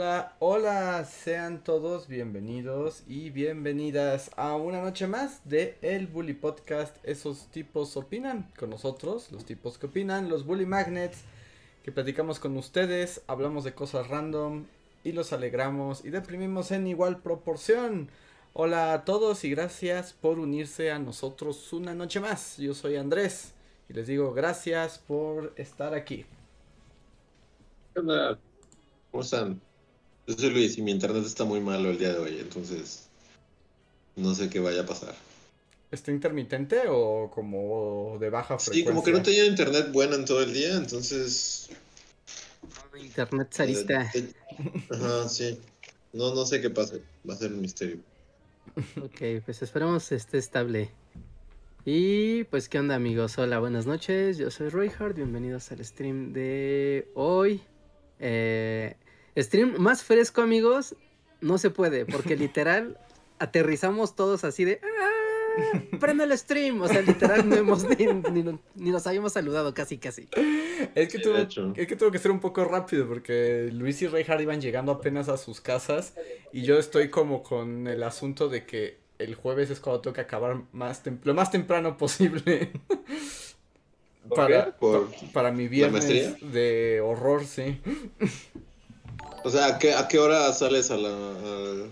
Hola, hola, sean todos bienvenidos y bienvenidas a una noche más de El Bully Podcast. Esos tipos opinan con nosotros, los tipos que opinan, los Bully Magnets, que platicamos con ustedes, hablamos de cosas random y los alegramos y deprimimos en igual proporción. Hola a todos y gracias por unirse a nosotros una noche más. Yo soy Andrés y les digo gracias por estar aquí. Hola. ¿Cómo están? Yo soy Luis y mi internet está muy malo el día de hoy, entonces no sé qué vaya a pasar. ¿Está intermitente o como de baja frecuencia? Sí, como que no tenía internet bueno en todo el día, entonces... Internet zarista. Eh, Ajá, sí. No, no sé qué pase. Va a ser un misterio. Ok, pues esperemos esté estable. Y pues, ¿qué onda amigos? Hola, buenas noches. Yo soy Royhard. Bienvenidos al stream de hoy. Eh, stream más fresco, amigos, no se puede, porque literal aterrizamos todos así de. ¡Ah! ¡Prende el stream! O sea, literal no hemos ni, ni- ni nos habíamos saludado casi, casi. Es que, Sí, tuvo, es que tuvo que ser un poco rápido porque Luis y Reinhardt iban llegando apenas a sus casas y yo estoy como con el asunto de que el jueves es cuando tengo que acabar más lo más temprano posible ¿Por para, qué? ¿Por- pa- para mi viernes de horror, sí. O sea, ¿a qué, a qué hora sales a la, a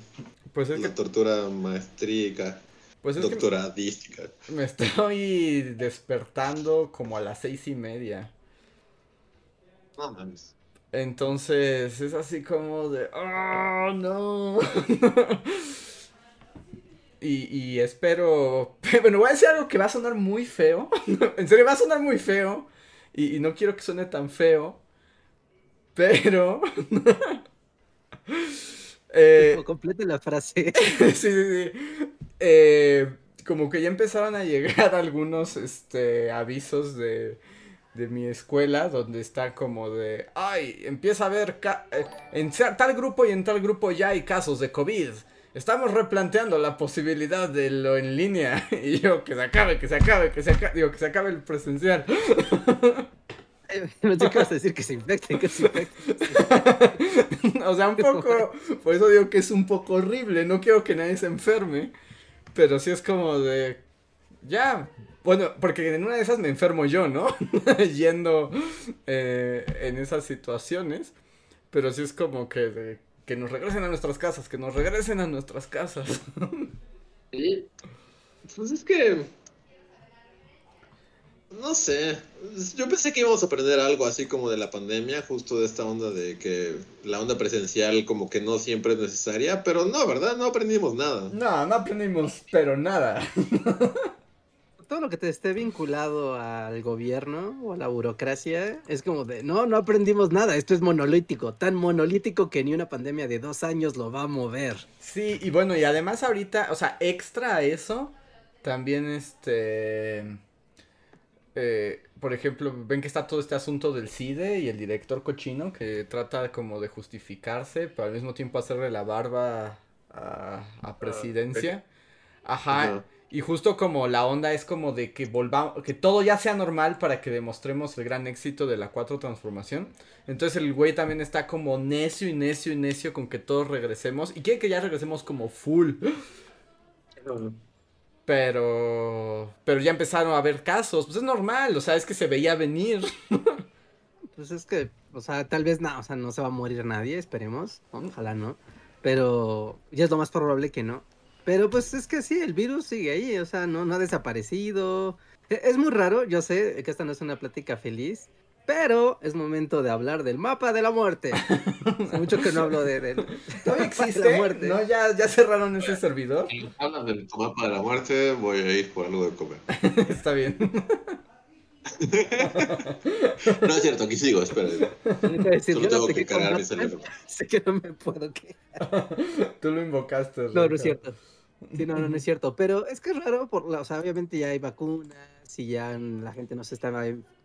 Pues es la que, tortura maestríca, pues es que doctoradística? me estoy despertando como a las seis y media. No mames. Entonces es así como de, ¡Oh, no! y, y espero, bueno, voy a decir algo que va a sonar muy feo, en serio va a sonar muy feo, y, y no quiero que suene tan feo, pero... eh, Como complete la frase. sí, sí, sí. Eh, como que ya empezaron a llegar algunos este, avisos de, de mi escuela donde está como de, ay, empieza a haber, eh, en tal grupo y en tal grupo ya hay casos de COVID. Estamos replanteando la posibilidad de lo en línea. Y yo, que se acabe, que se acabe, que se acabe, digo, que se acabe el presencial. No sé qué vas a decir que se infecten, que se infecten. o sea, un poco, por eso digo que es un poco horrible, no quiero que nadie se enferme, pero sí es como de, ya, bueno, porque en una de esas me enfermo yo, ¿no? Yendo eh, en esas situaciones, pero sí es como que, de- que nos regresen a nuestras casas, que nos regresen a nuestras casas. Sí. Pues es que. No sé. Yo pensé que íbamos a aprender algo así como de la pandemia, justo de esta onda de que la onda presencial como que no siempre es necesaria, pero no, ¿verdad? No aprendimos nada. No, no aprendimos, pero nada. Todo lo que te esté vinculado al gobierno o a la burocracia es como de, no, no aprendimos nada, esto es monolítico, tan monolítico que ni una pandemia de dos años lo va a mover. Sí, y bueno, y además ahorita, o sea, extra a eso, también este... eh, por ejemplo, ven que está todo este asunto del CIDE y el director cochino que trata como de justificarse, pero al mismo tiempo hacerle la barba a, a presidencia. Ajá. Y justo como la onda es como de que volvamos, que todo ya sea normal para que demostremos el gran éxito de la 4 transformación. Entonces el güey también está como necio y necio y necio con que todos regresemos. Y quiere que ya regresemos como full. Pero. Pero ya empezaron a haber casos. Pues es normal, o sea, es que se veía venir. Pues es que, o sea, tal vez no, o sea, no se va a morir nadie, esperemos, ojalá no, pero ya es lo más probable que no. Pero pues es que sí, el virus sigue ahí, o sea, no, no ha desaparecido. E- Es muy raro, yo sé que esta no es una plática feliz, pero es momento de hablar del mapa de la muerte. Hace mucho que no hablo de, del ¿Todavía de existe? la muerte. ¿No? ¿Ya, ya cerraron ese servidor. Si hablan del mapa de la muerte, voy a ir por algo de comer. Está bien. No es cierto, aquí sigo, decir, Solo yo no tengo sé que cargar mi. Sé que no me puedo quedar. Tú lo invocaste. No, no es cierto. Sí, no, no, no es cierto. Pero es que es raro, por, o sea, obviamente ya hay vacunas y ya la gente no se está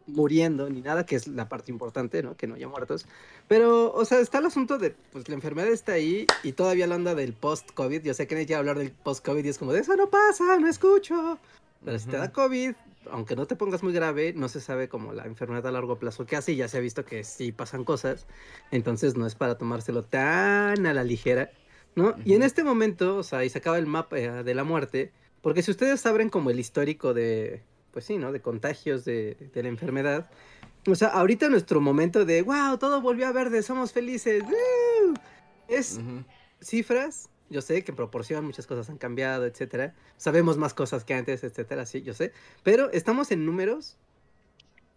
muriendo ni nada, que es la parte importante, ¿no? Que no haya muertos. Pero, o sea, está el asunto de, pues la enfermedad está ahí y todavía la onda del post-COVID. Yo sé que quiere hablar del post-COVID y es como de eso no pasa, no escucho. Pero si te da COVID, aunque no te pongas muy grave, no se sabe como la enfermedad a largo plazo que hace y ya se ha visto que sí pasan cosas. Entonces no es para tomárselo tan a la ligera, ¿no? Y en este momento, o sea, y se acaba el mapa eh, de la muerte, porque si ustedes saben como el histórico de, pues sí, ¿no? De contagios de, la enfermedad. O sea, ahorita nuestro momento de, wow, todo volvió a verde, somos felices, es cifras yo sé que en proporción muchas cosas han cambiado, etcétera. Sabemos más cosas que antes, etcétera, sí, yo sé. Pero estamos en números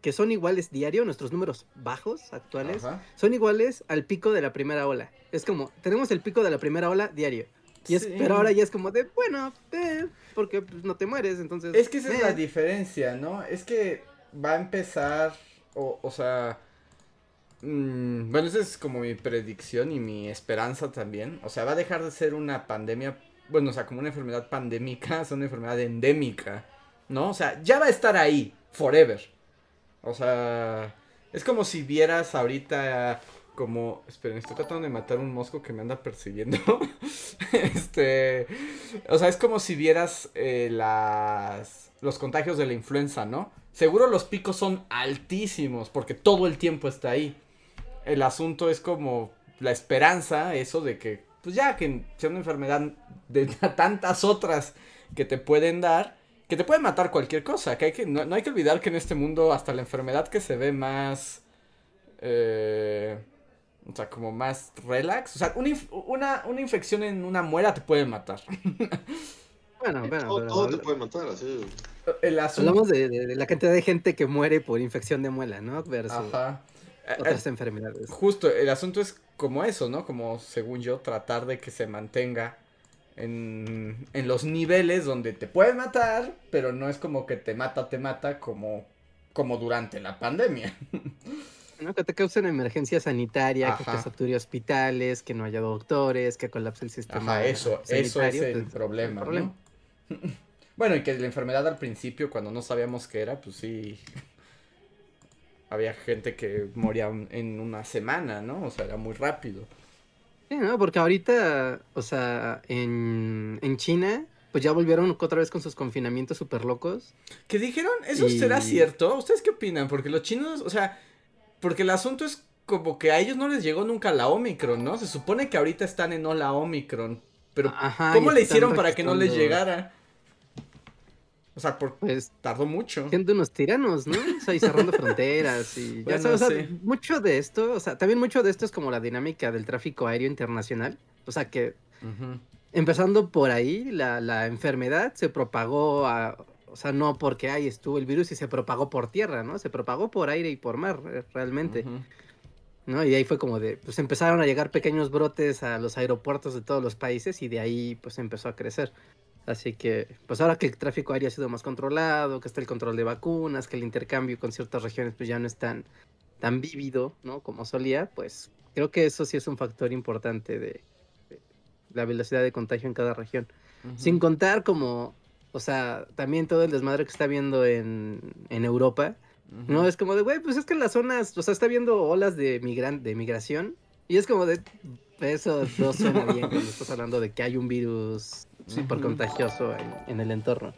que son iguales diario, nuestros números bajos actuales son iguales al pico de la primera ola. Es como, tenemos el pico de la primera ola diario. Y es, Pero ahora ya es como de, bueno, eh, porque pues, no te mueres, entonces... Es que esa es la eh". diferencia, ¿no? Es que va a empezar, o, o sea, Mm, bueno, esa es como mi predicción y mi esperanza también. O sea, va a dejar de ser una pandemia, bueno, o sea, como una enfermedad pandémica, es una enfermedad endémica, ¿no? O sea, ya va a estar ahí, forever. O sea, es como si vieras ahorita como... Esperen, estoy tratando de matar un mosco que me anda persiguiendo. este... O sea, es como si vieras eh, las... los contagios de la influenza, ¿no? Seguro los picos son altísimos porque todo el tiempo está ahí el asunto es como la esperanza, eso de que, pues ya que sea una enfermedad de tantas otras que te pueden dar, que te puede matar cualquier cosa, que hay que, no, hay que olvidar que en este mundo hasta la enfermedad que se ve más, eh, o sea, como más relax, o sea, una, una, infección en una muela te puede matar. Bueno, bueno, todo, te puede matar, así. El Hablamos de, la cantidad de gente que muere por infección de muela, ¿no? Versus... Ajá. Otras enfermedades. Justo, el asunto es como eso, ¿no? Como, según yo, tratar de que se mantenga en, en los niveles donde te puede matar, pero no es como que te mata, te mata como, como durante la pandemia. ¿no? Que te cause una emergencia sanitaria, que te sature hospitales, que no haya doctores, que colapse el sistema. Ajá, eso, eso es el pues, problema, ¿no? bueno, y que la enfermedad al principio, cuando no sabíamos qué era, pues sí, había gente que moría en una semana, ¿no? O sea, era muy rápido. Sí, ¿no? Porque ahorita, o sea, en, en China, pues ya volvieron otra vez con sus confinamientos súper locos. ¿Qué dijeron? ¿Eso será cierto? ¿Ustedes qué opinan? Porque los chinos, o sea, porque el asunto es como que a ellos no les llegó nunca la Omicron, ¿no? Se supone que ahorita están en la Omicron. Pero, ¿cómo le hicieron para que no les llegara? O sea, por, pues, tardó mucho. Siendo unos tiranos, ¿no? O sea, y cerrando fronteras y ya sabes, o sea, mucho de esto, o sea, también mucho de esto es como la dinámica del tráfico aéreo internacional. O sea, que empezando por ahí, la, la, enfermedad se propagó a, o sea, no porque ahí estuvo el virus y se propagó por tierra, ¿no? Se propagó por aire y por mar, eh, realmente. ¿No? Y ahí fue como de, pues empezaron a llegar pequeños brotes a los aeropuertos de todos los países y de ahí pues empezó a crecer. Así que, pues ahora que el tráfico aéreo ha sido más controlado, que está el control de vacunas, que el intercambio con ciertas regiones pues ya no es tan, tan vívido, ¿no? Como solía, pues creo que eso sí es un factor importante de, la velocidad de contagio en cada región. Sin contar como, o sea, también todo el desmadre que está viendo en, en Europa, ¿no? Es como de, güey, pues es que en las zonas, o sea, está viendo olas de, migran de migración y es como de, eso no suena bien cuando estás hablando de que hay un virus súper contagioso en, el entorno.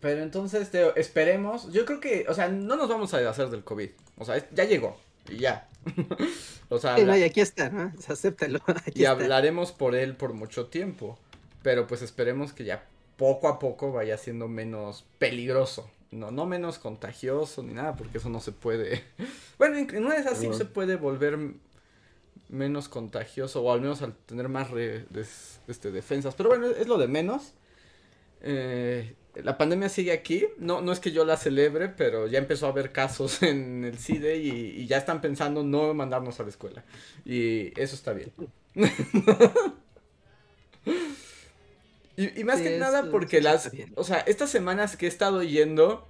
Pero entonces, esperemos. Yo creo que, o sea, no nos vamos a hacer del COVID. O sea, ya llegó. Y ya. o sea, y aquí está, ¿no? O acéptalo. y hablaremos por él por mucho tiempo. Pero pues esperemos que ya poco a poco vaya siendo menos peligroso. No, no menos contagioso ni nada, porque eso no se puede. bueno, en una de esas sí se puede volver menos contagioso, o al menos al tener más este, defensas. Pero bueno, es lo de menos. Eh, la pandemia sigue aquí. No, no es que yo la celebre, pero ya empezó a haber casos en el CIDE y, ya están pensando no mandarnos a la escuela. Y eso está bien. y, más que nada porque las... O sea, estas semanas que he estado yendo,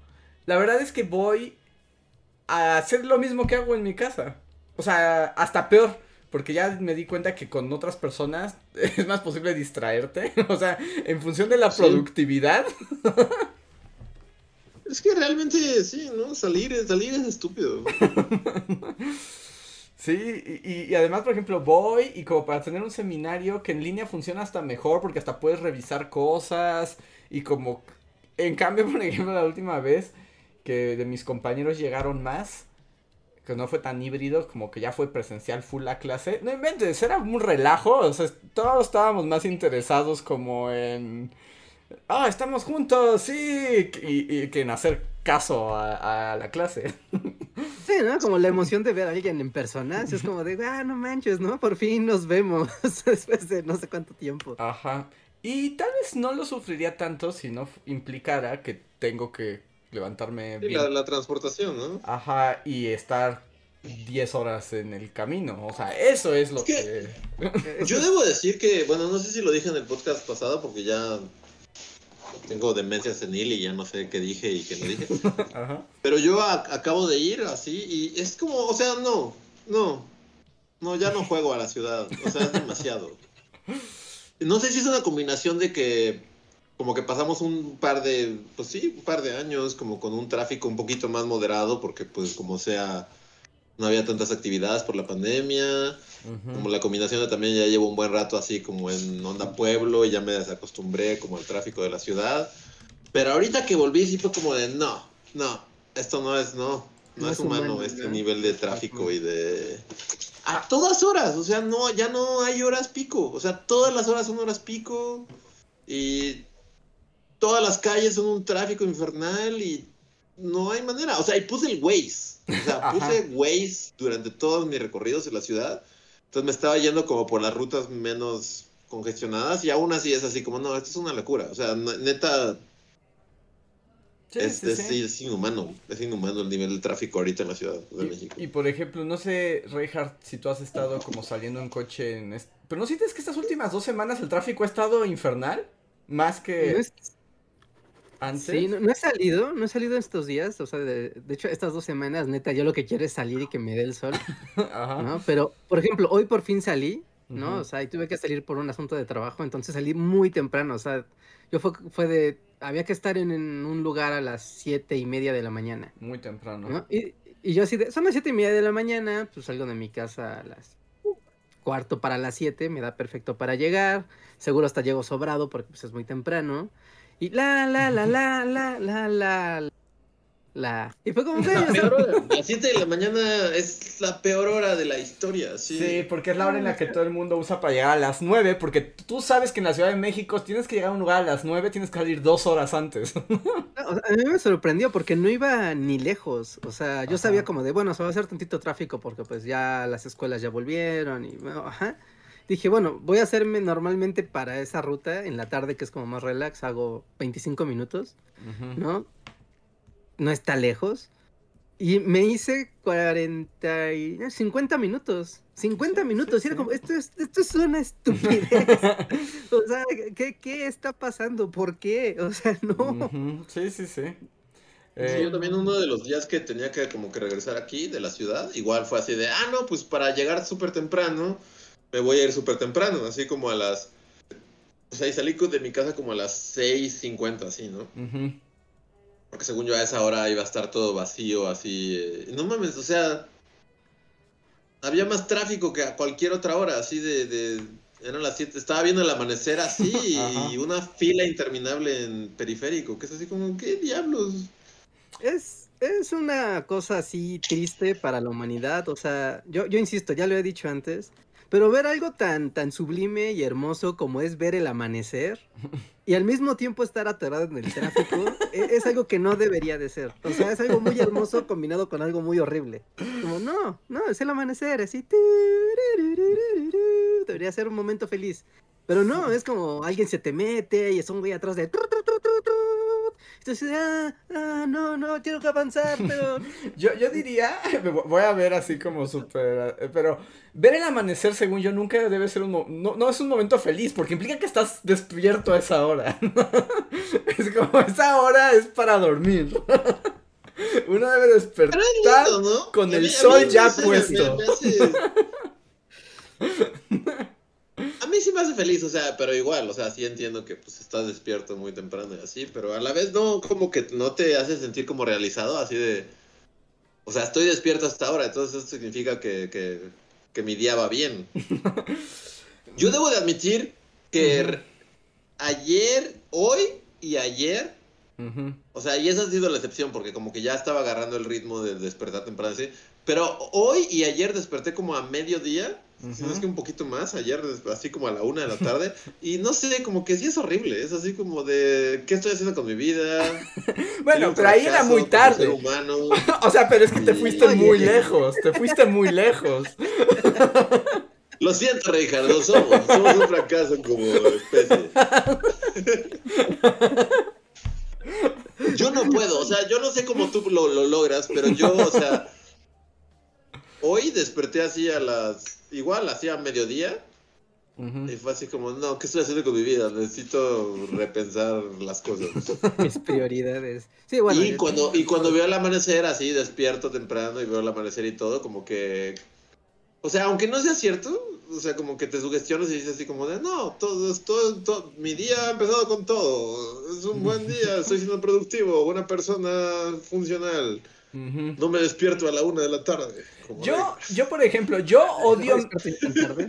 la verdad es que voy a hacer lo mismo que hago en mi casa. O sea, hasta peor. porque ya me di cuenta que con otras personas es más posible distraerte, o sea, en función de la productividad. Es que realmente sí, ¿no? Salir, salir es estúpido. Sí, y, además, por ejemplo, voy y como para tener un seminario que en línea funciona hasta mejor porque hasta puedes revisar cosas y como, en cambio, por ejemplo, la última vez que de mis compañeros llegaron más, que no fue tan híbrido, como que ya fue presencial full la clase, no inventes, era un relajo, o sea, todos estábamos más interesados como en ah, estamos juntos, sí, y, que en hacer caso a, la clase. Sí, ¿no? Como la emoción de ver a alguien en persona, es como de, ah, no manches, ¿no? Por fin nos vemos después de no sé cuánto tiempo. Ajá. Y tal vez no lo sufriría tanto si no implicara que tengo que levantarme sí, La, la transportación, ¿no? Ajá, y estar 10 horas en el camino. O sea, eso es lo que... Yo debo decir que, bueno, no sé si lo dije en el podcast pasado porque ya tengo demencia senil y ya no sé qué dije y qué no dije. Pero yo acabo de ir así y es como, o sea, no, no, no, ya no juego a la ciudad, o sea, es demasiado. No sé si es una combinación de que como que pasamos un par de, pues sí, un par de años como con un tráfico un poquito más moderado porque pues como sea no había tantas actividades por la pandemia, como la combinación también ya llevo un buen rato así como en onda pueblo y ya me desacostumbré como al tráfico de la ciudad. Pero ahorita que volví sí fue como de no, no, esto no es, no, no, es, humano, este nivel de tráfico y de... A todas horas, o sea, no, ya no hay horas pico, o sea, todas las horas son horas pico y todas las calles son un tráfico infernal y no hay manera, o sea, y puse el Waze o sea, puse Waze durante todos mis recorridos en la ciudad. Entonces me estaba yendo como por las rutas menos congestionadas y aún así es así como, no, esto es una locura. O sea, neta... Sí, es, inhumano, es inhumano el nivel de tráfico ahorita en la Ciudad de México. Y por ejemplo, no sé, Reinhardt, si tú has estado como saliendo en coche en... Pero ¿no sientes que estas últimas dos semanas el tráfico ha estado infernal? Más que... Sí, no, he salido, no he salido estos días, o sea, de, hecho estas dos semanas, neta, yo lo que quiero es salir y que me dé el sol, Ajá. ¿no? Pero, por ejemplo, hoy por fin salí, ¿no? O sea, y tuve que salir por un asunto de trabajo, entonces salí muy temprano, o sea, yo fue, fue de, había que estar en, un lugar a las siete y media de la mañana. Muy temprano. ¿no? Y, y, yo así de, son las siete y media de la mañana, pues salgo de mi casa a las cuarto para las siete, me da perfecto para llegar, seguro hasta llego sobrado porque pues es muy temprano. Y la, la, la, la, la, la, la, la. Y fue como que. La peor hora. Las 7 de la mañana es la peor hora de la historia, sí. Sí, porque es la hora en la que todo el mundo usa para llegar a las 9. Porque tú sabes que en la Ciudad de México tienes que llegar a un lugar a las 9, tienes que salir dos horas antes. a mí me sorprendió porque no iba ni lejos. O sea, yo sabía como de, bueno, se va a hacer tantito tráfico porque pues ya las escuelas ya volvieron y. Ajá dije, bueno, voy a hacerme normalmente para esa ruta en la tarde, que es como más relax, hago 25 minutos, ¿no? No está lejos. Y me hice 40 y 50 minutos. 50 minutos. y era como, esto es, esto es una estupidez. o sea, ¿qué, ¿qué, está pasando? ¿Por qué? O sea, no. Sí, sí, sí. yo eh, también uno de los días que tenía que como que regresar aquí de la ciudad, igual fue así de, ah, no, pues para llegar súper temprano, me voy a ir súper temprano, así como a las... O sea, y salí de mi casa como a las 6.50, así, ¿no? Porque según yo a esa hora iba a estar todo vacío, así... Eh, no mames, o sea... Había más tráfico que a cualquier otra hora, así de... de eran las 7, estaba viendo el amanecer así y una fila interminable en periférico, que es así como, ¿qué diablos? Es, es una cosa así triste para la humanidad, o sea, yo, yo insisto, ya lo he dicho antes, pero ver algo tan, tan sublime y hermoso como es ver el amanecer y al mismo tiempo estar aterrado en el tráfico e, es, algo que no debería de ser. O sea, es algo muy hermoso combinado con algo muy horrible. Como, no, no, es el amanecer, así. Debería ser un momento feliz. Pero no, es como alguien se te mete y es un güey atrás de... Entonces, ah, ah, no, no, quiero que avanzar, pero... yo, yo diría, voy a ver así como súper, eh, pero ver el amanecer, según yo, nunca debe ser un, no, no es un momento feliz, porque implica que estás despierto a esa hora. es como, esa hora es para dormir. Uno debe despertar con el sol ya puesto. A mí sí me hace feliz, o sea, pero igual, o sea, sí entiendo que pues estás despierto muy temprano y así, pero a la vez no, como que no te hace sentir como realizado, así de, o sea, estoy despierto hasta ahora, entonces eso significa que, que, que mi día va bien. Yo debo de admitir que ayer, hoy y ayer, o sea, y esa ha sido la excepción, porque como que ya estaba agarrando el ritmo de despertar temprano, ¿sí? pero hoy y ayer desperté como a mediodía, si no es que un poquito más, ayer así como a la una de la tarde, y no sé, como que sí es horrible, es así como de, ¿qué estoy haciendo con mi vida? bueno, pero ahí era muy tarde. o sea, pero es que te fuiste muy lejos, te fuiste muy lejos. Lo siento, Ricardo, somos, somos un fracaso como especie. Yo no puedo, o sea, yo no sé cómo tú lo, logras, pero yo, o sea, hoy desperté así a las, igual, así a mediodía, y fue así como, no, ¿qué estoy haciendo con mi vida? Necesito repensar las cosas. Mis prioridades. Sí, bueno. Y, cuando, y cuando veo el amanecer así, despierto temprano y veo el amanecer y todo, como que o sea, aunque no sea cierto, o sea, como que te sugestionas y dices así como de, no, todo, todo, todo, mi día ha empezado con todo, es un buen día, estoy siendo productivo, buena persona funcional. No me despierto a la una de la tarde. Yo, yo, por ejemplo, yo odio...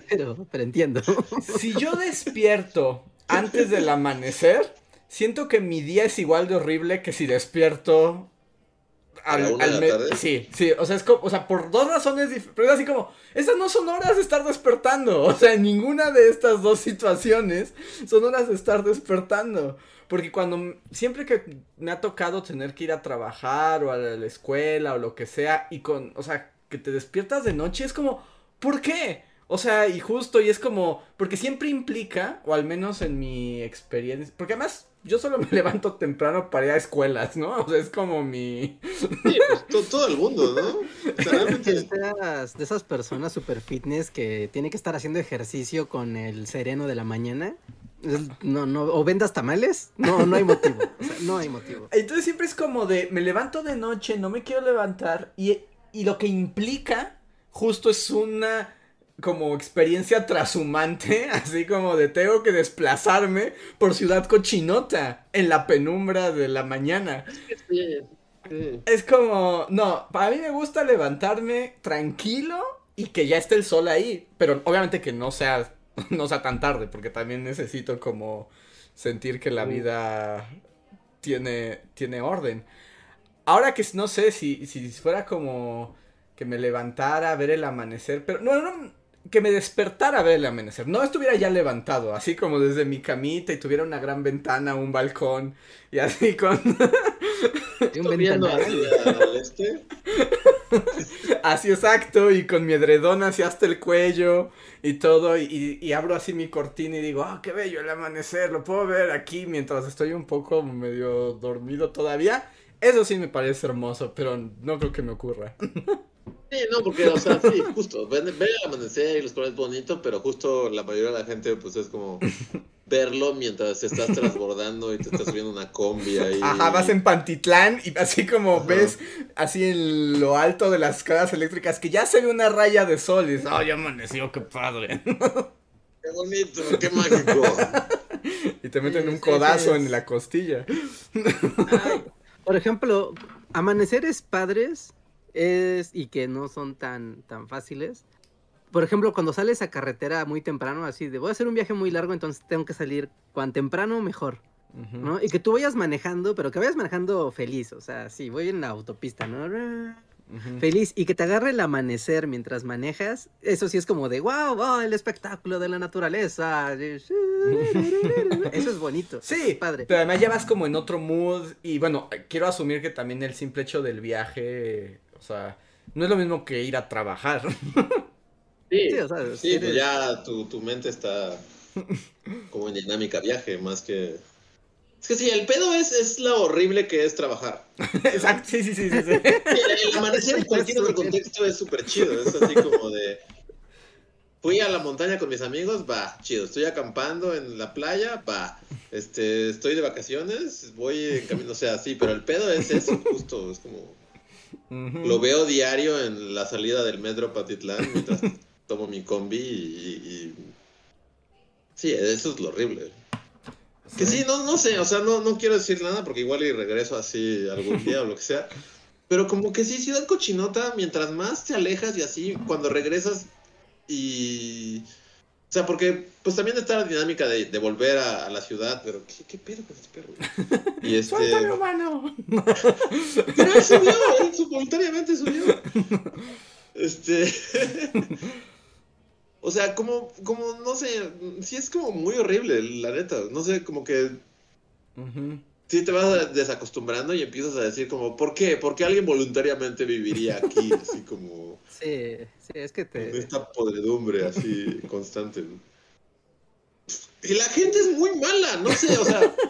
pero, pero entiendo. Si yo despierto antes del amanecer, siento que mi día es igual de horrible que si despierto al, al Sí, sí, o sea, es como, o sea, por dos razones pero es así como, estas no son horas de estar despertando, o sea, en ninguna de estas dos situaciones son horas de estar despertando, porque cuando, siempre que me ha tocado tener que ir a trabajar o a la escuela o lo que sea, y con, o sea, que te despiertas de noche, es como, ¿por qué? O sea, y justo, y es como, porque siempre implica, o al menos en mi experiencia, porque además yo solo me levanto temprano para ir a escuelas, ¿no? O sea, es como mi... Sí, pues todo, el mundo, ¿no? O sea, realmente... de esas personas super fitness que tiene que estar haciendo ejercicio con el sereno de la mañana. No, no, o vendas tamales, no, no hay motivo, o sea, no hay motivo. Entonces siempre es como de, me levanto de noche, no me quiero levantar, y, y lo que implica justo es una como experiencia trashumante, así como de tengo que desplazarme por Ciudad Cochinota en la penumbra de la mañana. Es como, no, para mí me gusta levantarme tranquilo y que ya esté el sol ahí, pero obviamente que no sea, no sea tan tarde, porque también necesito como sentir que la vida tiene, tiene orden. Ahora que no sé si, si fuera como que me levantara a ver el amanecer, pero no, no, que me despertara a ver el amanecer. No estuviera ya levantado, así como desde mi camita y tuviera una gran ventana, un balcón y así con. un al este? así exacto, y con mi edredón así hasta el cuello y todo, y, y, abro así mi cortina y digo, ah, qué bello el amanecer, lo puedo ver aquí mientras estoy un poco medio dormido todavía. Eso sí me parece hermoso, pero no creo que me ocurra. Sí, no, porque, o sea, sí, justo, ver, el amanecer y los colores bonito, pero justo la mayoría de la gente, pues es como verlo mientras estás transbordando y te estás subiendo una combi ahí. Ajá, vas en Pantitlán y así como ves, así en lo alto de las escalas eléctricas, que ya se ve una raya de sol y dices, oh, ya amaneció, qué padre. Qué bonito, qué mágico. y te meten un codazo en la costilla. por ejemplo, amaneceres padres es y que no son tan, tan fáciles. Por ejemplo, cuando sales a carretera muy temprano, así de voy a hacer un viaje muy largo, entonces tengo que salir cuan temprano mejor. ¿no? Y que tú vayas manejando, pero que vayas manejando feliz, o sea, sí, voy en la autopista, ¿no? Feliz y que te agarre el amanecer mientras manejas, eso sí es como de wow, wow, el espectáculo de la naturaleza. Eso es bonito. Sí, padre. Pero además ya vas como en otro mood y bueno, quiero asumir que también el simple hecho del viaje sea, no es lo mismo que ir a trabajar. Sí, sí, o sea, sí pues ya tu, tu, mente está como en dinámica viaje, más que... Es que sí, el pedo es, es lo horrible que es trabajar. Exacto, sí, sí, sí. sí, El, amanecer en cualquier otro contexto es súper chido, es así como de... Fui a la montaña con mis amigos, va, chido. Estoy acampando en la playa, va. Este, estoy de vacaciones, voy en camino, o sea, sí, pero el pedo es eso, justo, es como lo veo diario en la salida del metro Patitlán mientras tomo mi combi y, Sí, eso es lo horrible. Que sí, no, no sé, o sea, no, no quiero decir nada porque igual y regreso así algún día o lo que sea. Pero como que sí, Ciudad Cochinota, mientras más te alejas y así, cuando regresas y... O sea, porque pues también está la dinámica de, de volver a, la ciudad, pero ¿qué, qué pedo con este perro? Y este... ¡Suéltame, humano! pero él subió, él voluntariamente subió. Este... o sea, como, como, no sé, sí es como muy horrible, la neta. No sé, como que sí te vas desacostumbrando y empiezas a decir como, ¿por qué? ¿Por qué alguien voluntariamente viviría aquí? Así como... Sí, sí, es que te... esta podredumbre así constante. Y la gente es muy mala, no sé, o sea...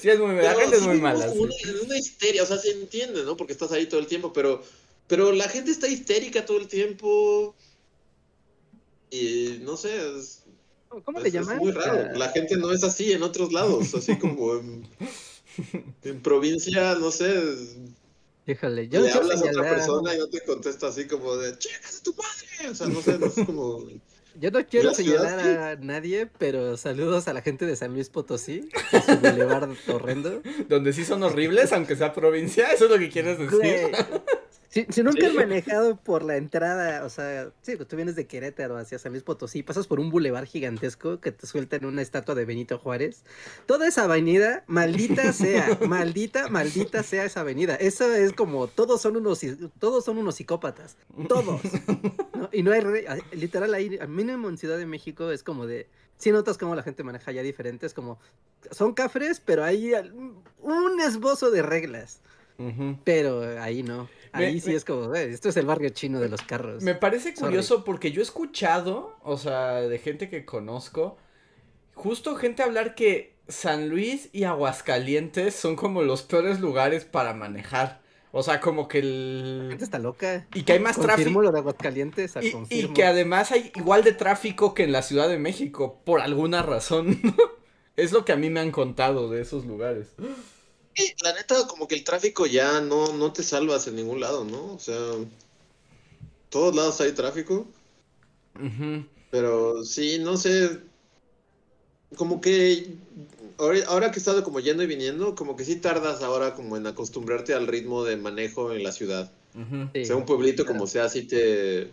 Sí, es muy mala, la gente es muy mala. Una, una histeria, o sea, se entiende, ¿no? Porque estás ahí todo el tiempo, pero, pero la gente está histérica todo el tiempo. Y no sé, es, ¿Cómo le llaman? Es muy raro. La gente no es así en otros lados, así como en, en provincia, no sé. Híjole, yo le hablas a otra persona y no te contesta así como de ¡Chicas tu padre! O sea, no sé, no es como. Yo no quiero señalar a nadie, pero saludos a la gente de San Luis Potosí, su boulevard horrendo. Donde sí son horribles, aunque sea provincia, eso es lo que quieres decir. Si, nunca has manejado por la entrada, o sea, sí, tú vienes de Querétaro hacia San Luis Potosí, pasas por un bulevar gigantesco que te suelta en una estatua de Benito Juárez. Toda esa avenida, maldita sea, maldita, maldita sea esa avenida. Eso es como, todos son unos, todos son unos psicópatas, todos. Y no hay, literal ahí, al mínimo en Ciudad de México es como de, si notas cómo la gente maneja ya diferentes, como, son cafres, pero hay un esbozo de reglas. Pero ahí no. Ahí sí es como, esto es el barrio chino de los carros. Me parece curioso porque yo he escuchado, o sea, de gente que conozco, justo gente hablar que San Luis y Aguascalientes son como los peores lugares para manejar. O sea, como que el... La gente está loca. Y que hay más tráfico. lo de Aguascalientes. Y, y, que además hay igual de tráfico que en la Ciudad de México, por alguna razón. es lo que a mí me han contado de esos lugares la neta, como que el tráfico ya no, no te salvas en ningún lado, ¿no? O sea, todos lados hay tráfico. Pero sí, no sé. Como que ahora, que he estado como yendo y viniendo, como que sí tardas ahora como en acostumbrarte al ritmo de manejo en la ciudad. O sea, un pueblito como sea, así te,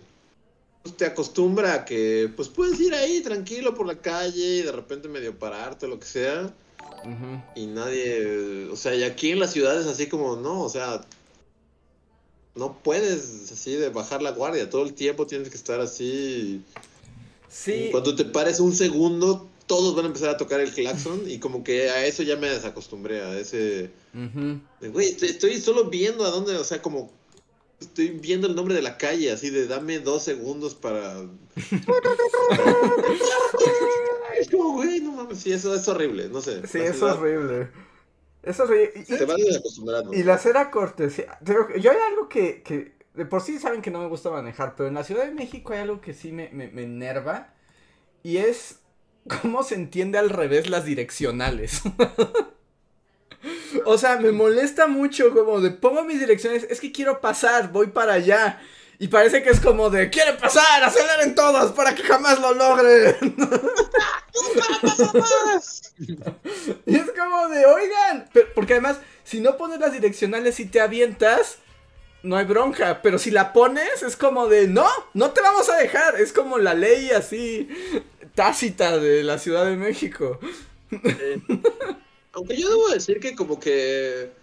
pues, te acostumbra a que pues puedes ir ahí tranquilo por la calle y de repente medio pararte o lo que sea. Y nadie, o sea, y aquí en las ciudades así como, no, o sea, no puedes así de bajar la guardia, todo el tiempo tienes que estar así. Sí. Cuando te pares un segundo, todos van a empezar a tocar el claxon y como que a eso ya me desacostumbré, a ese... Güey, estoy, solo viendo a dónde, o sea, como estoy viendo el nombre de la calle, así de dame dos segundos para. es como, güey, no mames, sí, eso es horrible, no sé. Sí, es horrible. Es horrible. Y, Se van acostumbrando. Y la cera cortesía. Yo hay algo que, que. De por sí saben que no me gusta manejar, pero en la Ciudad de México hay algo que sí me, me, me enerva. Y es cómo se entiende al revés las direccionales. O sea, me molesta mucho como de pongo mis direcciones, es que quiero pasar, voy para allá. Y parece que es como de, quiere pasar, aceleren todos para que jamás lo logren. y es como de, oigan, porque además, si no pones las direccionales y te avientas, no hay bronca. Pero si la pones, es como de, no, no te vamos a dejar. Es como la ley así tácita de la Ciudad de México. Aunque yo debo decir que como que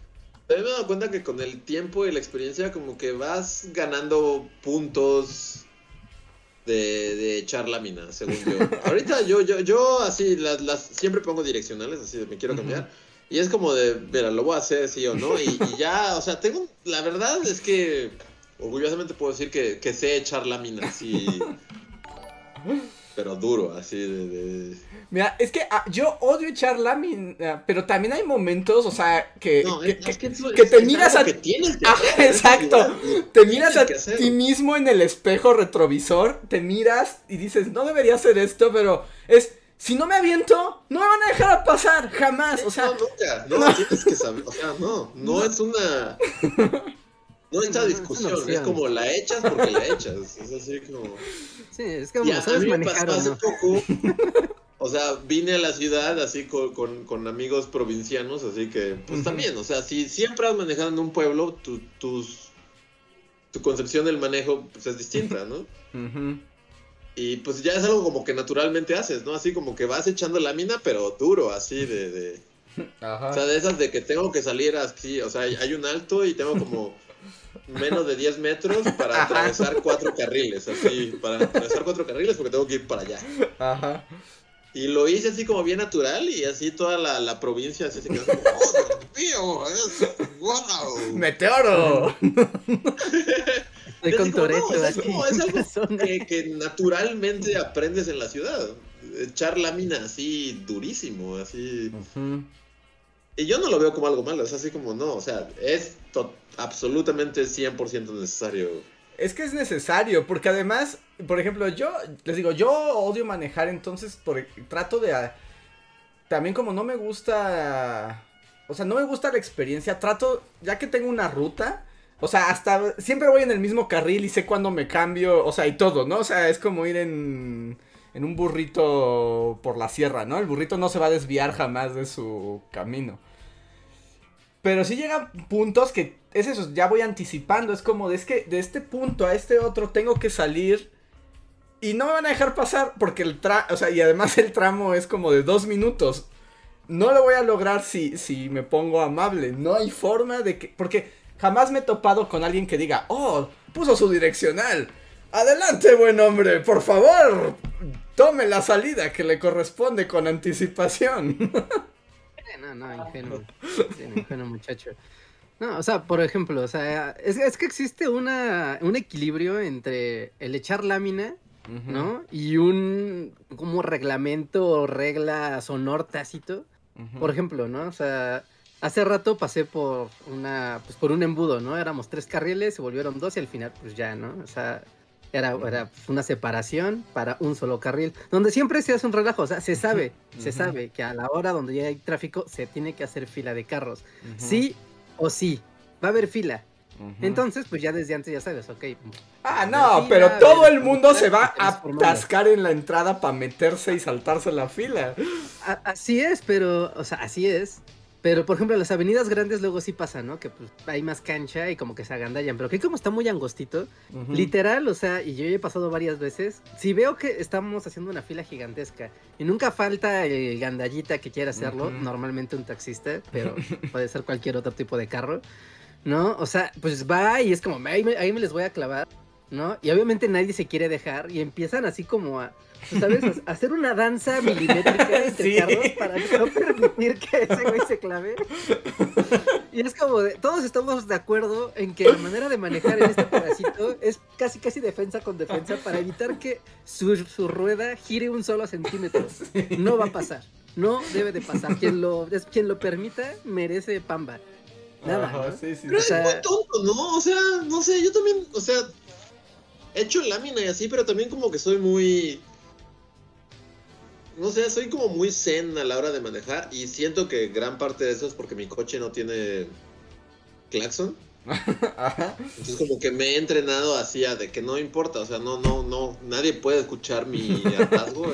me he dado cuenta que con el tiempo y la experiencia como que vas ganando puntos de, de echar lámina, según yo. Ahorita yo, yo, yo así las, las siempre pongo direccionales, así de me quiero cambiar. Y es como de, mira, lo voy a hacer sí o no. Y, ya, o sea, tengo, la verdad es que orgullosamente puedo decir que, que sé echar lámina, así. pero duro, así de... Mira, es que ah, yo odio echar lámina, pero también hay momentos, o sea, que, que, te miras a... exacto, te miras a ti mismo en el espejo retrovisor, te miras y dices, no debería hacer esto, pero es... Si no me aviento, no me van a dejar pasar, jamás, o sea... No, nunca, no, tienes que saber, o sea, no, no, es una... No está discusión, es, como la echas porque la echas. Es así como. Sí, es como a, sabes manejar hace poco. O sea, vine a la ciudad así con, con, amigos provincianos, así que, pues también, o sea, si siempre has manejado en un pueblo, tu, tus, tu concepción del manejo pues, es distinta, ¿no? Y pues ya es algo como que naturalmente haces, ¿no? Así como que vas echando lámina, pero duro, así de... de... Ajá. O sea, de esas de que tengo que salir así, o sea, hay un alto y tengo como menos de 10 metros para atravesar cuatro carriles, así, para atravesar cuatro carriles porque tengo que ir para allá. Ajá. Y lo hice así como bien natural y así toda la, la provincia así se quedó como, ¡Oh, tío! Es, ¡Wow! ¡Meteoro! Estoy con es, como, es algo que, que, naturalmente aprendes en la ciudad. Echar lámina así durísimo, así. Y yo no lo veo como algo malo, es así como no, o sea, es absolutamente 100% necesario. Es que es necesario, porque además, por ejemplo, yo les digo, yo odio manejar, entonces por, trato de... también como no me gusta... O sea, no me gusta la experiencia, trato, ya que tengo una ruta, o sea, hasta siempre voy en el mismo carril y sé cuándo me cambio, o sea, y todo, ¿no? O sea, es como ir en, en un burrito por la sierra, ¿no? El burrito no se va a desviar jamás de su camino. Pero sí llegan puntos que es eso, ya voy anticipando, es como, de, es que de este punto a este otro tengo que salir y no me van a dejar pasar porque el tramo, o sea, y además el tramo es como de dos minutos. No lo voy a lograr si, si me pongo amable, no hay forma de que, porque jamás me he topado con alguien que diga, oh, puso su direccional. Adelante, buen hombre, por favor, tome la salida que le corresponde con anticipación. no, no, ingenuo. ingenuo muchacho. No, o sea, por ejemplo, o sea, es, que existe una, un equilibrio entre el echar lámina, ¿no? Y un como reglamento o regla sonor tácito. Por ejemplo, ¿no? O sea, hace rato pasé por una, pues por un embudo, ¿no? Éramos tres carriles, se volvieron dos y al final, pues ya, ¿no? O sea, era, era una separación para un solo carril, donde siempre se hace un relajo, o sea, se sabe, se sabe que a la hora donde ya hay tráfico se tiene que hacer fila de carros, sí o sí, va a haber fila. Entonces, pues ya desde antes ya sabes, ok. Ah, no, pero todo el mundo se va a atascar en la entrada para meterse y saltarse la fila. así es, pero, o sea, así es. Pero, por ejemplo, las avenidas grandes luego sí pasa, ¿no? Que pues, hay más cancha y como que se agandallan. Pero que como está muy angostito, literal, o sea, y yo he pasado varias veces, si veo que estamos haciendo una fila gigantesca y nunca falta el gandallita que quiera hacerlo, normalmente un taxista, pero puede ser cualquier otro tipo de carro, ¿no? O sea, pues va y es como, ahí ahí me les voy a clavar, ¿no? Y obviamente nadie se quiere dejar y empiezan así como a ¿sabes? Hacer una danza milimétrica entre carros para no permitir que ese güey se clave. Y es como de, todos estamos de acuerdo en que la manera de manejar en este pedacito es casi casi defensa con defensa para evitar que su, rueda gire un solo centímetro. No va a pasar. No debe de pasar. Quien lo, quien lo permita merece pamba. Nada. ¿no? Sí, sí, Pero es muy tonto, ¿no? O sea, no sé, yo también, o sea, he hecho lámina y así, pero también como que soy muy no sé, soy como muy zen a la hora de manejar y siento que gran parte de eso es porque mi coche no tiene claxon. Entonces como que me he entrenado así a de que no importa, o sea, no, no, no, nadie puede escuchar mi hartazgo,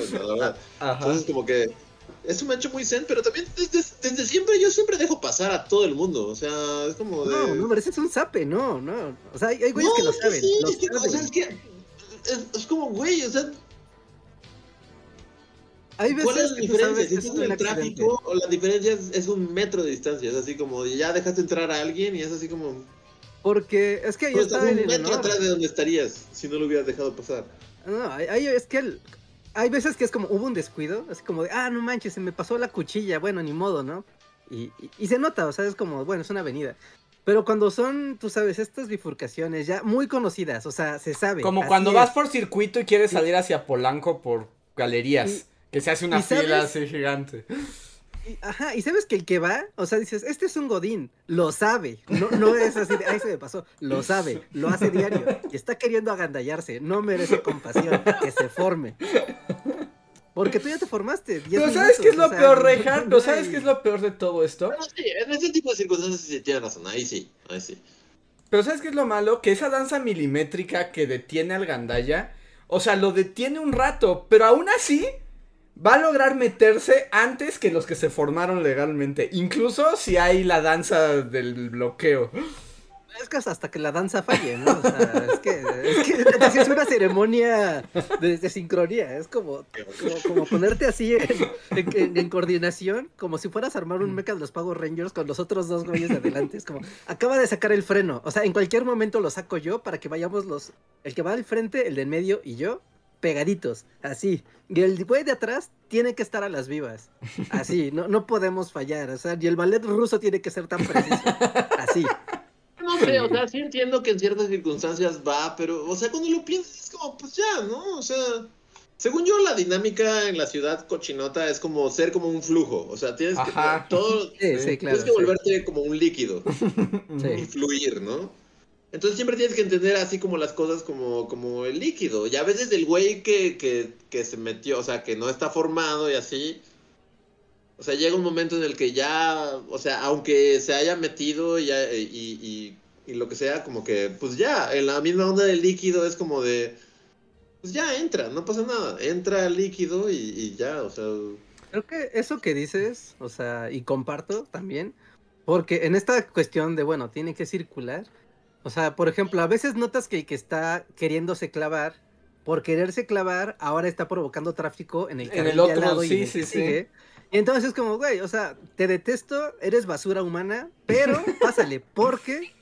Entonces como que eso me ha hecho muy zen, pero también desde, siempre yo siempre dejo pasar a todo el mundo, o sea, es como de... No, no, pero ese es un zape, no, no, o sea, hay, güeyes que lo saben. Sí, es, que, o sea, es que es como, güey, o sea, ¿Cuál es la diferencia? Si estás en el tráfico, o la diferencia es, un metro de distancia. Es así como ya dejaste entrar a alguien y es así como. Porque es que yo estaba un metro atrás de donde estarías si no lo hubieras dejado pasar. No, hay, es que hay veces que es como hubo un descuido, así como de, ah, no manches, se me pasó la cuchilla, bueno, ni modo, ¿no? Y, y, se nota, o sea, es como, bueno, es una avenida. Pero cuando son, tú sabes, estas bifurcaciones ya muy conocidas, o sea, se sabe. Como cuando vas por circuito y quieres salir hacia Polanco por galerías. Que se hace una fila así gigante. Ajá, y sabes que el que va, o sea, dices, este es un godín, lo sabe, no, no es así, de, ahí se me pasó, lo sabe, lo hace diario, y está queriendo agandallarse, no merece compasión, que se forme. Porque tú ya te formaste. ¿No sabes qué es lo peor, Rejan? ¿No sabes qué es lo peor de todo esto? sí, en ese tipo de circunstancias sí tienes razón, ahí sí, ahí sí. Pero ¿sabes qué es lo malo? Que esa danza milimétrica que detiene al gandaya, o sea, lo detiene un rato, pero aún así va a lograr meterse antes que los que se formaron legalmente. Incluso si hay la danza del bloqueo. Es que hasta que la danza falle, ¿no? O sea, es que es, que, es una ceremonia de, sincronía. Es como, como, ponerte así en, coordinación, como si fueras a armar un mecha de los Power Rangers con los otros dos güeyes de adelante. Es como, acaba de sacar el freno. O sea, en cualquier momento lo saco yo para que vayamos los. El que va al frente, el de en medio y yo, pegaditos, así. Y el güey de atrás tiene que estar a las vivas. Así, no, no podemos fallar. O sea, y el ballet ruso tiene que ser tan preciso. Así. No sé, o sea, sí entiendo que en ciertas circunstancias va, pero, o sea, cuando lo piensas es como, pues ya, ¿no? O sea, según yo, la dinámica en la ciudad cochinota es como ser como un flujo. O sea, tienes que todo, tienes que volverte como un líquido y fluir, ¿no? Entonces siempre tienes que entender así como las cosas como, como el líquido. Y a veces el güey que, que, se metió, o sea, que no está formado y así, o sea, llega un momento en el que ya, o sea, aunque se haya metido y, y, y, lo que sea, como que, pues ya, en la misma onda del líquido es como de, pues ya entra, no pasa nada, entra líquido y, ya, o sea. Creo que eso que dices, o sea, y comparto también, porque en esta cuestión de, bueno, tiene que circular, o sea, por ejemplo, a veces notas que el que está queriéndose clavar, por quererse clavar, ahora está provocando tráfico en el, en el otro, lado sí, sí, sí. Y entonces es como, güey, o sea, te detesto, eres basura humana, pero pásale, porque,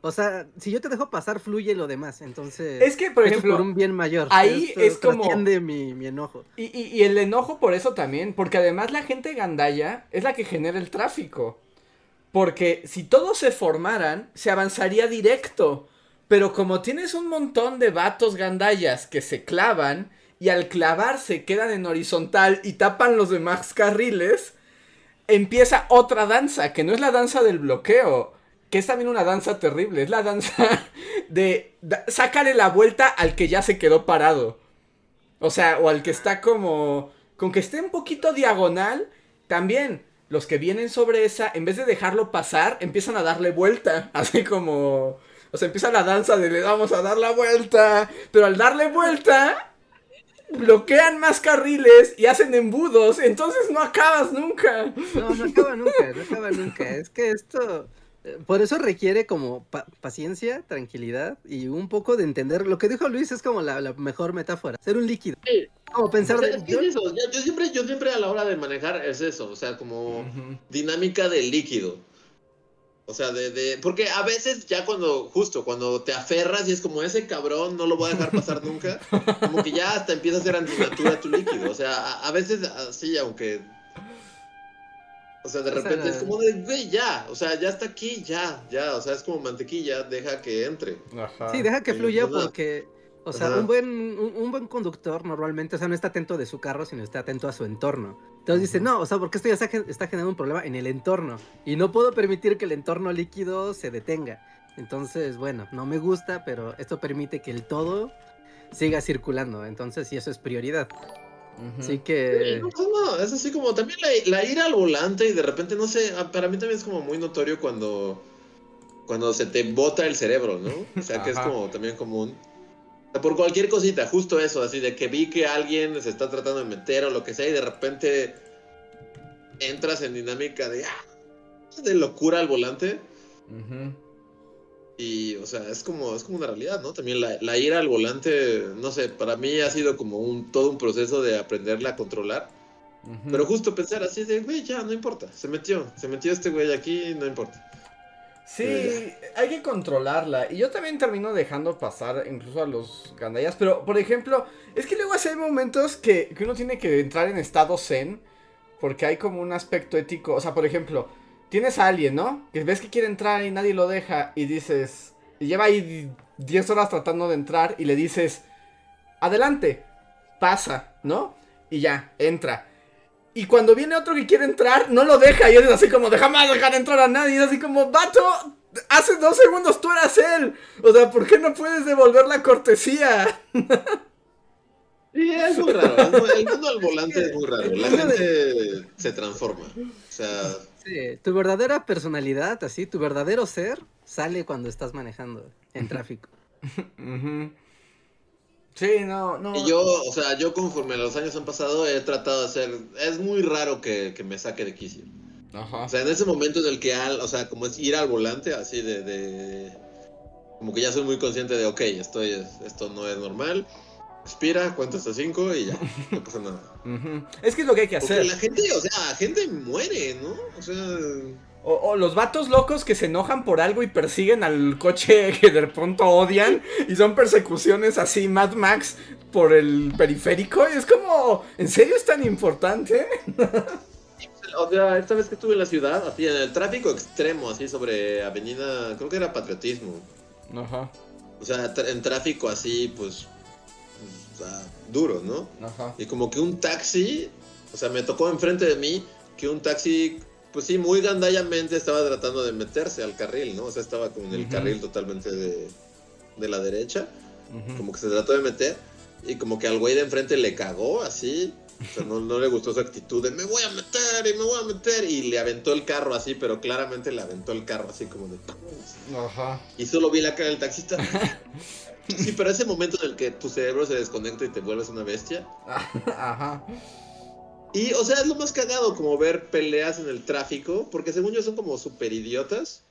o sea, si yo te dejo pasar, fluye lo demás. Entonces, es que, por ejemplo, por un bien mayor. Ahí es como. Mi, mi enojo. Y, y, y, el enojo por eso también, porque además la gente gandaya es la que genera el tráfico. Porque si todos se formaran, se avanzaría directo. Pero como tienes un montón de vatos gandayas que se clavan y al clavarse quedan en horizontal y tapan los demás carriles, empieza otra danza, que no es la danza del bloqueo, que es también una danza terrible, es la danza de sácale la vuelta al que ya se quedó parado. O sea, o al que está como con que esté un poquito diagonal, también los que vienen sobre esa, en vez de dejarlo pasar, empiezan a darle vuelta, así como o sea, empieza la danza de le vamos a dar la vuelta, pero al darle vuelta bloquean más carriles y hacen embudos, entonces no acabas nunca. No, no acaba nunca, no acaba nunca. Es que esto, por eso requiere como paciencia, tranquilidad y un poco de entender. Lo que dijo Luis es como la, mejor metáfora, ser un líquido. Como pensar de... yo... siempre, yo siempre a la hora de manejar es eso, o sea, como dinámica del líquido. O sea, de, de, porque a veces ya cuando, justo, cuando te aferras y es como ese cabrón, no lo voy a dejar pasar nunca, como que ya hasta empieza a ser antinatura tu líquido. O sea, a, veces así, aunque... O sea, de repente es como de, güey, ya, o sea, ya está aquí, ya, ya, o sea, es como mantequilla, deja que entre. Ajá. Sí, deja que fluya porque o sea, un buen, un, buen conductor normalmente, o sea, no está atento de su carro, sino está atento a su entorno. Entonces dice, no, o sea, porque esto ya está, generando un problema en el entorno. Y no puedo permitir que el entorno líquido se detenga. Entonces, bueno, no me gusta, pero esto permite que el todo siga circulando. Entonces, sí, eso es prioridad. Así que. No, no, es así como también la, ira al volante y de repente, no sé, ah, para mí también es como muy notorio cuando. Cuando se te bota el cerebro, ¿no? O sea, que es como también común por cualquier cosita, justo eso, así de que vi que alguien se está tratando de meter o lo que sea y de repente entras en dinámica de, ah, de locura al volante. Y, o sea, es como, es como una realidad, ¿no? También la, ira al volante, no sé, para mí ha sido como un, todo un proceso de aprenderla a controlar. Pero justo pensar así de, güey, ya, no importa, se metió, se metió este güey aquí, no importa. Sí, hay que controlarla. Y yo también termino dejando pasar incluso a los gandallas. Pero, por ejemplo, es que luego hay momentos que, uno tiene que entrar en estado zen. Porque hay como un aspecto ético. O sea, por ejemplo, tienes a alguien, ¿no? Que ves que quiere entrar y nadie lo deja. Y dices. Y lleva ahí 10 horas tratando de entrar. Y le dices. Adelante. Pasa, ¿no? Y ya, entra. Y cuando viene otro que quiere entrar, no lo deja. Y es así como, deja más dejar entrar a nadie. Y es así como, vato, hace dos segundos tú eras él. O sea, ¿por qué no puedes devolver la cortesía? Sí, es muy raro. El mundo al volante es muy raro. La gente se transforma. O sea. Sí, tu verdadera personalidad, así, tu verdadero ser, sale cuando estás manejando en tráfico. Sí, no, no. Y yo, o sea, yo conforme los años han pasado he tratado de hacer, es muy raro que, me saque de quicio. Ajá. O sea, en ese momento en el que, al, o sea, como es ir al volante, así de, de, como que ya soy muy consciente de, ok, estoy, esto no es normal, respira, cuenta hasta cinco y ya, no pasa nada. Es que es lo que hay que hacer. Porque la gente, o sea, la gente muere, ¿no? O sea... O, los vatos locos que se enojan por algo y persiguen al coche que de pronto odian y son persecuciones así Mad Max por el periférico y es como, ¿en serio es tan importante? o sea, esta vez que estuve en la ciudad, así en el tráfico extremo, así sobre avenida, creo que era patriotismo. Ajá. O sea, en tráfico así, pues, pues duro, ¿no? Ajá. Y como que un taxi, o sea, me tocó enfrente de mí que un taxi pues sí, muy gandallamente estaba tratando de meterse al carril, ¿no? O sea, estaba como en el carril totalmente de, la derecha, como que se trató de meter, y como que al güey de enfrente le cagó así, o sea, no, le gustó su actitud de me voy a meter y me voy a meter, y le aventó el carro así, pero claramente le aventó el carro así como de... Ajá. Y solo vi la cara del taxista. Sí, pero ese momento en el que tu cerebro se desconecta y te vuelves una bestia. Ajá. Y, o sea, es lo más cagado como ver peleas en el tráfico, porque según yo son como super idiotas.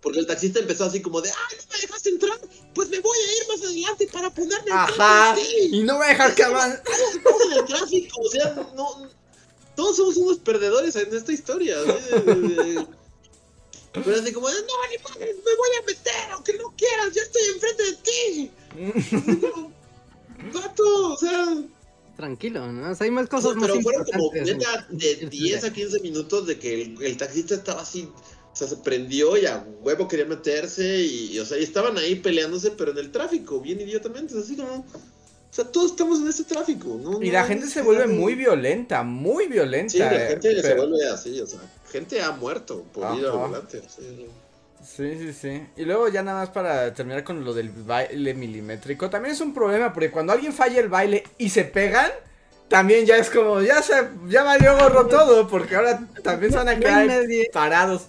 Porque el taxista empezó así como de, ay, no me dejaste entrar, pues me voy a ir más adelante para ponerme Ajá, y no voy a dejar que avance. En el tráfico, o sea, no, todos somos unos perdedores en esta historia. Pero así como, no, ni me voy a meter, aunque no quieras, yo estoy enfrente de ti. Vato, o sea tranquilo, ¿no? O sea, hay más cosas Pero fueron como neta de 10 a 15 minutos de que el, taxista estaba así, o sea, se prendió y a huevo quería meterse y, o sea, y estaban ahí peleándose, pero en el tráfico, bien idiotamente, así como... O sea, todos estamos en ese tráfico, ¿no? Y la gente se vuelve muy violenta, muy violenta. Sí, la gente se vuelve así, o sea, gente ha muerto por ir al volante. Sí. Sí, sí, sí. Y luego ya nada más para terminar con lo del baile milimétrico, también es un problema porque cuando alguien falla el baile y se pegan, también ya es como, ya se, ya valió gorro todo, porque ahora también se van a quedar parados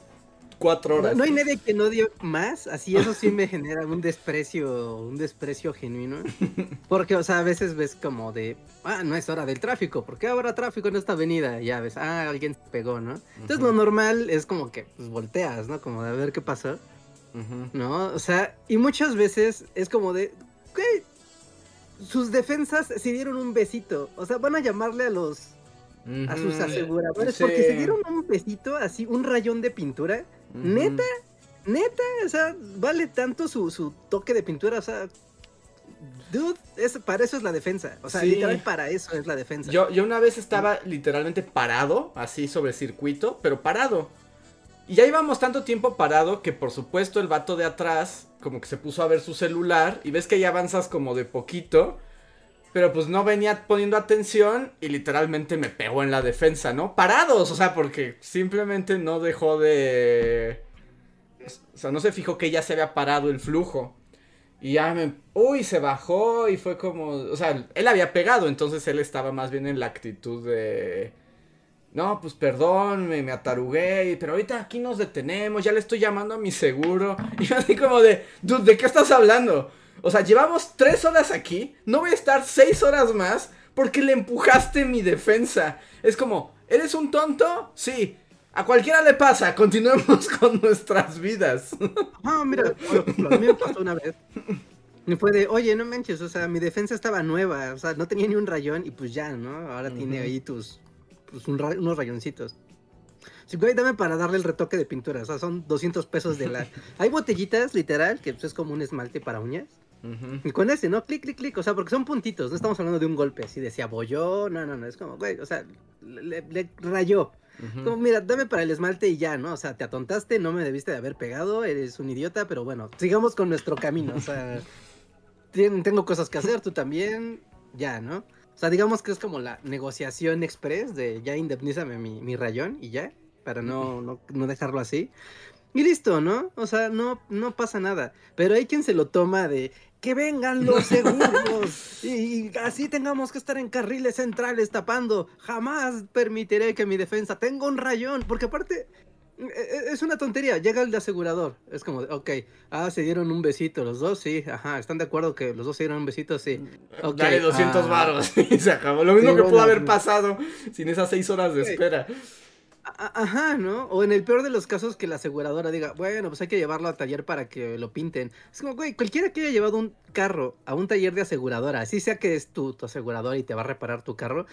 cuatro horas. No, hay nadie que no dio más, así eso sí me genera un desprecio, un desprecio genuino. Porque, o sea, a veces ves como de, ah, no es hora del tráfico, ¿por qué habrá tráfico en esta avenida? Ya ves, ah, alguien se pegó, ¿no? Entonces lo normal es como que pues, volteas, ¿no? Como de a ver qué pasó. ¿No? O sea, y muchas veces es como de, ¿qué? Sus defensas se dieron un besito. O sea, van a llamarle a los a sus aseguradores porque se dieron un besito así, un rayón de pintura Neta, neta, o sea, vale tanto su, toque de pintura, o sea, Dude, para eso es la defensa. O sea, literal para eso es la defensa. Yo, yo una vez estaba literalmente parado, así sobre circuito, pero parado. Y ya íbamos tanto tiempo parado que por supuesto el vato de atrás como que se puso a ver su celular y ves que ya avanzas como de poquito. Pero pues no venía poniendo atención y literalmente me pegó en la defensa, ¿no? Parados, o sea, porque simplemente no dejó de... O sea, no se fijó que ya se había parado el flujo. Y ya me... Uy, se bajó y fue como... O sea, él había pegado, entonces él estaba más bien en la actitud de... No, pues perdón, me, me atarugué, pero ahorita aquí nos detenemos, ya le estoy llamando a mi seguro. Y así como de, dude, ¿de qué estás hablando? O sea, llevamos tres horas aquí, no voy a estar seis horas más porque le empujaste mi defensa. Es como, ¿eres un tonto? Sí. A cualquiera le pasa, continuemos con nuestras vidas. Ah, mira, a mí me pasó una vez. Me fue de, oye, no manches, o sea, mi defensa estaba nueva, o sea, no tenía ni un rayón y pues ya, ¿no? Ahora tiene ahí tus, pues, unos rayoncitos. Sí, güey, dame para darle el retoque de pintura, o sea, son 200 pesos de la... Hay botellitas, literal, que pues, es como un esmalte para uñas. Y con ese, ¿no? Clic, clic, clic. O sea, porque son puntitos. No estamos hablando de un golpe así de se abolló. No, no, no. Es como, güey, o sea, le, rayó. Como, mira, dame para el esmalte y ya, ¿no? O sea, te atontaste, no me debiste de haber pegado, eres un idiota, pero bueno, sigamos con nuestro camino. O sea, tengo cosas que hacer, tú también, ya, ¿no? O sea, digamos que es como la negociación express de ya indemnízame mi, mi rayón y ya, para no, no, no dejarlo así. Y listo, ¿no? O sea, no, no pasa nada. Pero hay quien se lo toma de, que vengan los seguros y, así tengamos que estar en carriles centrales tapando. Jamás permitiré que mi defensa tenga un rayón, porque aparte e, e, es una tontería. Llega el de asegurador, es como, ok, ah, se dieron un besito los dos, sí, ajá, están de acuerdo que los dos se dieron un besito, sí. Okay, Dale 200 varos y se acabó. Lo mismo que pudo haber pasado sin esas seis horas de espera. Ajá, ¿no? O en el peor de los casos que la aseguradora diga, bueno, pues hay que llevarlo al taller para que lo pinten. Es como, güey, cualquiera que haya llevado un carro a un taller de aseguradora, así sea que es tu, tu aseguradora y te va a reparar tu carro,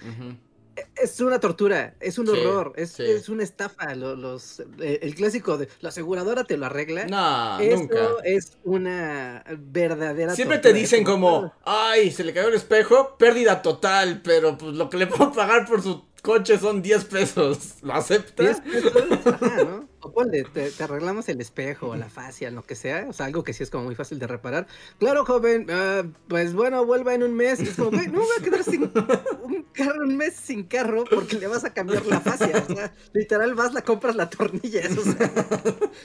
e, es una tortura, es un horror, es, es, una estafa. Los, eh, el clásico de la aseguradora te lo arregla. No, nunca. es una verdadera Siempre te dicen como, ay, se le cayó el espejo, pérdida total, pero pues lo que le puedo pagar por su coche son 10 pesos. ¿Lo aceptas? 10 pesos, ¿no? O ponle, te, arreglamos el espejo, la fascia, lo que sea. O sea, algo que sí es como muy fácil de reparar. Claro, joven, ah, pues bueno, vuelva en un mes. Es como, no voy a quedar sin un carro, un mes sin carro porque le vas a cambiar la fascia. O sea, literal vas, la compras la tornilla. O sea,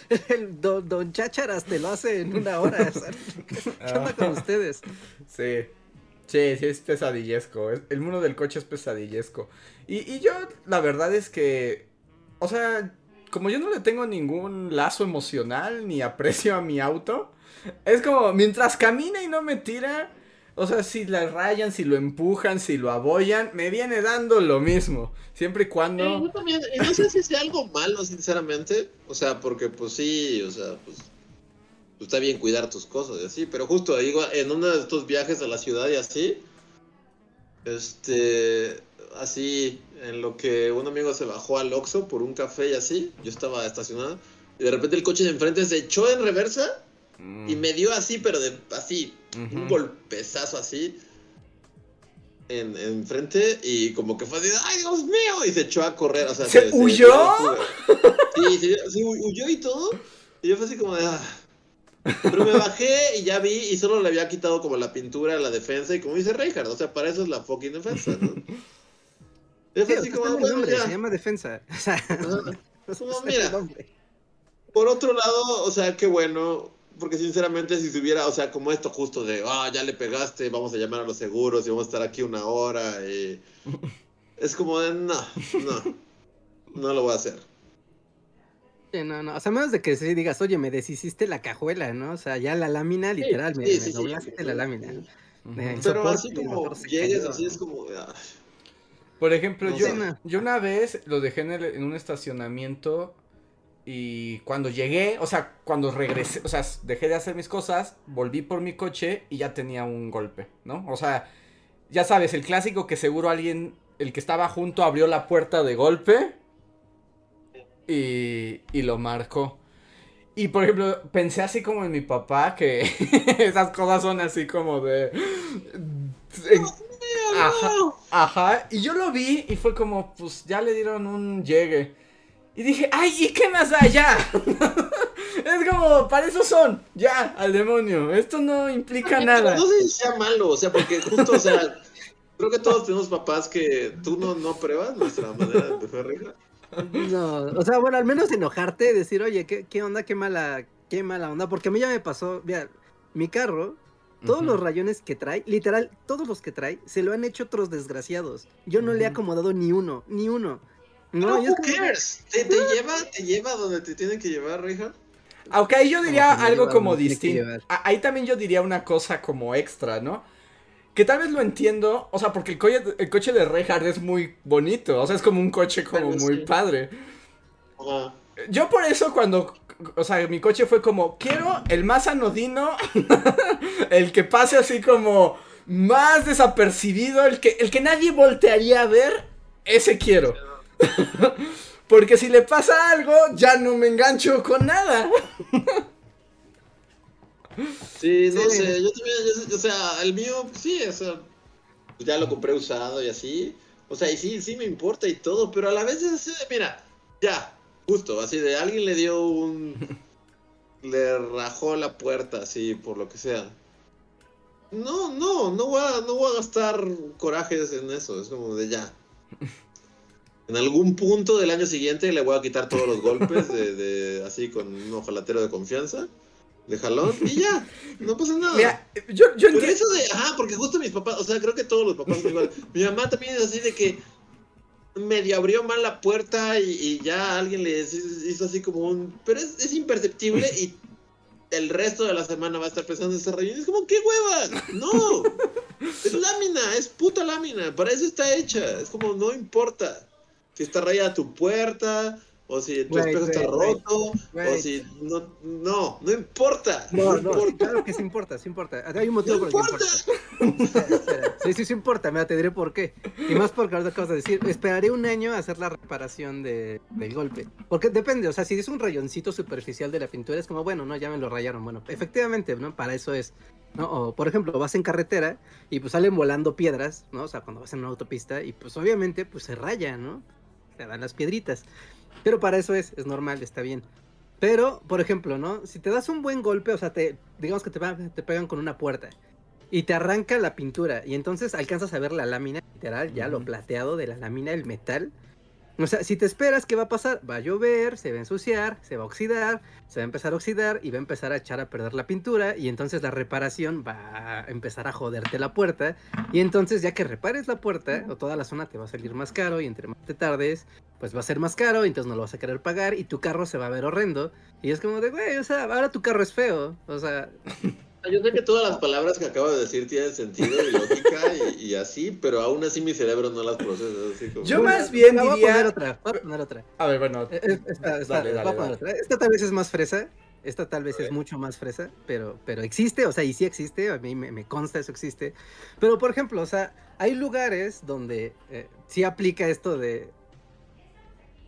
el don, don Chácharas te lo hace en una hora. ¿Qué onda con ustedes? Sí. Sí, sí, es pesadillesco. El mundo del coche es pesadillesco. Y, y yo, la verdad es que, o sea, como yo no le tengo ningún lazo emocional ni aprecio a mi auto, es como, mientras camina y no me tira, o sea, si la rayan, si lo empujan, si lo abollan, me viene dando lo mismo. Siempre y cuando... yo también, no sé si sea algo malo, sinceramente. O sea, porque pues sí, o sea, pues, pues está bien cuidar tus cosas y así. Pero justo digo, en uno de estos viajes a la ciudad y así, este, así, en lo que un amigo se bajó al Oxxo por un café y así, yo estaba estacionado, y de repente el coche de enfrente se echó en reversa y mm. me dio así, pero de así, un golpezazo así. En, en, frente y como que fue así, ¡ay, Dios mío! Y se echó a correr, o sea, ¿Se, huyó? sí, sí, huyó y todo. Y yo fue así como de, ah. Pero me bajé y ya vi y solo le había quitado como la pintura, la defensa y como dice Reinhardt, o sea, para eso es la fucking defensa, ¿no? Es así como, se llama defensa. O sea, mira, por otro lado, o sea, qué bueno, porque sinceramente si tuviera, o sea, como esto justo de, ah, ya le pegaste, vamos a llamar a los seguros y vamos a estar aquí una hora, y... es como de, no, no, no lo voy a hacer. No, no, o sea, menos de que si digas, oye, me deshiciste la cajuela, ¿no? O sea, ya la lámina, literal, me, doblaste la lámina. Pero así como llegues, así es como, ah, por ejemplo, yo, yo una vez lo dejé en, un estacionamiento y cuando llegué, o sea, cuando regresé, o sea, dejé de hacer mis cosas, volví por mi coche y ya tenía un golpe, ¿no? O sea, ya sabes, el clásico que seguro alguien, el que estaba junto abrió la puerta de golpe y, y lo marcó. Y por ejemplo, pensé así como en mi papá, que esas cosas son así como de... Ajá, ajá. Y yo lo vi y fue como, pues ya le dieron un llegue. Y dije, ay, ¿y qué más da? Ya. es como, para eso son. Ya, al demonio. Esto no implica nada. No sé si sea malo, o sea, porque justo, o sea, creo que todos tenemos papás que tú no, no pruebas nuestra manera de hacer No, o sea, bueno, al menos enojarte, decir, oye, ¿qué, qué onda, qué mala, qué mala onda. Porque a mí ya me pasó, mira, mi carro todos los rayones que trae, literal, todos los que trae, se lo han hecho otros desgraciados. Yo no le he acomodado ni uno, ni uno. No, who cares? ¿Te, lleva, ¿Te lleva donde te tienen que llevar, Reija? Aunque ahí yo diría algo como distinto. Ahí también yo diría una cosa como extra, ¿no? Que tal vez lo entiendo, o sea, porque el, coche, el coche de Reinhardt es muy bonito, o sea, es como un coche como muy padre. Yo por eso cuando o sea, mi coche fue como, quiero el más anodino, el que pase así como más desapercibido, el que, el que nadie voltearía a ver, ese quiero. Porque si le pasa algo, ya no me engancho con nada. sí, no sé, yo también, o sea, el mío, sí, o sea, ya lo compré usado y así. O sea, y sí, sí me importa y todo, pero a la vez es, mira, ya, Justo, así de alguien le dio un. le rajó la puerta, así, por lo que sea. No, no, no voy a, no voy a gastar corajes en eso. Es como de ya. En algún punto del año siguiente le voy a quitar todos los golpes de, de así con un ojalatero de confianza. De jalón y ya, no pasa nada. Mira, yo, yo Pero eso de, ajá, porque justo mis papás, o sea, creo que todos los papás son igual. Mi mamá también es así de que medio abrió mal la puerta y, ya alguien le hizo así como un... Pero es, es, imperceptible y el resto de la semana va a estar pensando en ese relleno. Es como, ¿qué hueva? No, es lámina, es puta lámina, para eso está hecha. Es como, no importa si está rayada tu puerta, o si tu espejo está roto, o si no, no, no importa. No, no, importa. claro que sí importa, sí importa. Hay un motivo no por el que importa. Sí, sí, sí importa, me te diré por qué. Y más porque ahora acabas de decir, esperaré un año a hacer la reparación de, del golpe. Porque depende, o sea, si es un rayoncito superficial de la pintura, es como, bueno, no, ya me lo rayaron. Bueno, efectivamente, ¿no? Para eso es. ¿no? O, por ejemplo, vas en carretera y pues salen volando piedras, ¿no? O sea, cuando vas en una autopista y pues obviamente pues se raya, ¿no? Te dan las piedritas. Pero para eso es, es normal, está bien. Pero, por ejemplo, ¿no? Si te das un buen golpe, o sea, te, digamos que te, te pegan con una puerta y te arranca la pintura y entonces alcanzas a ver la lámina, literal, ya lo plateado de la lámina, el metal, o sea, si te esperas, ¿qué va a pasar? Va a llover, se va a ensuciar, se va a oxidar, se va a empezar a oxidar y va a empezar a echar a perder la pintura y entonces la reparación va a empezar a joderte la puerta y entonces ya que repares la puerta o toda la zona te va a salir más caro y entre más te tardes, pues va a ser más caro y entonces no lo vas a querer pagar y tu carro se va a ver horrendo y es como de, güey, o sea, ahora tu carro es feo, o sea... Yo sé que todas las palabras que acabo de decir tienen sentido y lógica y, así, pero aún así mi cerebro no las procesa. Así como... Yo más bien diría... Voy a poner otra, voy a poner otra. A ver, bueno. Esta, esta, dale, dale, dale. Otra. esta tal vez es más fresa, esta tal vez es mucho más fresa, pero, pero existe, o sea, y sí existe, a mí me, me consta eso existe. Pero, por ejemplo, o sea, hay lugares donde eh, sí aplica esto de...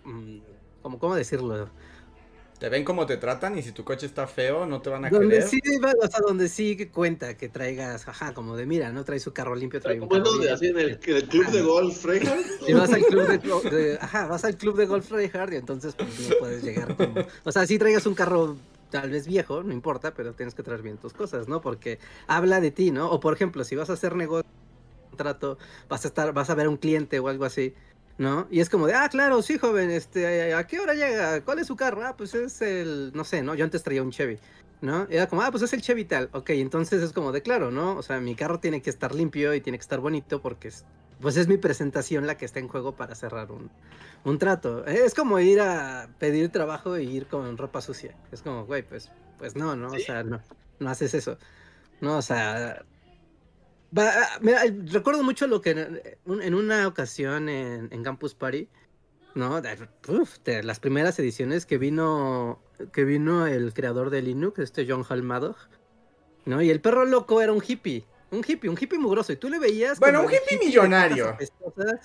Mm, ¿cómo, ¿Cómo decirlo? Te ven como te tratan y si tu coche está feo no te van a donde querer. Sí, o sea, donde sí que cuenta que traigas, ajá, como de mira, no trae su carro limpio, trae un carro así en el, el, club de golf Freyhard. Y vas al club de, ajá, vas al club de golf Freyhard y entonces pues no puedes llegar como, o sea, si traigas un carro tal vez viejo, no importa, pero tienes que traer bien tus cosas, ¿no? Porque habla de ti, ¿no? O por ejemplo, si vas a hacer negocio, trato, vas a estar, vas a ver a un cliente o algo así, ¿no? Y es como de, ah, claro, sí, joven, este, ¿a qué hora llega? ¿Cuál es su carro? Ah, pues es el, no sé, ¿no? Yo antes traía un Chevy, ¿no? era como, ah, pues es el Chevy tal. Ok, entonces es como de, claro, ¿no? O sea, mi carro tiene que estar limpio y tiene que estar bonito porque, es, pues es mi presentación la que está en juego para cerrar un, un trato. Es como ir a pedir trabajo e ir con ropa sucia. Es como, güey, pues, pues no, ¿no? O sea, no, no haces eso. No, o sea, Ah, mira, recuerdo mucho lo que en, una ocasión en, Campus Party, ¿no? De, las primeras ediciones que vino que vino el creador de Linux, este John Hall ¿no? Y el perro loco era un hippie. Un hippie, un hippie mugroso. Y tú le veías. Bueno, un hippie, millonario.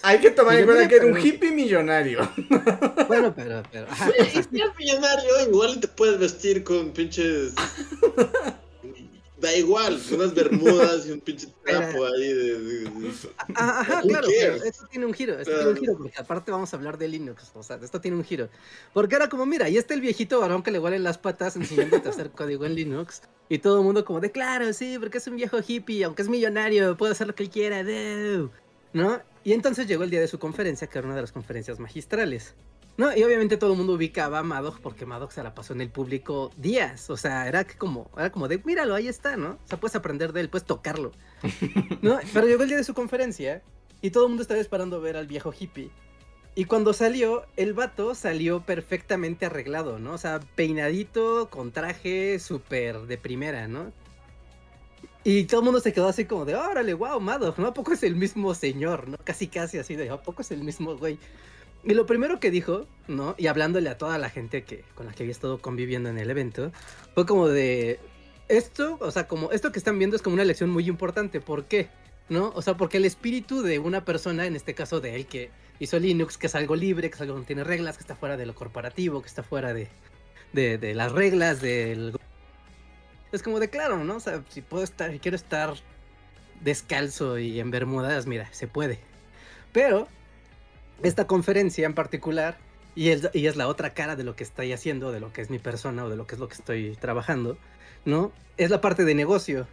Hay que tomar en cuenta que era un hippie millonario. Bueno, pero. pero si eres millonario, igual te puedes vestir con pinches da igual, unas bermudas y un pinche trapo ahí de. Ajá, claro, pero esto tiene un giro, esto tiene un giro, porque aparte vamos a hablar de Linux, o sea, esto tiene un giro. Porque era como, mira, y está el viejito varón que le huelen las patas enseñándote a hacer código en Linux, y todo el mundo como de, claro, sí, porque es un viejo hippie, aunque es millonario, puede hacer lo que él quiera, ¿no? Y entonces llegó el día de su conferencia, que era una de las conferencias magistrales. No, y obviamente todo el mundo ubicaba a Maddox porque Maddox se la pasó en el público días. O sea, era como, era como de, míralo, ahí está, ¿no? O sea, puedes aprender de él, puedes tocarlo. ¿No? Pero llegó el día de su conferencia y todo el mundo estaba esperando ver al viejo hippie. Y cuando salió, el vato salió perfectamente arreglado, ¿no? O sea, peinadito, con traje súper de primera, ¿no? Y todo el mundo se quedó así como de, órale, wow, Maddox, ¿no? ¿A poco es el mismo señor, ¿no? Casi, casi así de, ¿a poco es el mismo güey? Y lo primero que dijo, ¿no? Y hablándole a toda la gente que, con la que había estado conviviendo en el evento, fue como de, esto, o sea, como esto que están viendo es como una lección muy importante. ¿Por qué? ¿No? O sea, porque el espíritu de una persona, en este caso de él que hizo Linux, que es algo libre, que es algo que no tiene reglas, que está fuera de lo corporativo, que está fuera de, de, de las reglas del... Es como de claro, ¿no? O sea, si puedo estar, si quiero estar descalzo y en bermudas, mira, se puede. Pero esta conferencia en particular, y es, la otra cara de lo que estoy haciendo, de lo que es mi persona o de lo que es lo que estoy trabajando, ¿no? Es la parte de negocio.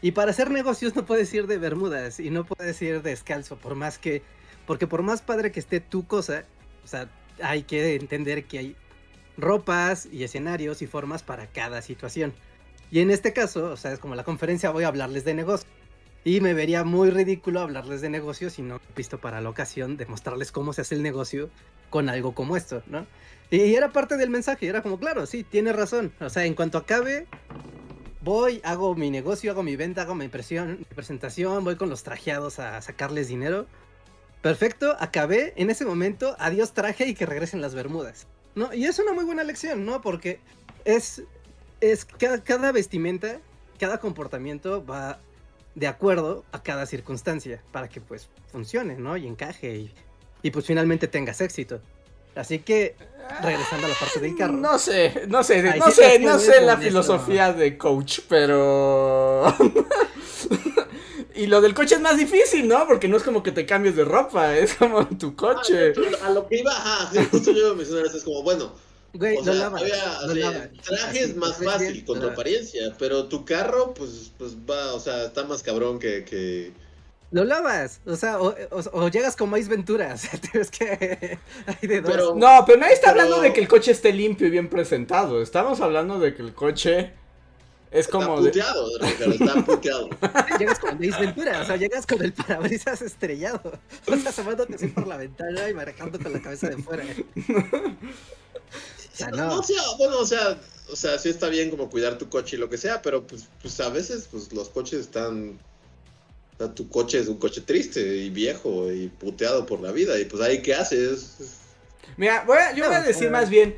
Y para hacer negocios no puedes ir de bermudas y no puedes ir descalzo, por más que, porque por más padre que esté tu cosa, o sea, hay que entender que hay ropas y escenarios y formas para cada situación. Y en este caso, o sea, es como la conferencia, voy a hablarles de negocio. Y me vería muy ridículo hablarles de negocio si no visto para la ocasión de mostrarles cómo se hace el negocio con algo como esto, ¿no? Y era parte del mensaje, era como, claro, sí, tiene razón. O sea, en cuanto acabe, voy, hago mi negocio, hago mi venta, hago mi, impresión, mi presentación, voy con los trajeados a sacarles dinero. Perfecto, acabé, en ese momento, adiós traje y que regresen las Bermudas. ¿No? Y es una muy buena lección, ¿no? Porque es, es cada, cada vestimenta, cada comportamiento va de acuerdo a cada circunstancia para que pues funcione, ¿no? Y encaje y, y pues finalmente tengas éxito. Así que, regresando a la parte del carro. No sé, no sé, no sé, no sé la filosofía de coach, pero... y lo del coche es más difícil, ¿no? Porque no es como que te cambies de ropa, es como tu coche. Ah, a lo que iba, ajá, justo yo iba a mencionar eso, es como, bueno, Güey, o sea, trajes más fácil con tu apariencia, pero tu carro, pues, pues va, o sea, está más cabrón que, que lo lavas, o sea, o, llegas como Ace Ventura, o sea, tienes que... Hay de dos. no, pero nadie está hablando de que el coche esté limpio y bien presentado, estamos hablando de que el coche es como... Está puteado, de... está puteado. llegas con Ace Ventura, o sea, llegas con el parabrisas estrellado, o sea, asomándote así por la ventana y manejando con la cabeza de fuera. O sea, no. O sea, bueno, o sea, o sea, sí está bien como cuidar tu coche y lo que sea, pero pues, pues a veces pues los coches están tu coche es un coche triste y viejo y puteado por la vida. Y pues ahí, ¿qué haces? Mira, voy a, yo voy a decir más bien,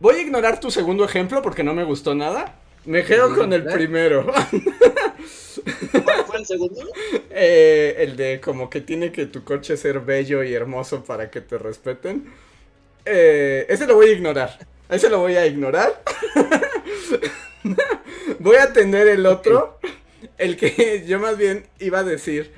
voy a ignorar tu segundo ejemplo porque no me gustó nada. Me quedo con el primero. ¿Cuál fue el segundo? Eh, el de como que tiene que tu coche ser bello y hermoso para que te respeten. Eh, ese lo voy a ignorar. Ese lo voy a ignorar. voy a tener el otro el que yo más bien iba a decir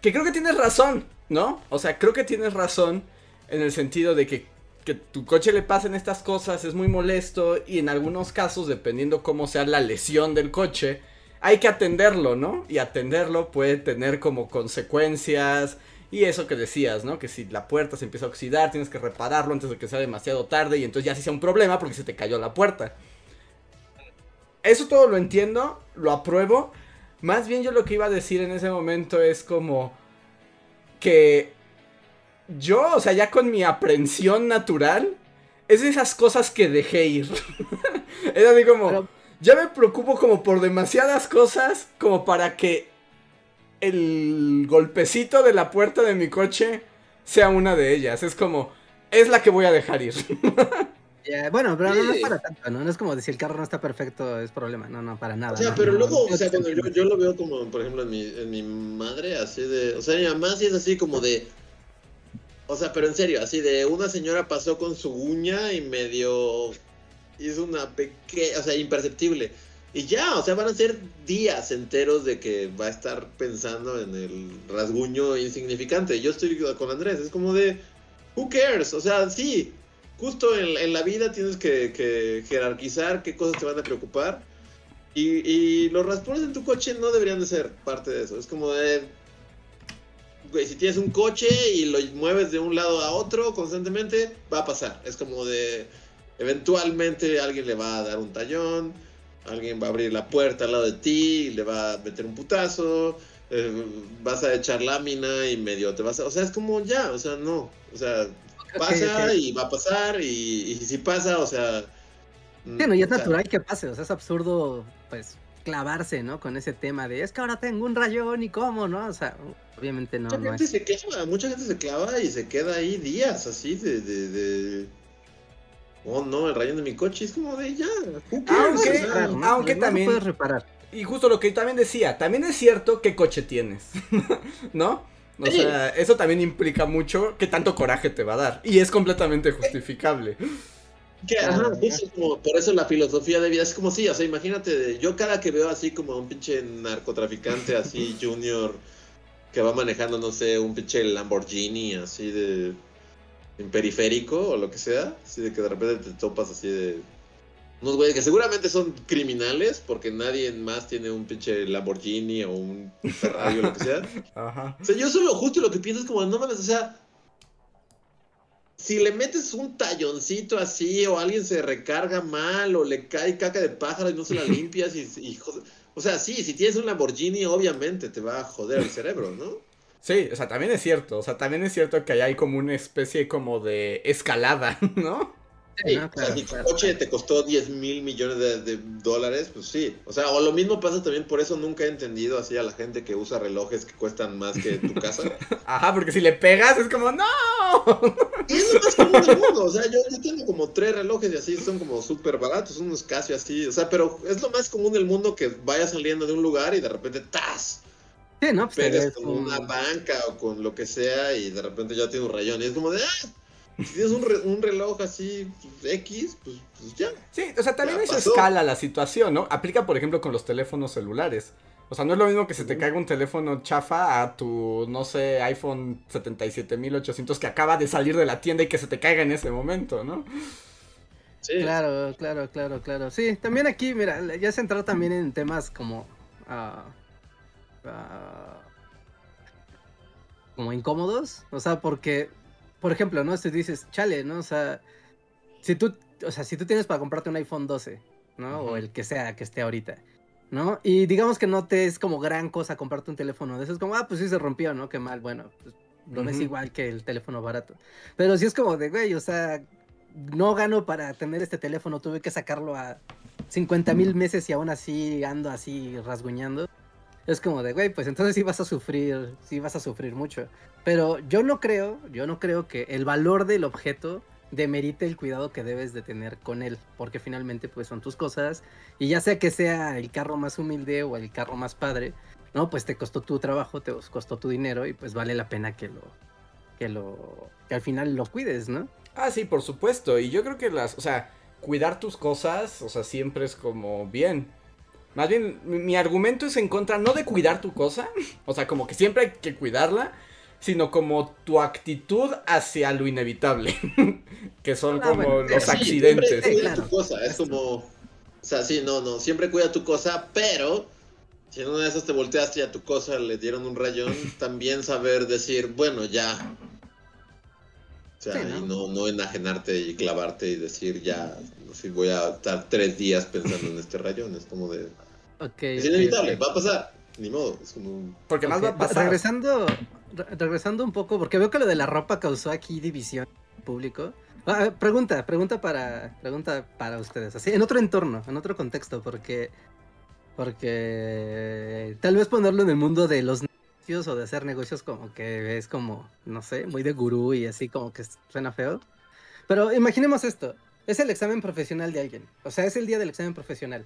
que creo que tienes razón, ¿no? O sea, creo que tienes razón en el sentido de que, que tu coche le pasen estas cosas es muy molesto y en algunos casos, dependiendo cómo sea la lesión del coche, hay que atenderlo, ¿no? Y atenderlo puede tener como consecuencias y eso que decías, ¿no? Que si la puerta se empieza a oxidar, tienes que repararlo antes de que sea demasiado tarde y entonces ya sí sea un problema porque se te cayó la puerta. Eso todo lo entiendo, lo apruebo, más bien yo lo que iba a decir en ese momento es como que yo, o sea, ya con mi aprensión natural, es de esas cosas que dejé ir. es así como, ya me preocupo como por demasiadas cosas como para que el golpecito de la puerta de mi coche sea una de ellas. Es como, es la que voy a dejar ir. bueno, pero no, es para tanto, ¿no? No es como decir el carro no está perfecto, es problema, no, no, para nada. O sea, pero luego, o sea, cuando yo, yo, lo veo como, por ejemplo, en mi, en mi madre, así de, o sea, mi mamá sí es así como de, o sea, pero en serio, así de, una señora pasó con su uña y medio hizo una pequeña, o sea, imperceptible. Y ya, o sea, van a ser días enteros de que va a estar pensando en el rasguño insignificante. Yo estoy con Andrés, es como de, who cares? O sea, sí, justo en, la vida tienes que, jerarquizar qué cosas te van a preocupar. Y, los raspones en tu coche no deberían de ser parte de eso. Es como de... Güey, si tienes un coche y lo mueves de un lado a otro constantemente, va a pasar. Es como de... Eventualmente alguien le va a dar un tallón, alguien va a abrir la puerta al lado de ti, y le va a meter un putazo, eh, vas a echar lámina y medio te vas a... O sea, es como ya, o sea, no. O sea, pasa y va a pasar y, si pasa, o sea... Bueno, y es natural que pase, o sea, es absurdo, pues, clavarse, ¿no? Con ese tema de, es que ahora tengo un rayón y cómo, ¿no? O sea, obviamente no. Mucha gente se clava, mucha gente se clava y se queda ahí días así de, de, Oh, no, el rayón de mi coche es como de ya. Aunque, aunque también... puedes reparar. Y justo lo que también decía, también es cierto qué coche tienes, ¿no? O sea, eso también implica mucho qué tanto coraje te va a dar. Y es completamente justificable. Que, ajá, como, por eso la filosofía de vida es como sí, o sea, imagínate, yo cada que veo así como un pinche narcotraficante así junior que va manejando, no sé, un pinche Lamborghini así de en periférico o lo que sea, así de que de repente te topas así de unos güeyes que seguramente son criminales porque nadie más tiene un pinche Lamborghini o un Ferrari o lo que sea. Ajá. O sea, yo solo justo lo que pienso es como, no mames, o sea, si le metes un talloncito así o alguien se recarga mal o le cae caca de pájaro y no se la limpias y, o sea, sí, si tienes un Lamborghini obviamente te va a joder el cerebro, ¿no? Sí, o sea, también es cierto, o sea, también es cierto que hay como una especie como de escalada, ¿no? Sí, o sea, si tu coche te costó 10 mil millones de, dólares, pues sí. O sea, o lo mismo pasa también, por eso nunca he entendido así a la gente que usa relojes que cuestan más que tu casa. Ajá, porque si le pegas es como, ¡no! Y es lo más común del mundo. O sea, yo, yo tengo como tres relojes y así son como súper baratos, unos casi así. O sea, pero es lo más común del mundo que vayas saliendo de un lugar y de repente ¡tas! Sí, no, pues pegas con una banca o con lo que sea y de repente ya tiene un rayón. Y es como de, ¡ah! Si tienes un, reloj así pues, X, pues, pues, ya. Sí, o sea, también es escala la situación, ¿no? Aplica, por ejemplo, con los teléfonos celulares. O sea, no es lo mismo que se te caiga un teléfono chafa a tu, no sé, iPhone 77800 que acaba de salir de la tienda y que se te caiga en ese momento, ¿no? Sí. Claro, claro, claro, claro. Sí, también aquí, mira, ya se entró también en temas como... Ah, como incómodos, o sea, porque por ejemplo, ¿no? Si dices, chale, ¿no? O sea, si tú, o sea, si tú tienes para comprarte un iPhone 12, ¿no? O el que sea que esté ahorita, ¿no? Y digamos que no te es como gran cosa comprarte un teléfono de esos, como, ah, pues sí se rompió, ¿no? Qué mal, bueno, pues lo ves igual que el teléfono barato. Pero si es como de, güey, o sea, no gano para tener este teléfono, tuve que sacarlo a 50 mil meses y aún así ando así rasguñando. Es como de, güey, pues entonces sí vas a sufrir, sí vas a sufrir mucho. Pero yo no creo, yo no creo que el valor del objeto demerite el cuidado que debes de tener con él, porque finalmente pues son tus cosas y ya sea que sea el carro más humilde o el carro más padre, no, pues te costó tu trabajo, te costó tu dinero y pues vale la pena que lo que lo que al final lo cuides, ¿no? Ah, sí, por supuesto, y yo creo que las, o sea, cuidar tus cosas, o sea, siempre es como bien. Más bien, mi argumento es en contra no de cuidar tu cosa, o sea, como que siempre hay que cuidarla, sino como tu actitud hacia lo inevitable, que son ah, como los accidentes. cuida tu cosa, es como, o sea, sí, no, no, siempre cuida tu cosa, pero si en una de esas te volteaste y a tu cosa le dieron un rayón, también saber decir, bueno, ya. O sea, y no, no enajenarte y clavarte y decir, ya, si voy a estar tres días pensando en este rayón, es como de... es inevitable, va a pasar, ni modo, es como... Porque más va a pasar. Regresando, regresando un poco, porque veo que lo de la ropa causó aquí división público. Ah, pregunta, pregunta para, pregunta para ustedes, así, en otro entorno, en otro contexto, porque, porque tal vez ponerlo en el mundo de los negocios o de hacer negocios como que es como, no sé, muy de gurú y así como que suena feo. Pero imaginemos esto, es el examen profesional de alguien, o sea, es el día del examen profesional,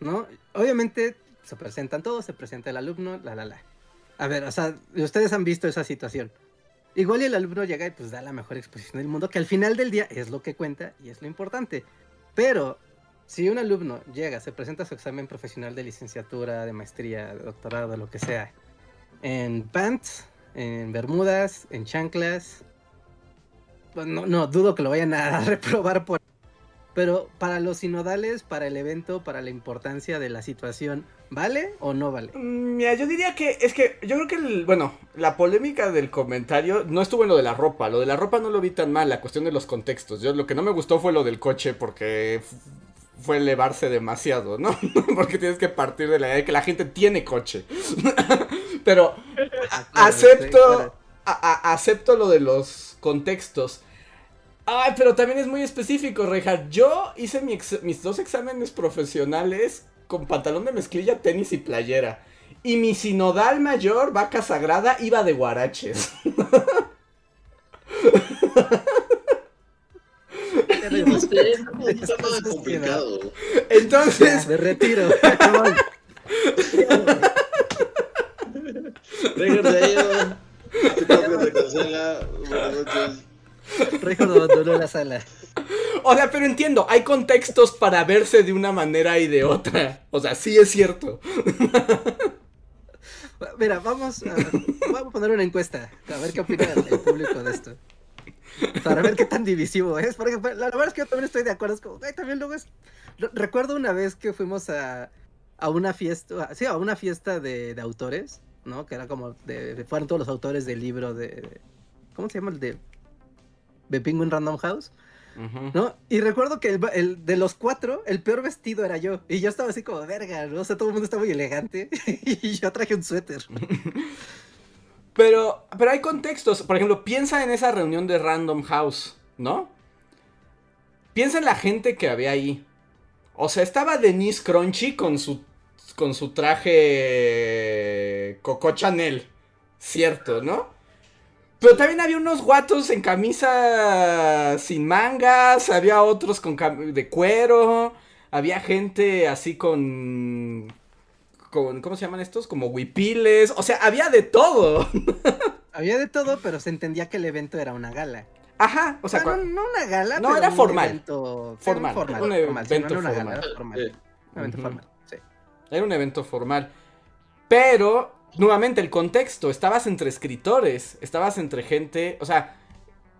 ¿no? Obviamente se presentan todos, se presenta el alumno, la, la, la. A ver, o sea, ustedes han visto esa situación. Igual el alumno llega y pues da la mejor exposición del mundo, que al final del día es lo que cuenta y es lo importante. Pero si un alumno llega, se presenta su examen profesional de licenciatura, de maestría, de doctorado, lo que sea, en pants, en bermudas, en chanclas, no, no dudo que lo vayan a reprobar por pero para los sinodales, para el evento, para la importancia de la situación, ¿vale o no vale? Mm, mira, yo diría que es que yo creo que, el, bueno, la polémica del comentario no estuvo en lo de la ropa. Lo de la ropa no lo vi tan mal, la cuestión de los contextos. Yo lo que no me gustó fue lo del coche porque fue elevarse demasiado, ¿no? porque tienes que partir de la idea de que la gente tiene coche. Pero acepto, acepto lo de los contextos. Ay, pero también es muy específico, Reja. Yo hice mis dos exámenes profesionales con pantalón de mezclilla, tenis y playera. Y mi sinodal mayor, vaca sagrada, iba de guaraches. Entonces. Me retiro. Reja Se cancela. Buenas noches. Récord abandonó la sala. O sea, pero entiendo, hay contextos para verse de una manera y de otra. O sea, sí es cierto. Mira, vamos a, vamos a poner una encuesta. A ver qué opina el público de esto. Para ver qué tan divisivo es. Porque pues, la verdad es que yo también estoy de acuerdo. Es como, también luego es. Recuerdo una vez que fuimos a, a una fiesta. Sí, a una fiesta de, de autores, ¿no? Que era como. De, fueron todos los autores del libro de. ¿Cómo se llama el de The Penguin Random House. ¿No? Y recuerdo que el, de los cuatro, el peor vestido era yo. Y yo estaba así como verga, ¿no? O sea, todo el mundo está muy elegante. y yo traje un suéter. pero, pero hay contextos. Por ejemplo, piensa en esa reunión de Random House, ¿no? Piensa en la gente que había ahí. O sea, estaba Denise Crunchy con su, con su traje Coco Chanel. Cierto, ¿no? Pero también había unos guatos en camisa sin mangas, había otros con de cuero, había gente así con con ¿cómo se llaman estos? Como huipiles, o sea, había de todo. había de todo, pero se entendía que el evento era una gala. Ajá, o sea, no, no, una gala, no era formal. Evento formal, formal, un evento formal. Gala, formal. Un evento formal. Era un evento formal. Pero nuevamente el contexto, estabas entre escritores, estabas entre gente, o sea,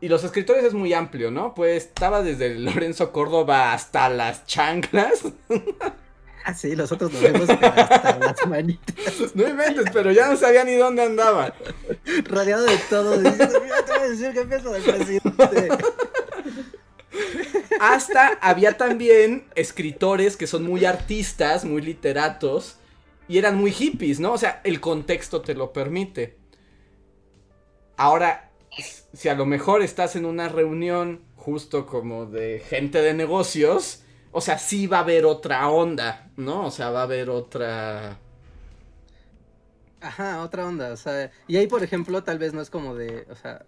y los escritores es muy amplio, ¿no? Pues estaba desde Lorenzo Córdoba hasta las chanclas. Ah, sí, los otros nos vemos hasta las manitas. No inventes, pero ya no sabía ni dónde andaba. Rodeado de todo, diciendo, mira, te voy a decir qué pienso del presidente. Hasta había también escritores que son muy artistas, muy literatos, y eran muy hippies, ¿no? O sea, el contexto te lo permite. Ahora, si a lo mejor estás en una reunión justo como de gente de negocios, o sea, sí va a haber otra onda, ¿no? O sea, va a haber otra... Ajá, otra onda, o sea, y ahí por ejemplo tal vez no es como de, o sea,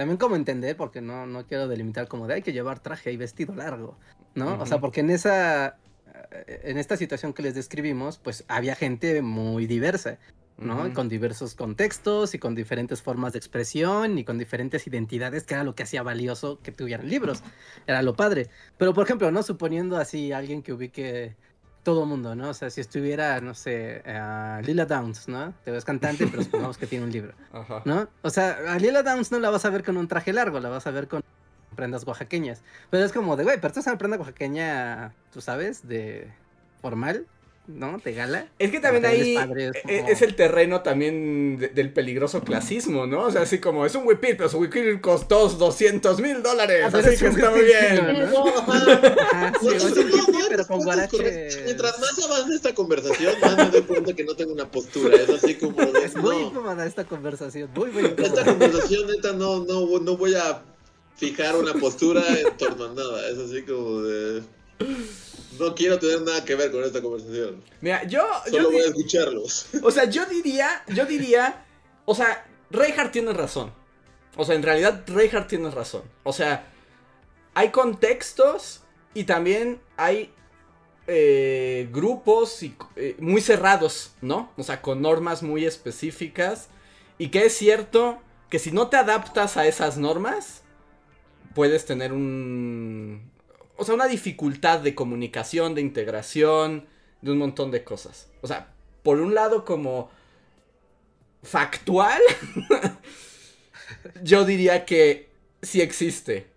también como entender, porque no, no quiero delimitar como de hay que llevar traje y vestido largo, ¿no? O sea, porque en esa, en esta situación que les describimos, pues había gente muy diversa, ¿no? Con diversos contextos y con diferentes formas de expresión y con diferentes identidades, que era lo que hacía valioso que tuvieran libros. Era lo padre. Pero, por ejemplo, ¿no? Suponiendo así alguien que ubique todo mundo, ¿no? O sea, si estuviera, no sé, Lila Downs, ¿no? Te ves cantante, pero supongamos que tiene un libro, ¿no? O sea, a Lila Downs no la vas a ver con un traje largo, la vas a ver con prendas oaxaqueñas. Pero es como de, güey, pero es una prenda oaxaqueña, tú sabes, de formal, ¿no? De gala. Es que también ahí e-, es, el terreno también del peligroso clasismo, ¿no? O sea, así como es un whippet, pero su whippet costó 200 mil dólares. Ah, así que está muy bien. pero con Mientras más avance esta conversación, más me doy cuenta que no tengo una postura. Es así como. es muy incómoda esta conversación. Muy, muy incómoda. Esta conversación, neta, no, no, no voy a fijar una postura en torno a nada. Es así como de. No quiero tener nada que ver con esta conversación. Mira, yo. Solo voy a escucharlos. O sea, yo diría. Yo diría. O sea, Reinhardt tiene razón. O sea, en realidad, Reinhardt tiene razón. O sea, hay contextos y también hay eh, grupos eh, muy cerrados, ¿no? O sea, con normas muy específicas. Y que es cierto que si no te adaptas a esas normas, puedes tener un... O sea, una dificultad de comunicación, de integración, de un montón de cosas. O sea, por un lado como factual, yo diría que sí existe.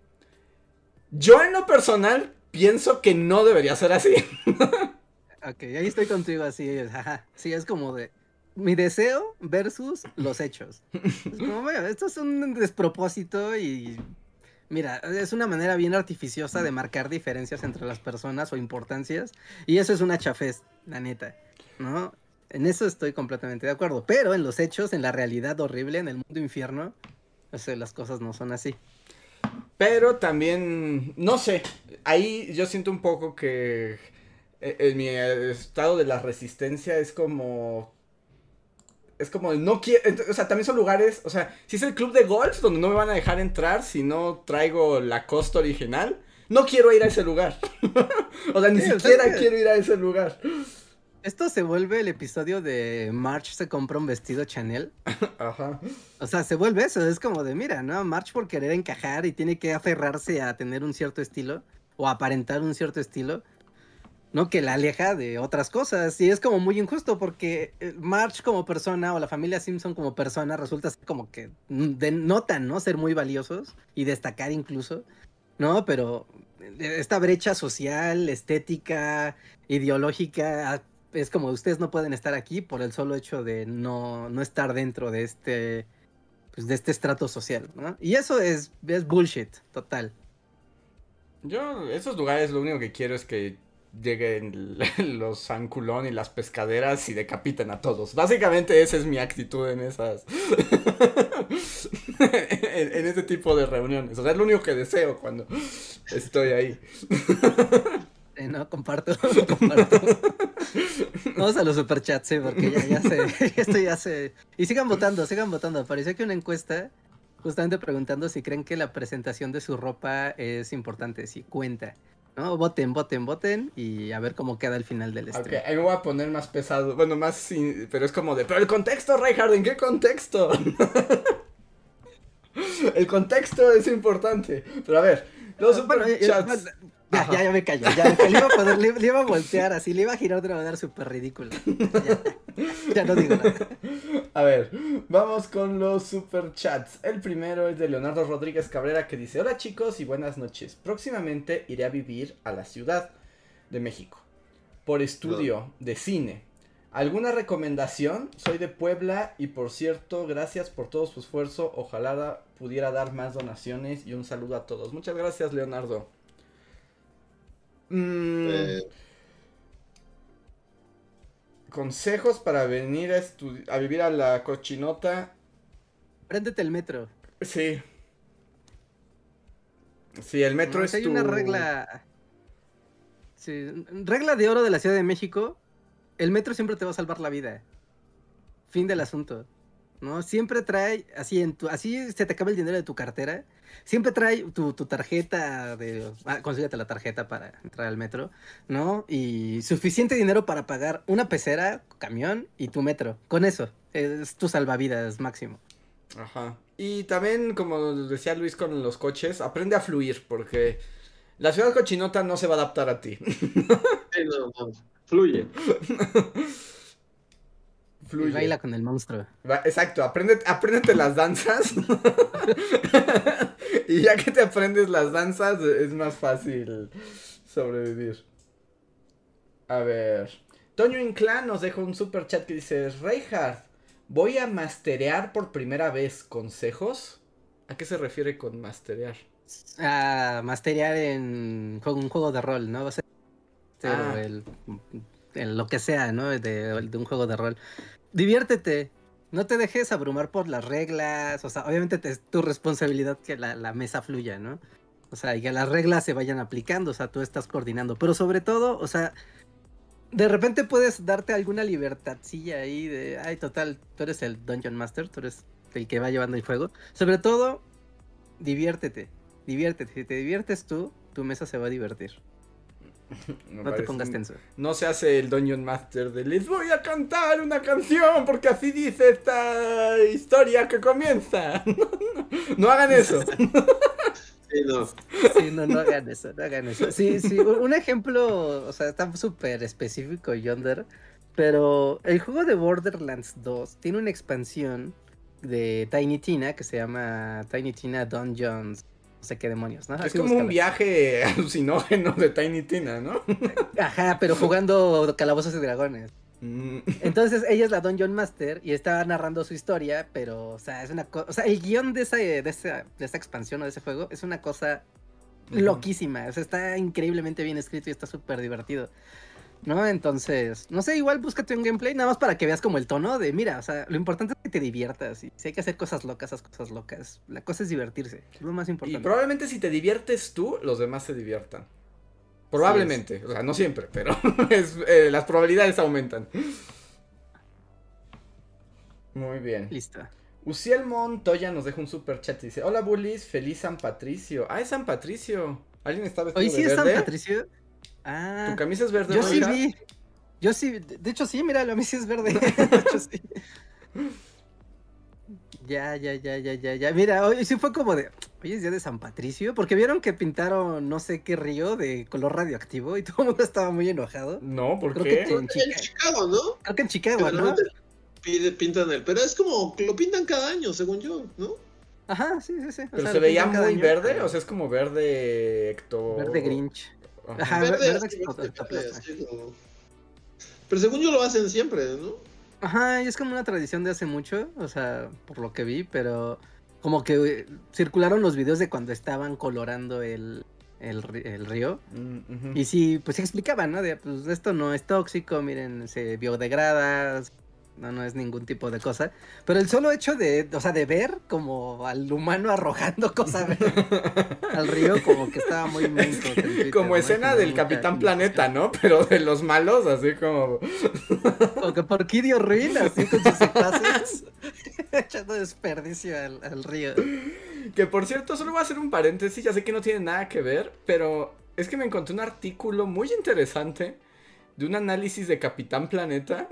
Yo en lo personal pienso que no debería ser así. ok, ahí estoy contigo así. Sí, es como de mi deseo versus los hechos. como, esto es un despropósito y Mira, es una manera bien artificiosa de marcar diferencias entre las personas o importancias. Y eso es una chafez, la neta. ¿No? En eso estoy completamente de acuerdo. Pero en los hechos, en la realidad horrible, en el mundo infierno, las cosas no son así. Pero también, no sé, ahí yo siento un poco que eh, en mi estado de la resistencia es como es como no quiero, o sea, también son lugares, o sea, si es el club de golf donde no me van a dejar entrar si no traigo la costa original, no quiero ir a ese lugar. o sea, ni siquiera quiero ir a ese lugar. Esto se vuelve el episodio de March se compra un vestido Chanel. Ajá. O sea, se vuelve eso, es como de, mira, ¿no? March por querer encajar y tiene que aferrarse a tener un cierto estilo o aparentar un cierto estilo. ¿No? Que la aleja de otras cosas. Y es como muy injusto porque eh, March como persona o la familia Simpson como persona resulta como que denotan, ¿no? Ser muy valiosos y destacar incluso, ¿no? Pero eh, esta brecha social, estética, ideológica, es como ustedes no pueden estar aquí por el solo hecho de no, no estar dentro de este pues, de este estrato social, ¿no? Y eso es, es bullshit, total. Yo, esos lugares lo único que quiero es que lleguen los Sanculón y las pescaderas y decapiten a todos. Básicamente esa es mi actitud en esas... en, ese tipo de reuniones. O sea, es lo único que deseo cuando estoy ahí. no, comparto, comparto. Vamos a los superchats, sí, porque ya, ya sé, esto ya sé. Y sigan votando, sigan votando. Parecía que una encuesta justamente preguntando si creen que la presentación de su ropa es importante, si cuenta. ¿No? Voten, voten, voten y a ver cómo queda el final del stream. Ok, ahí me voy a poner más pesado, bueno, más, pero es como de, pero el contexto, Reinhardt, ¿en qué contexto? el contexto es importante, pero a ver, los superchats... Ya, ya, ya, me callo. Ya, le, iba a poder, le, iba a voltear así, le iba a girar de una manera súper ridícula. Ya, no digo nada. A ver, vamos con los superchats. El primero es de Leonardo Rodríguez Cabrera que dice: Hola chicos y buenas noches. Próximamente iré a vivir a la Ciudad de México por estudio de cine. ¿Alguna recomendación? Soy de Puebla y por cierto, gracias por todo su esfuerzo. Ojalá pudiera dar más donaciones y un saludo a todos. Muchas gracias, Leonardo. Mm. Eh. Consejos para venir a, a vivir a la cochinota. Préndete el metro. Sí. Sí, el metro es hay una regla. Sí, regla de oro de la Ciudad de México. El metro siempre te va a salvar la vida. Fin del asunto. ¿No? Siempre trae, así en tu, así se te acaba el dinero de tu cartera siempre trae tu, tarjeta de. Ah, consíguete la tarjeta para entrar al metro, ¿no? Y suficiente dinero para pagar una pecera, camión y tu metro. Con eso, es tu salvavidas máximo. Ajá. Y también, como decía Luis con los coches, aprende a fluir, porque la ciudad cochinota no se va a adaptar a ti. Sí, no, no. Fluye. Fluye. baila con el monstruo. exacto, apréndete las danzas. y ya que te aprendes las danzas, es más fácil sobrevivir. A ver. Toño Inclán nos deja un super chat que dice: Reinhardt, voy a masterear por primera vez. ¿Consejos? ¿A qué se refiere con masterear? A masterear en un juego de rol, ¿no? O sea, ah. el, lo que sea, ¿no? De, de un juego de rol. Diviértete, no te dejes abrumar por las reglas, o sea, obviamente es tu responsabilidad que la, mesa fluya, ¿no? O sea, y que las reglas se vayan aplicando, o sea, tú estás coordinando, pero sobre todo, o sea, de repente puedes darte alguna libertadcilla ahí de, ay, total, tú eres el Dungeon Master, tú eres el que va llevando el juego. Sobre todo, diviértete, diviértete, si te diviertes tú, tu mesa se va a divertir. No te pongas tenso. No se hace el Dungeon Master de les voy a cantar una canción porque así dice esta historia que comienza. no, hagan eso. Sí, no. Sí, no, no hagan eso, no hagan eso. Sí, sí, un ejemplo, o sea, está súper específico Yonder, pero el juego de Borderlands 2 tiene una expansión de Tiny Tina que se llama Tiny Tina Dungeons sé qué demonios, ¿no? es como un viaje alucinógeno de Tiny Tina, ¿no? Ajá, pero jugando calabozos y dragones. Mm. Entonces ella es la Dungeon Master y está narrando su historia, pero, o sea, es una cosa. O sea, el guion de esa, de, esa, de esa expansión o de ese juego es una cosa loquísima. O sea, está increíblemente bien escrito y está súper divertido. ¿No? Entonces, no sé, igual búscate un gameplay nada más para que veas como el tono de, mira, o sea, lo importante es que te diviertas y si hay que hacer cosas locas, haz cosas locas. La cosa es divertirse, es lo más importante. Y probablemente si te diviertes tú, los demás se diviertan. Probablemente, o sea, no siempre, pero eh, las probabilidades aumentan. Muy bien. Listo. Uciel Montoya nos deja un super chat y dice, hola bullies, feliz San Patricio. Ah, es San Patricio. ¿Alguien está vestido ¿Hoy sí es San Patricio? Ah. ¿Tu camisa es verde? Yo sí vi. Yo sí, de hecho sí, míralo, a mí sí es verde. de hecho sí. Ya, ya, ya, ya, ya, ya. Mira, hoy sí fue como de. Hoy es día de San Patricio. Porque vieron que pintaron no sé qué río de color radioactivo y todo el mundo estaba muy enojado. No, ¿por qué? en, Chicago, ¿no? Creo que en Chicago, ¿no? pintan el. Pero es como. Lo pintan cada año, según yo, ¿no? Ajá, sí, sí, sí. Pero se veía muy verde, o sea, es como verde Hector. Verde Grinch. Pero según yo lo hacen siempre, ¿no? Ajá, y es como una tradición de hace mucho, o sea, por lo que vi, pero como que eh, circularon los videos de cuando estaban colorando el, el, río. Mm, y sí, pues se explicaban, ¿no? De, pues esto no es tóxico, miren, se biodegrada, no, no es ningún tipo de cosa. Pero el solo hecho de, o sea, de ver como al humano arrojando cosas al río, como que estaba muy Como escena del Capitán Planeta, ¿no? Pero de los malos, así como. Como que por Kidio Ruin, así con sus espacios, echando desperdicio al, al río. Que por cierto, solo voy a hacer un paréntesis, ya sé que no tiene nada que ver, pero es que me encontré un artículo muy interesante de un análisis de Capitán Planeta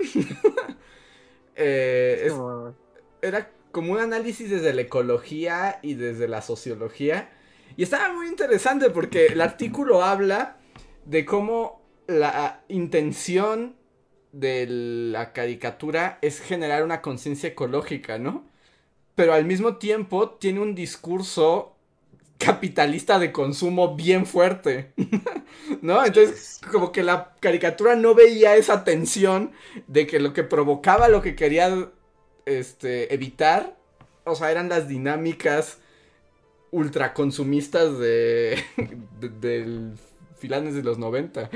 eh, era como un análisis desde la ecología y desde la sociología. Y estaba muy interesante porque el artículo habla de cómo la intención de la caricatura es generar una conciencia ecológica, ¿no? Pero al mismo tiempo tiene un discurso capitalista de consumo bien fuerte, ¿no? Entonces, como que la caricatura no veía esa tensión de que lo que provocaba lo que quería este, evitar, o sea, eran las dinámicas ultraconsumistas de, de, del filanes de los 90.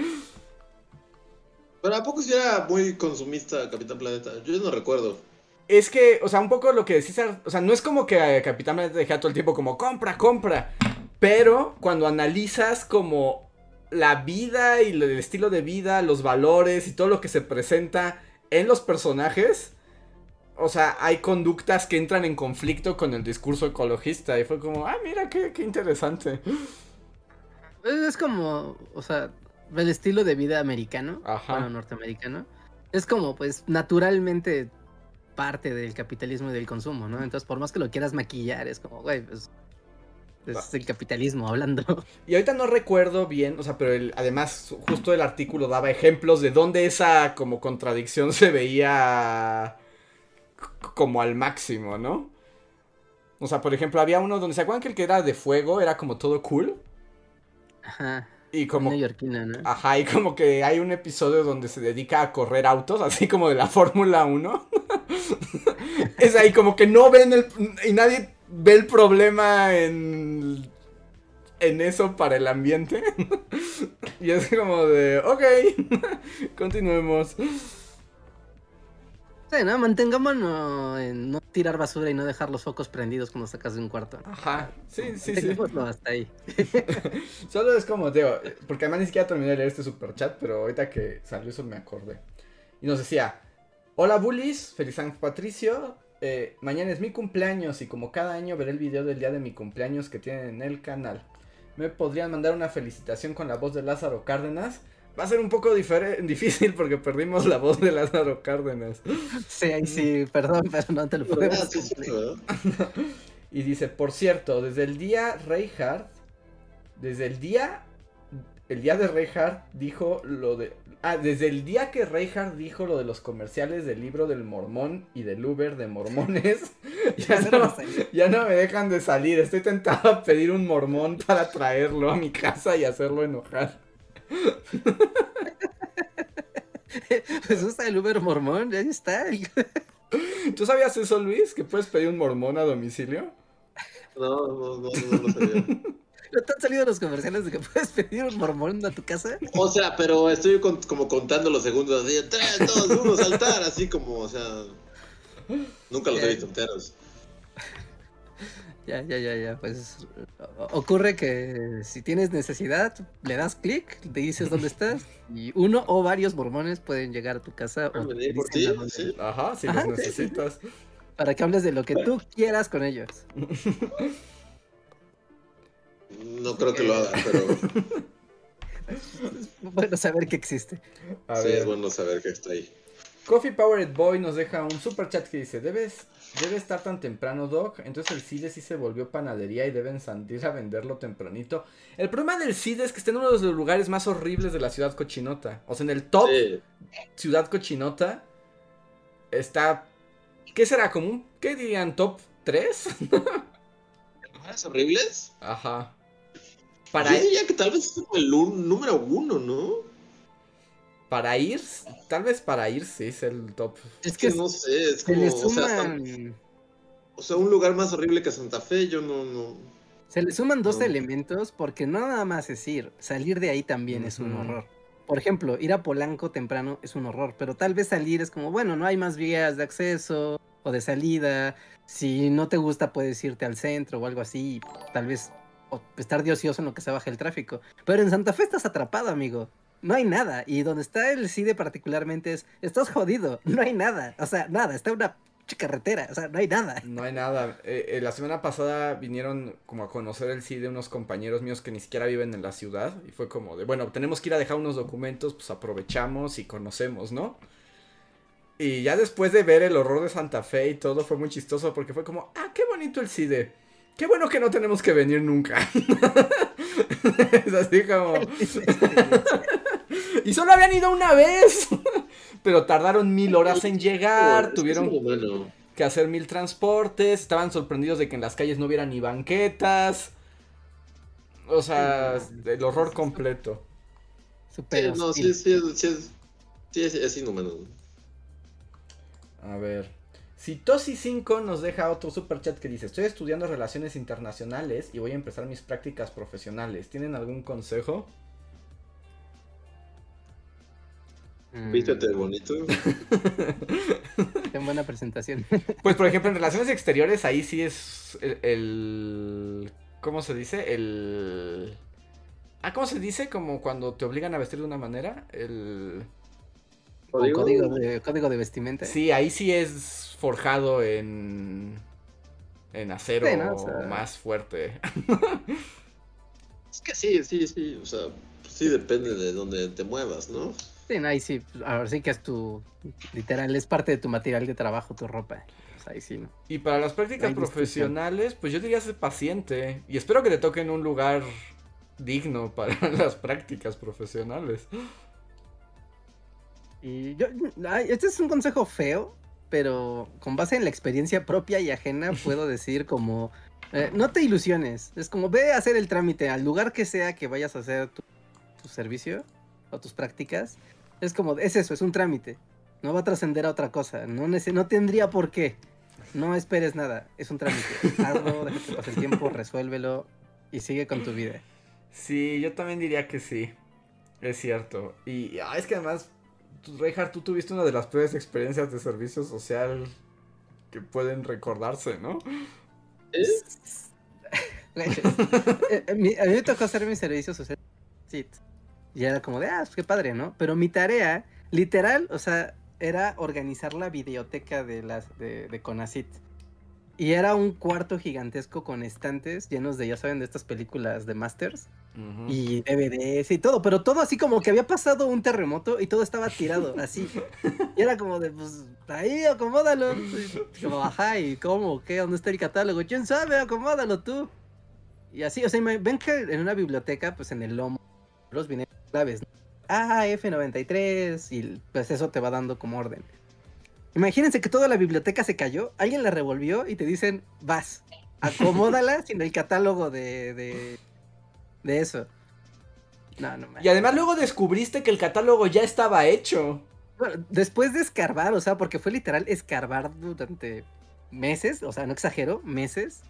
Pero ¿a poco si era muy consumista Capitán Planeta? Yo no recuerdo. Es que, o sea, un poco lo que decís, o sea, no es como que Capitán Planeta dejaba todo el tiempo como compra, compra. Pero cuando analizas como la vida y el estilo de vida, los valores y todo lo que se presenta en los personajes, o sea, hay conductas que entran en conflicto con el discurso ecologista. Y fue como, ah, mira, qué, qué interesante. Es como, o sea, el estilo de vida americano, Ajá. bueno, norteamericano. Es como, pues, naturalmente parte del capitalismo y del consumo, ¿no? Entonces, por más que lo quieras maquillar, es como, güey, pues es el capitalismo hablando. Y ahorita no recuerdo bien, o sea, pero el, además justo el artículo daba ejemplos de dónde esa como contradicción se veía como al máximo, ¿no? O sea, por ejemplo, había uno donde se acuerdan que el que era de fuego era como todo cool. Ajá. Y como. ¿no? Ajá, y como que hay un episodio donde se dedica a correr autos, así como de la Fórmula 1. es ahí como que no ven el. Y nadie ve el problema en. En eso para el ambiente. y es como de. Ok, continuemos. Sí, ¿no? Mantengámonos en no tirar basura y no dejar los focos prendidos cuando sacas de un cuarto. Ajá, sí, sí, sí. hasta ahí. Solo es como, digo, porque además ni siquiera terminé de leer este super chat, pero ahorita que salió eso me acordé. Y nos decía, hola bullies, feliz San Patricio, eh, mañana es mi cumpleaños y como cada año veré el video del día de mi cumpleaños que tienen en el canal. ¿Me podrían mandar una felicitación con la voz de Lázaro Cárdenas? Va a ser un poco difícil porque perdimos la voz de Lázaro Cárdenas. Sí, ahí sí, perdón, pero no te lo podemos Y dice, por cierto, desde el día Reinhardt, desde el día, el día de Reinhardt dijo lo de, ah, desde el día que Reinhardt dijo lo de los comerciales del libro del mormón y del Uber de mormones, ya no, ya no me dejan de salir. Estoy tentado a pedir un mormón para traerlo a mi casa y hacerlo enojar. pues usa el Uber mormón, ahí está. ¿Tú sabías eso, Luis? ¿Que puedes pedir un mormón a domicilio? No, no, no, no lo sabía. ¿No te han salido los comerciales de que puedes pedir un mormón a tu casa? O sea, pero estoy como contando los segundos así, 3, 2, 1, saltar, así como, o sea, nunca los he visto enteros. Ya, ya, ya, ya. Pues ocurre que si tienes necesidad, le das clic, te dices dónde estás y uno o varios mormones pueden llegar a tu casa. O por ti, sí. Ajá, si los necesitas. Para que hables de lo que tú quieras con ellos. No creo que lo haga, pero. Es bueno saber que existe. sí, es bueno saber que está ahí. Coffee Powered Boy nos deja un super chat que dice: Debes Debe estar tan temprano, Doc. Entonces el CIDE sí se volvió panadería y deben salir a venderlo tempranito. El problema del CIDE es que está en uno de los lugares más horribles de la ciudad cochinota. O sea, en el top ciudad cochinota está. ¿Qué será? ¿Como un. ¿Qué dirían? ¿Top 3? ¿Lugares horribles? Ajá. Para Yo diría que tal vez es el número uno, ¿no? Para ir, tal vez para ir sí es el top. Es que no sé, es como, o, sea, o sea, un lugar más horrible que Santa Fe, yo no, no. Se le suman dos elementos porque no nada más es ir, salir de ahí también es un horror. Por ejemplo, ir a Polanco temprano es un horror, pero tal vez salir es como, bueno, no hay más vías de acceso o de salida. Si no te gusta, puedes irte al centro o algo así, tal vez o estar de ocioso en lo que se baja el tráfico. Pero en Santa Fe estás atrapado, amigo no hay nada. Y donde está el CIDE particularmente es, estás jodido, no hay nada. O sea, nada, está una carretera, o sea, no hay nada. No hay nada. Eh, eh, la semana pasada vinieron como a conocer el CIDE unos compañeros míos que ni siquiera viven en la ciudad. Y fue como de, bueno, tenemos que ir a dejar unos documentos, pues aprovechamos y conocemos, ¿no? Y ya después de ver el horror de Santa Fe y todo, fue muy chistoso porque fue como, ah, qué bonito el CIDE. Qué bueno que no tenemos que venir nunca. es así como... y solo habían ido una vez. Pero tardaron mil horas en llegar. Tuvieron que hacer mil transportes. Estaban sorprendidos de que en las calles no hubiera ni banquetas. O sea, el horror completo. Super sí, no, sí, sí, sí, sí, es inhumano. A ver. Si Tosi5 nos deja otro super chat que dice, estoy estudiando relaciones internacionales y voy a empezar mis prácticas profesionales. ¿Tienen algún consejo? Mm. Vístete bonito. Qué buena presentación. Pues por ejemplo en relaciones exteriores ahí sí es el, ¿cómo se dice? El Ah, ¿cómo se dice? Como cuando te obligan a vestir de una manera, el ¿Código? de, código de vestimenta. Sí, ahí sí es forjado en en acero más fuerte. es que sí, sí, sí, o sea, sí depende de dónde te muevas, ¿no? Sí, ahí sí, ahora sí que es tu, literal, es parte de tu material de trabajo, tu ropa. ahí sí, ¿no? Y para las prácticas profesionales, pues yo diría ser paciente. Y espero que te toque en un lugar digno para las prácticas profesionales. Y yo, este es un consejo feo, pero con base en la experiencia propia y ajena puedo decir como, eh, no te ilusiones, es como ve a hacer el trámite al lugar que sea que vayas a hacer tu, servicio o tus prácticas, es como, es eso, es un trámite, no va a trascender a otra cosa, no, no tendría por qué, no esperes nada, es un trámite, hazlo, déjate pasar el tiempo, resuélvelo y sigue con tu vida. Sí, yo también diría que sí, es cierto, y ah, es que además Reinhardt, tú tuviste una de las peores experiencias de servicio social que pueden recordarse, ¿no? Eh, a mí me tocó hacer mi servicio social. Sí. Y era como de, ah, pues qué padre, ¿no? Pero mi tarea, literal, o sea, era organizar la videoteca de las de, de Conacit. Y era un cuarto gigantesco con estantes llenos de, ya saben, de estas películas de Masters. Y DVDs y todo, pero todo así como que había pasado un terremoto y todo estaba tirado, así. Y era como de, pues, ahí, acomódalo. Y como, ajá, ¿y cómo? ¿Qué? ¿Dónde está el catálogo? ¿Quién sabe? Acomódalo tú. Y así, o sea, ven que en una biblioteca, pues en el lomo, los vienen claves. Ah, F93, y pues eso te va dando como orden. Imagínense que toda la biblioteca se cayó, alguien la revolvió y te dicen, vas, acomódala sin el catálogo de, de, de eso. No, no Y además luego descubriste que el catálogo ya estaba hecho. Bueno, después de escarbar, o sea, porque fue literal escarbar durante meses, o sea, no exagero, meses,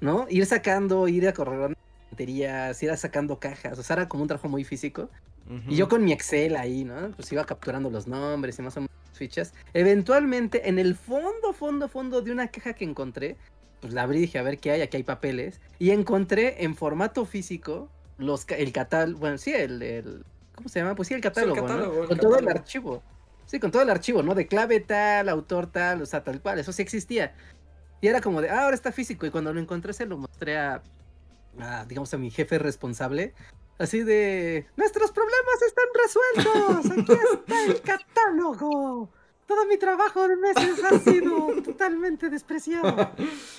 ¿no? Ir sacando, ir a correr ir sacando cajas, o sea, era como un trabajo muy físico. Y yo con mi Excel ahí, ¿no? Pues iba capturando los nombres y más o menos fichas. Eventualmente, en el fondo, fondo, fondo de una caja que encontré, pues la abrí y dije, a ver qué hay, aquí hay papeles. Y encontré en formato físico los, el catálogo, bueno, sí, el, ¿cómo se llama? Pues sí, el catálogo, con todo el archivo. Sí, con todo el archivo, ¿no? De clave tal, autor tal, o sea, tal cual, eso sí existía. Y era como de, ah, ahora está físico. Y cuando lo encontré se lo mostré a, a digamos, a mi jefe responsable. Así de, nuestros problemas están resueltos, aquí está el catálogo. Todo mi trabajo de meses ha sido totalmente despreciado.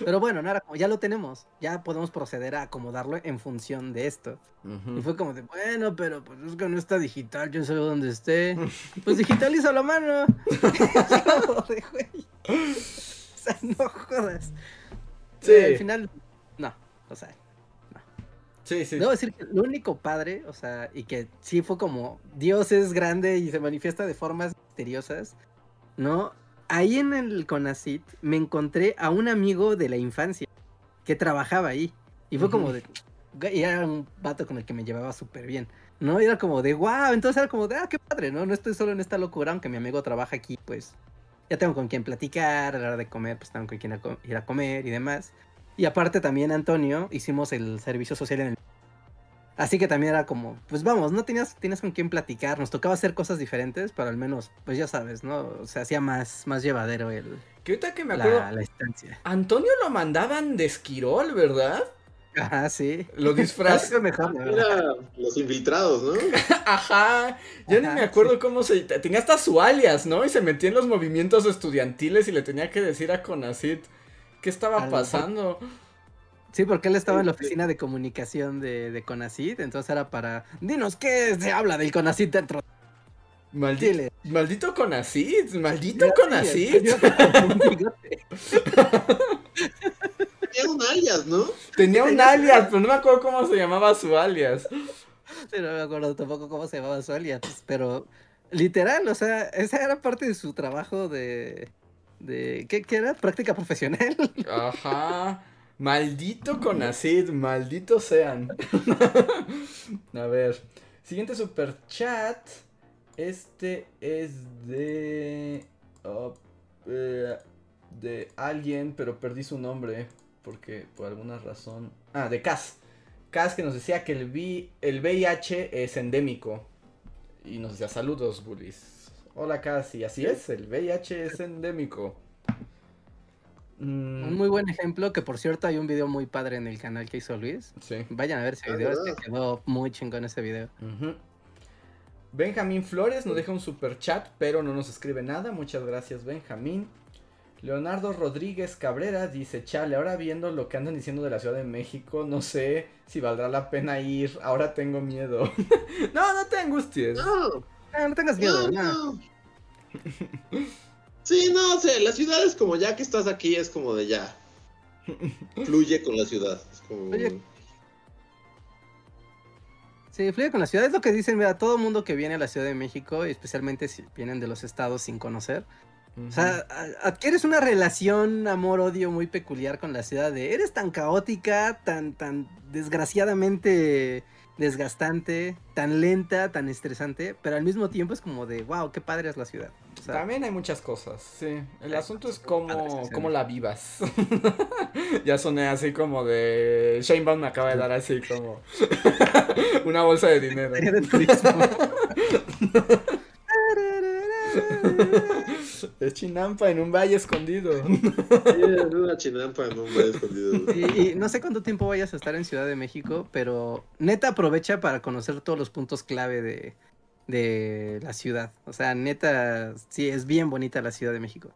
Pero bueno, nada, como ya lo tenemos, ya podemos proceder a acomodarlo en función de esto. Y fue como de, bueno, pero pues es que no está digital, yo no sé dónde esté. Pues digitaliza la mano. o sea, no jodas. Sí. al final, no, o sea, Sí, sí. Debo decir que lo único padre, o sea, y que sí fue como Dios es grande y se manifiesta de formas misteriosas, ¿no? Ahí en el CONACIT me encontré a un amigo de la infancia que trabajaba ahí. Y fue como de. Y era un vato con el que me llevaba súper bien. ¿No? Y era como de, wow, entonces era como de, ah, qué padre, ¿no? No estoy solo en esta locura, aunque mi amigo trabaja aquí, pues ya tengo con quien platicar, a la hora de comer, pues tengo con quien ir a comer y demás. Y aparte también Antonio hicimos el servicio social en el... Así que también era como, pues vamos, no tenías, tenías con quién platicar, nos tocaba hacer cosas diferentes, pero al menos, pues ya sabes, ¿no? Se hacía más, más llevadero el... Que ahorita que me acuerdo... La, estancia. Antonio lo mandaban de Esquirol, ¿verdad? Ajá, sí. Lo disfraz. Era los infiltrados, ¿no? Ajá. Yo ni me acuerdo cómo se. Tenía hasta su alias, ¿no? Y se metía en los movimientos estudiantiles y le tenía que decir a Conacit qué estaba pasando. Sí, porque él estaba en la oficina de comunicación de, de Conacit, entonces era para. Dinos qué se habla del Conacit dentro. Maldito, maldito Conacit, maldito Conacit. Tenía un alias, ¿no? Tenía un alias, pero no me acuerdo cómo se llamaba su alias. Sí, no me acuerdo tampoco cómo se llamaba su alias, pero literal, o sea, esa era parte de su trabajo de... de ¿qué, qué era? Práctica profesional. Ajá. Maldito con Acid, maldito sean. A ver. Siguiente super chat. Este es de. Oh, eh, de alguien, pero perdí su nombre. Porque por alguna razón. Ah, de Cas. Cas que nos decía que el, el VIH es endémico. Y nos decía saludos, bullies. Hola Cas, y así es, el VIH es endémico. Un muy buen ejemplo, que por cierto hay un video muy padre en el canal que hizo Luis. Sí. Vayan a ver ese video, este quedó muy chingón ese video. Benjamín Flores nos deja un super chat, pero no nos escribe nada. Muchas gracias, Benjamín. Leonardo Rodríguez Cabrera dice, chale, ahora viendo lo que andan diciendo de la Ciudad de México, no sé si valdrá la pena ir, ahora tengo miedo. no, no te angusties. No, no, tengas miedo. No, sí, no, sé, la ciudad es como ya que estás aquí, es como de ya. Fluye con la ciudad. Sí, fluye con la ciudad. Es lo que dicen, mira, todo mundo que viene a la Ciudad de México, especialmente si vienen de los estados sin conocer, o sea, adquieres una relación amor-odio muy peculiar con la ciudad de eres tan caótica, tan, tan desgraciadamente desgastante, tan lenta, tan estresante, pero al mismo tiempo es como de wow, qué padre es la ciudad. También hay muchas cosas, sí. El asunto es cómo, cómo la vivas. ya soné así como de. Shane Bond me acaba de dar así como. una bolsa de dinero. Es chinampa en un valle escondido. Sí, es una chinampa en un valle escondido. Y, no sé cuánto tiempo vayas a estar en Ciudad de México, pero neta aprovecha para conocer todos los puntos clave de, de la ciudad. O sea, neta, sí, es bien bonita la Ciudad de México.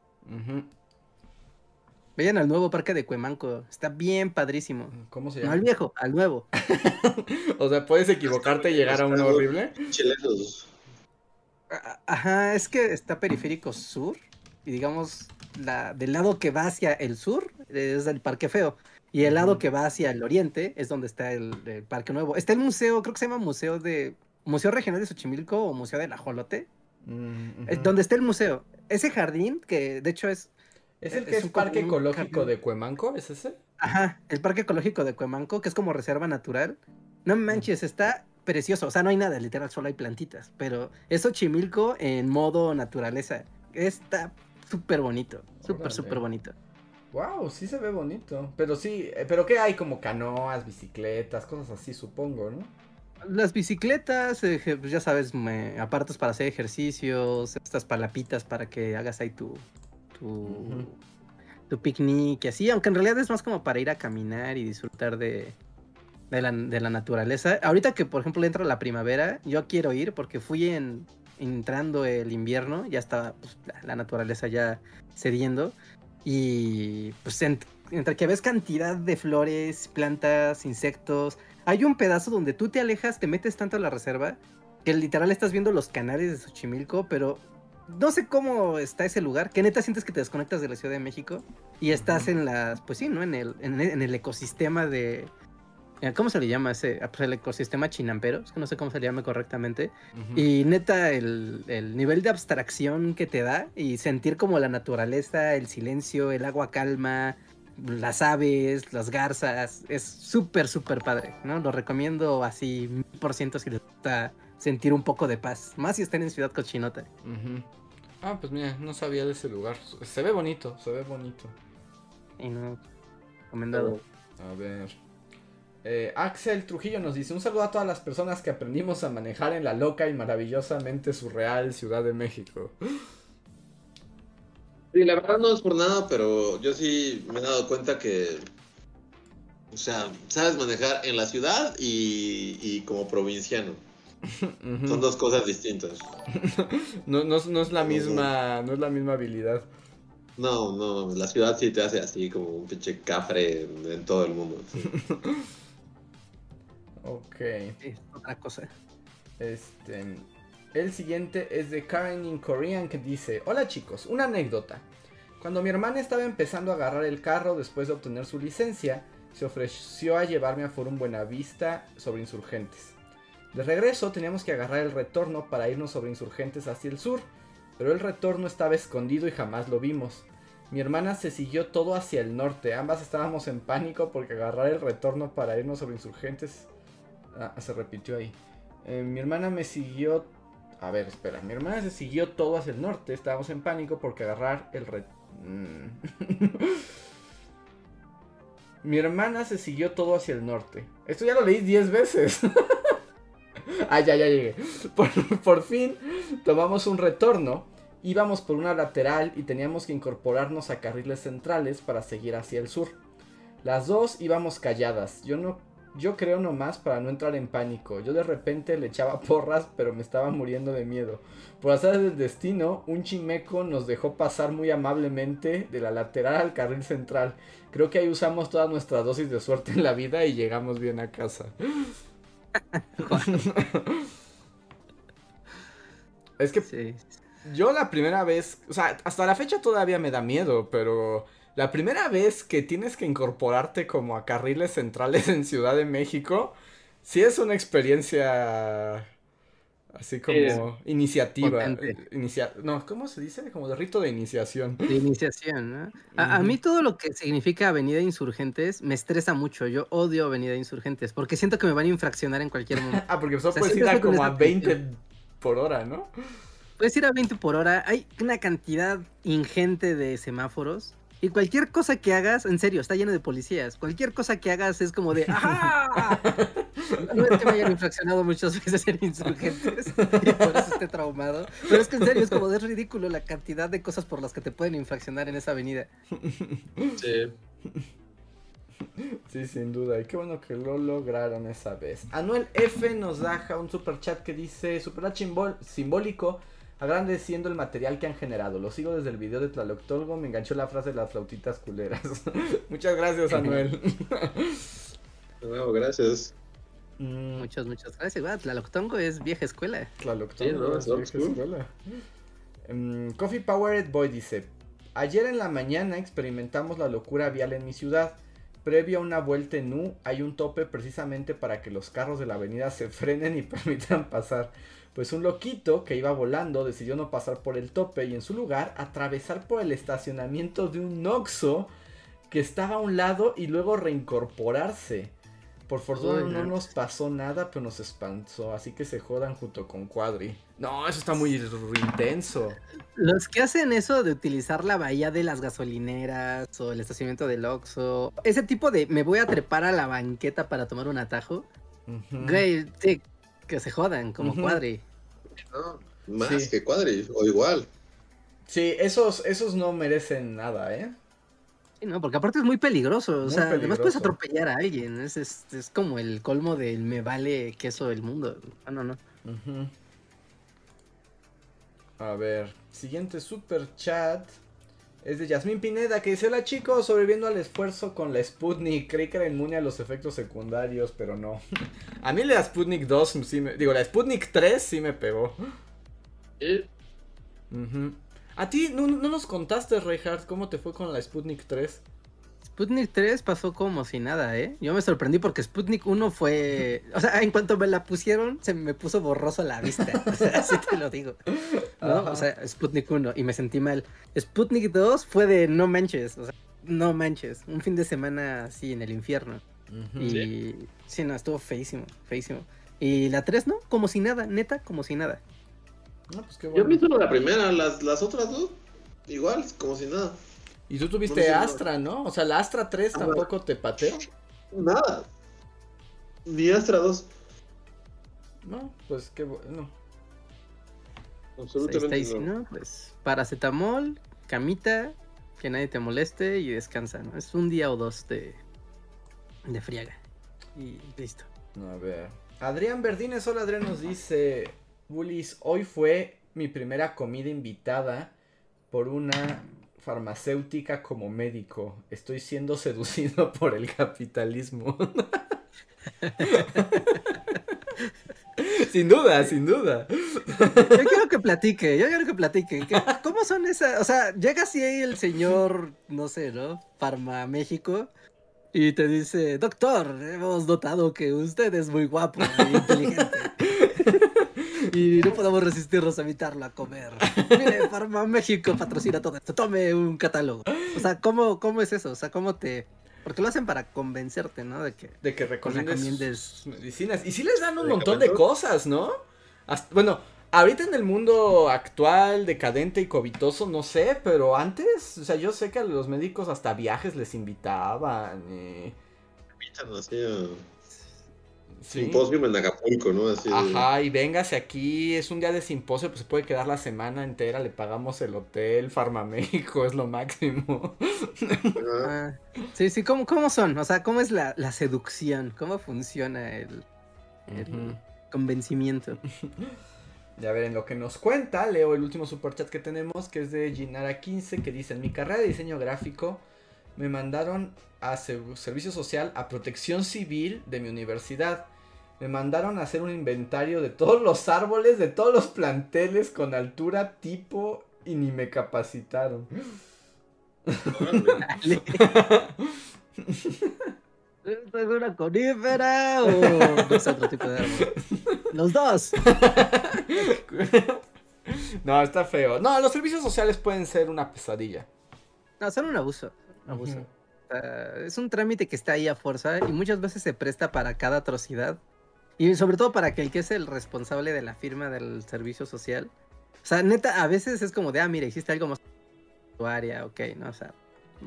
Vayan al nuevo parque de Cuemanco. Está bien padrísimo. ¿Cómo se llama? No al viejo, al nuevo. o sea, puedes equivocarte y llegar a uno horrible. Chilenos. Ajá, es que está periférico sur. Y digamos, la, del lado que va hacia el sur es el Parque Feo. Y el lado que va hacia el oriente es donde está el, Parque Nuevo. Está el museo, creo que se llama Museo de. Museo Regional de Xochimilco o Museo del Ajolote. Mm, donde está el museo. Ese jardín, que de hecho es. ¿Es el que es, Parque Ecológico de Cuemanco? ¿Es ese? Ajá, el Parque Ecológico de Cuemanco, que es como reserva natural. No manches, está precioso. O sea, no hay nada, literal, solo hay plantitas. Pero es Xochimilco en modo naturaleza. Está súper bonito. Súper, súper bonito. Wow, sí se ve bonito. Pero sí, eh, pero ¿qué hay? Como canoas, bicicletas, cosas así, supongo, ¿no? Las bicicletas, eh, pues ya sabes, me, apartas para hacer ejercicios, estas palapitas para que hagas ahí tu, tu, tu picnic y así, aunque en realidad es más como para ir a caminar y disfrutar de, de la, de la naturaleza. Ahorita que, por ejemplo, entra la primavera, yo quiero ir porque fui en, entrando el invierno, ya estaba pues, la, naturaleza ya cediendo. Y pues entre que ves cantidad de flores, plantas, insectos, hay un pedazo donde tú te alejas, te metes tanto a la reserva, que literal estás viendo los canales de Xochimilco, pero no sé cómo está ese lugar, que neta sientes que te desconectas de la Ciudad de México y estás en las, pues sí, ¿no? En el, en el ecosistema de, ¿Cómo se le llama ese pues, el ecosistema chinampero? Es que no sé cómo se le llama correctamente. Y neta, el, el, nivel de abstracción que te da y sentir como la naturaleza, el silencio, el agua calma, las aves, las garzas, es súper, súper padre, ¿no? Lo recomiendo así mil por ciento si les gusta sentir un poco de paz, más si están en Ciudad Cochinota. Ah, pues mira, no sabía de ese lugar. Se ve bonito, se ve bonito. Y no, recomendado. A ver. Eh, Axel Trujillo nos dice un saludo a todas las personas que aprendimos a manejar en la loca y maravillosamente surreal Ciudad de México. Sí, la verdad no es por nada, pero yo sí me he dado cuenta que, o sea, sabes manejar en la ciudad y, como provinciano. Son dos cosas distintas. no, no, no, es la misma, no es la misma habilidad. No, no, la ciudad sí te hace así como un pinche cafre en, todo el mundo. ok. Es otra cosa. Este, el siguiente es de Karen in Korean que dice, hola chicos, una anécdota. Cuando mi hermana estaba empezando a agarrar el carro después de obtener su licencia, se ofreció a llevarme a Forum Buenavista sobre insurgentes. De regreso teníamos que agarrar el retorno para irnos sobre insurgentes hacia el sur, pero el retorno estaba escondido y jamás lo vimos. Mi hermana se siguió todo hacia el norte, ambas estábamos en pánico porque agarrar el retorno para irnos sobre insurgentes... Ah, se repitió ahí. Eh, mi hermana me siguió a ver, espera. Mi hermana se siguió todo hacia el norte. Estábamos en pánico porque agarrar el red. Mm. Mi hermana se siguió todo hacia el norte. Esto ya lo leí 10 veces. ah, ya, ya llegué. Por, por, fin tomamos un retorno. Íbamos por una lateral y teníamos que incorporarnos a carriles centrales para seguir hacia el sur. Las dos íbamos calladas. Yo no yo creo nomás para no entrar en pánico. Yo de repente le echaba porras, pero me estaba muriendo de miedo. Por hacer del destino, un chimeco nos dejó pasar muy amablemente de la lateral al carril central. Creo que ahí usamos toda nuestra dosis de suerte en la vida y llegamos bien a casa. es que yo la primera vez, o sea, hasta la fecha todavía me da miedo, pero la primera vez que tienes que incorporarte como a carriles centrales en Ciudad de México, sí es una experiencia así como iniciativa. no, ¿cómo se dice? Como de rito de iniciación. De iniciación, ¿no? A, mí todo lo que significa Avenida Insurgentes me estresa mucho. Yo odio Avenida Insurgentes porque siento que me van a infraccionar en cualquier momento. ah, porque solo puedes ir a como a 20 por hora, ¿no? Puedes ir a 20 por hora. Hay una cantidad ingente de semáforos y cualquier cosa que hagas, en serio, está lleno de policías. Cualquier cosa que hagas es como de ¡Ajá! No es que me hayan infraccionado muchas veces en insurgentes y por eso esté traumado. Pero es que en serio es como de ridículo la cantidad de cosas por las que te pueden infraccionar en esa avenida. Sí. Sí, sin duda. Y qué bueno que lo lograron esa vez. Anuel F nos deja un super chat que dice: Super simbólico agradeciendo el material que han generado. Lo sigo desde el video de Tlaloctolgo, me enganchó la frase de las flautitas culeras. muchas gracias, Anuel. Bueno, gracias. Mm. Muchas, muchas gracias. Tlaloctongo es vieja escuela. Tlaloctongo es vieja escuela. Mm, Coffee Powered Boy dice, ayer en la mañana experimentamos la locura vial en mi ciudad. Previo a una vuelta en U hay un tope precisamente para que los carros de la avenida se frenen y permitan pasar. Pues un loquito que iba volando decidió no pasar por el tope y en su lugar atravesar por el estacionamiento de un Noxo que estaba a un lado y luego reincorporarse. Por fortuna no nos pasó nada, pero nos espantó. Así que se jodan junto con Quadri. No, eso está muy intenso. Los que hacen eso de utilizar la bahía de las gasolineras o el estacionamiento del Oxxo, ese tipo de me voy a trepar a la banqueta para tomar un atajo. Güey, que se jodan, como Cuadri. más que Cuadri, o igual. Sí, esos, esos no merecen nada, ¿eh? Sí, no, porque aparte es muy peligroso. o sea, además puedes atropellar a alguien. Es, es, como el colmo del me vale queso del mundo. Ah, no, no. A ver, siguiente super chat. Es de Yasmín Pineda que dice, hola chicos, sobreviviendo al esfuerzo con la Sputnik. Creí que era inmune a los efectos secundarios, pero no. a mí la Sputnik 2 sí me... Digo, la Sputnik 3 sí me pegó. ¿Eh? A ti, ¿no, nos contaste, Reinhardt, cómo te fue con la Sputnik 3? Sputnik 3 pasó como si nada, ¿eh? Yo me sorprendí porque Sputnik 1 fue. O sea, en cuanto me la pusieron, se me puso borroso la vista. O sea, así te lo digo. ¿No? O sea, Sputnik 1 y me sentí mal. Sputnik 2 fue de no manches. O sea, no manches. Un fin de semana así en el infierno. Y sí, no, estuvo feísimo, feísimo. Y la 3, ¿no? Como si nada, neta, como si nada. No, pues qué bueno. Yo vi solo la primera, las, las otras dos, igual, como si nada. Y tú tuviste Astra, ¿no? O sea, la Astra 3 tampoco te pateó. Nada. Ni Astra 2. No, pues qué bueno. Absolutamente no. Pues paracetamol, camita, que nadie te moleste y descansa, ¿no? Es un día o dos de, de friaga. Y listo. A ver. Adrián Verdines, hola Adrián, nos dice, Bullis, hoy fue mi primera comida invitada por una farmacéutica como médico. Estoy siendo seducido por el capitalismo. sin duda, sin duda. Yo quiero que platique, yo quiero que platique. ¿Cómo son esas? O sea, llega así ahí el señor, no sé, ¿no? Farma México. Y te dice, doctor, hemos notado que usted es muy guapo y inteligente. Y no podemos resistirnos a invitarlo a comer. Mire, Farma México patrocina todo esto. Tome un catálogo. O sea, ¿cómo, cómo es eso? O sea, ¿cómo te...? Porque lo hacen para convencerte, ¿no? De que, de que recomiendes medicinas. Y sí les dan un montón de cosas, ¿no? bueno, ahorita en el mundo actual, decadente y covitoso, no sé, pero antes, o sea, yo sé que a los médicos hasta viajes les invitaban. Y... Invitan así Simposio en Acapulco, ¿no? Ajá, y véngase aquí, es un día de simposio, pues se puede quedar la semana entera, le pagamos el hotel, Farmaméxico, es lo máximo. Ah, sí, sí, ¿cómo, ¿cómo son? O sea, ¿cómo es la, seducción? ¿Cómo funciona el, convencimiento? Ya ver, en lo que nos cuenta, leo el último superchat que tenemos, que es de Ginara15, que dice, en mi carrera de diseño gráfico me mandaron a servicio social a protección civil de mi universidad me mandaron a hacer un inventario de todos los árboles, de todos los planteles con altura, tipo y ni me capacitaron. ¿Es una conífera o es otro tipo de árbol? Los dos. No, está feo. No, los servicios sociales pueden ser una pesadilla. No, son un abuso. Abuso. es un trámite que está ahí a fuerza y muchas veces se presta para cada atrocidad y sobre todo para que el que es el responsable de la firma del servicio social. O sea, neta, a veces es como de, ah, mira, hiciste algo más tu área, ok, ¿no? O sea,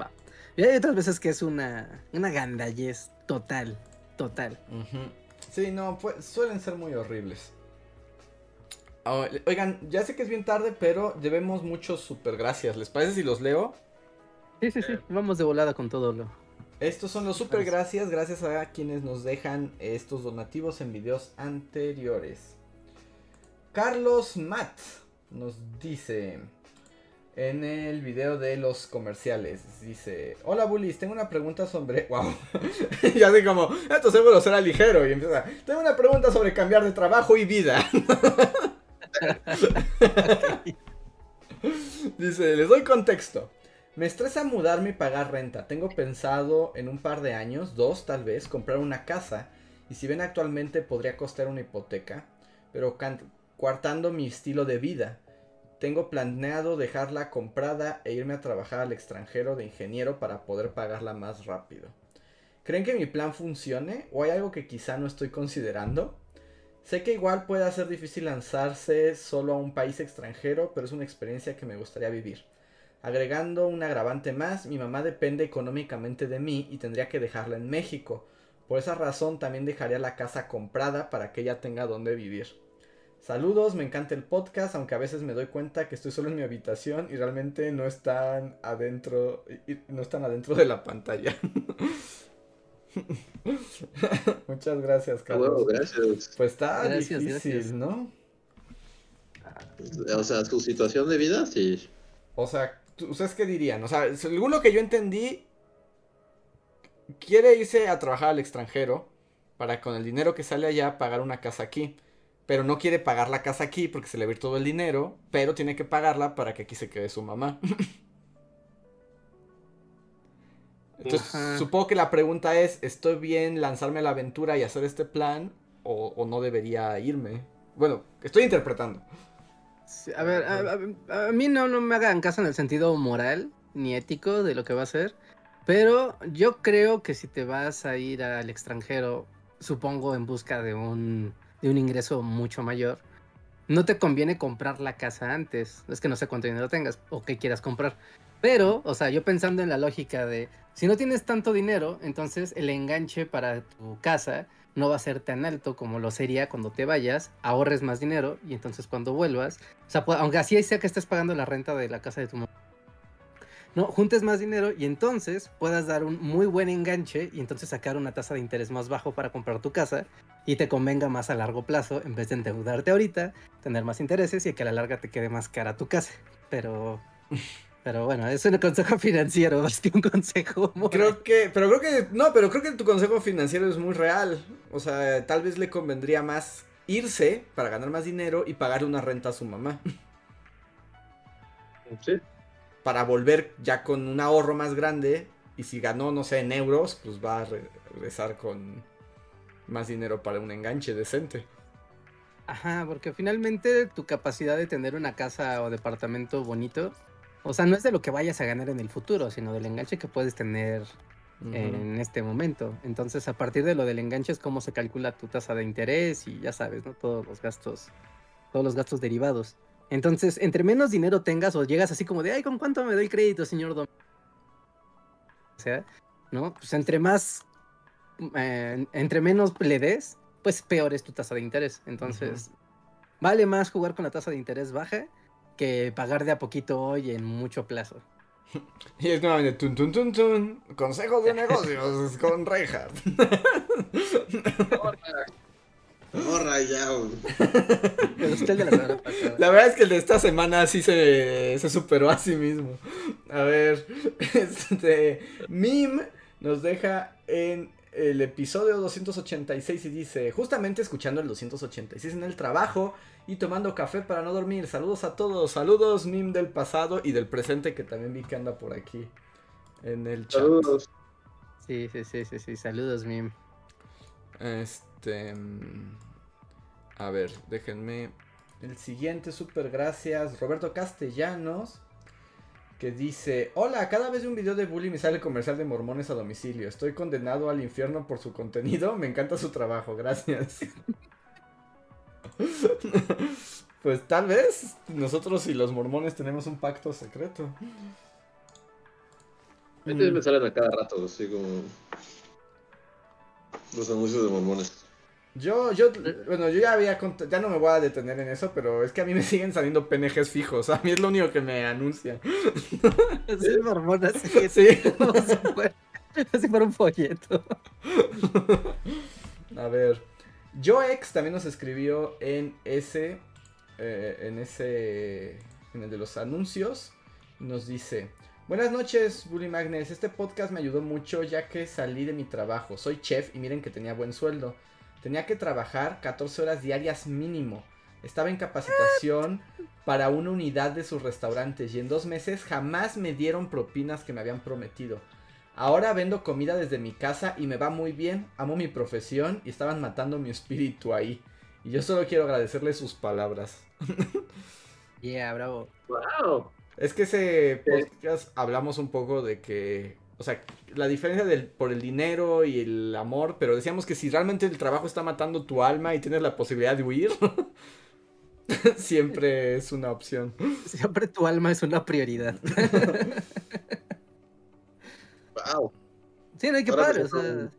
va. Y hay otras veces que es una, una gandallez total, total. Sí, no, pues, suelen ser muy horribles. Ah, oigan, ya sé que es bien tarde, pero debemos muchos super gracias. ¿Les parece si los leo? Sí, sí, sí. Vamos de volada con todo lo, estos son los super gracias, gracias a quienes nos dejan estos donativos en videos anteriores. Carlos Matt nos dice en el video de los comerciales, dice, hola Bullies, tengo una pregunta sobre... Wow, ya sé como, esto seguro será ligero y empieza, tengo una pregunta sobre cambiar de trabajo y vida. dice, les doy contexto. Me estresa mudarme y pagar renta. Tengo pensado en un par de años, dos tal vez, comprar una casa. Y si ven actualmente podría costar una hipoteca, pero cuartando mi estilo de vida. Tengo planeado dejarla comprada e irme a trabajar al extranjero de ingeniero para poder pagarla más rápido. ¿Creen que mi plan funcione o hay algo que quizá no estoy considerando? Sé que igual puede ser difícil lanzarse solo a un país extranjero, pero es una experiencia que me gustaría vivir. Agregando un agravante más, mi mamá depende económicamente de mí y tendría que dejarla en México. Por esa razón también dejaría la casa comprada para que ella tenga donde vivir. Saludos, me encanta el podcast, aunque a veces me doy cuenta que estoy solo en mi habitación y realmente no están adentro, no están adentro de la pantalla. Muchas gracias, Carlos. gracias. Pues está difícil, ¿no? O sea, su situación de vida, sí. O sea, ¿Ustedes qué dirían? O sea, según lo que yo entendí, quiere irse a trabajar al extranjero para con el dinero que sale allá pagar una casa aquí. Pero no quiere pagar la casa aquí porque se le va todo el dinero, pero tiene que pagarla para que aquí se quede su mamá. Entonces, supongo que la pregunta es, ¿estoy bien lanzarme a la aventura y hacer este plan o, no debería irme? Bueno, estoy interpretando. A ver, a, mí no, no me hagan caso en el sentido moral ni ético de lo que va a ser, pero yo creo que si te vas a ir al extranjero, supongo en busca de un, de un ingreso mucho mayor, no te conviene comprar la casa antes. Es que no sé cuánto dinero tengas o qué quieras comprar. Pero, o sea, yo pensando en la lógica de, si no tienes tanto dinero, entonces el enganche para tu casa no va a ser tan alto como lo sería cuando te vayas, ahorres más dinero y entonces cuando vuelvas, o sea, aunque así sea que estés pagando la renta de la casa de tu mamá, no, juntes más dinero y entonces puedas dar un muy buen enganche y entonces sacar una tasa de interés más bajo para comprar tu casa y te convenga más a largo plazo en vez de endeudarte ahorita, tener más intereses y que a la larga te quede más cara tu casa. Pero pero bueno, es un consejo financiero más que un consejo Creo que, pero creo que, no, pero creo que tu consejo financiero es muy real. O sea, tal vez le convendría más irse para ganar más dinero y pagar una renta a su mamá. Sí para volver ya con un ahorro más grande. Y si ganó, no sé, en euros, pues va a regresar con más dinero para un enganche decente. Ajá, porque finalmente tu capacidad de tener una casa o departamento bonito, o sea, no es de lo que vayas a ganar en el futuro, sino del enganche que puedes tener en este momento. Entonces, a partir de lo del enganche es cómo se calcula tu tasa de interés y ya sabes, ¿no? Todos los gastos, todos los gastos derivados. Entonces, entre menos dinero tengas o llegas así como de, ay, ¿con cuánto me doy crédito, señor Dom? O sea, ¿no? Pues entre más, eh, entre menos le des, pues peor es tu tasa de interés. Entonces, vale más jugar con la tasa de interés baja que pagar de a poquito hoy en mucho plazo. Y es nuevamente tun tun tun tun. Consejos de negocios con Reinhardt. Borra ya, la, verdad es que el de esta semana sí se, se superó a sí mismo. A ver, este. Mim nos deja en el episodio 286 y dice: Justamente escuchando el 286 en el trabajo y tomando café para no dormir. Saludos a todos. Saludos, Mim del pasado y del presente que también vi que anda por aquí en el chat. Saludos. Sí, sí, sí, sí, sí. Saludos, Mim. Este. Mm, a ver, déjenme. El siguiente, super gracias. Roberto Castellanos. Que dice: Hola, cada vez de un video de bullying me sale comercial de mormones a domicilio. Estoy condenado al infierno por su contenido. Me encanta su trabajo, gracias. pues tal vez nosotros y los mormones tenemos un pacto secreto. A me salen a cada rato, así como. Los anuncios de mormones. Yo, yo, bueno, yo ya había ya no me voy a detener en eso, pero es que a mí me siguen saliendo PNGs fijos. A mí es lo único que me anuncia. Es hormonas. Sí. sí. Así por un folleto. A ver. Joex también nos escribió en ese. Eh, en ese. En el de los anuncios. Nos dice. Buenas noches, Bully Magnes. Este podcast me ayudó mucho ya que salí de mi trabajo. Soy chef y miren que tenía buen sueldo. Tenía que trabajar 14 horas diarias mínimo. Estaba en capacitación para una unidad de sus restaurantes y en dos meses jamás me dieron propinas que me habían prometido. Ahora vendo comida desde mi casa y me va muy bien. Amo mi profesión y estaban matando mi espíritu ahí. Y yo solo quiero agradecerle sus palabras. yeah, bravo. Wow. Es que ese podcast hablamos un poco de que o sea, la diferencia del, por el dinero y el amor, pero decíamos que si realmente el trabajo está matando tu alma y tienes la posibilidad de huir, siempre es una opción. Siempre tu alma es una prioridad. wow. Sí, no hay que parar, o sea...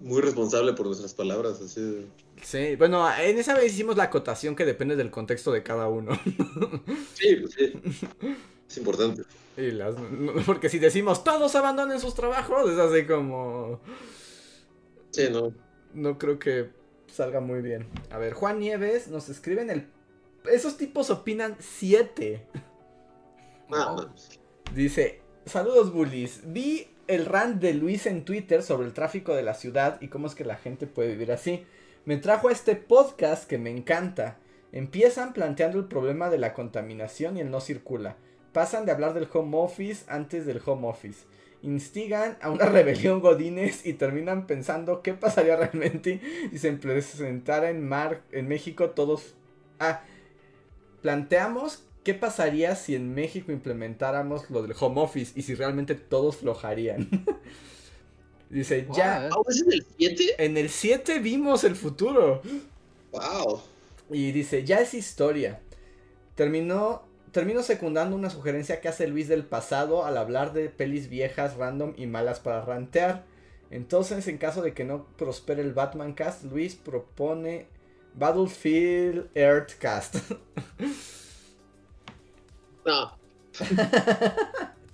Muy responsable por nuestras palabras, así Sí, bueno, en esa vez hicimos la acotación que depende del contexto de cada uno. sí, sí. Es importante. porque si decimos todos abandonen sus trabajos, es así como. Sí, no. No creo que salga muy bien. A ver, Juan Nieves nos escribe en el. Esos tipos opinan 7. Ah, Dice: Saludos, bullies. Vi el rant de Luis en Twitter sobre el tráfico de la ciudad y cómo es que la gente puede vivir así. Me trajo a este podcast que me encanta. Empiezan planteando el problema de la contaminación y el no circula pasan de hablar del home office antes del home office. instigan a una rebelión godines y terminan pensando qué pasaría realmente si se presentara en, Mar en México todos... Ah, planteamos qué pasaría si en México implementáramos lo del home office y si realmente todos flojarían. Dice, ya... ¿Es en el 7? En el 7 vimos el futuro. Wow. Y dice, ya es historia. Terminó termino secundando una sugerencia que hace Luis del pasado al hablar de pelis viejas, random y malas para rantear. Entonces, en caso de que no prospere el Batman Cast, Luis propone Battlefield Earth Cast. No.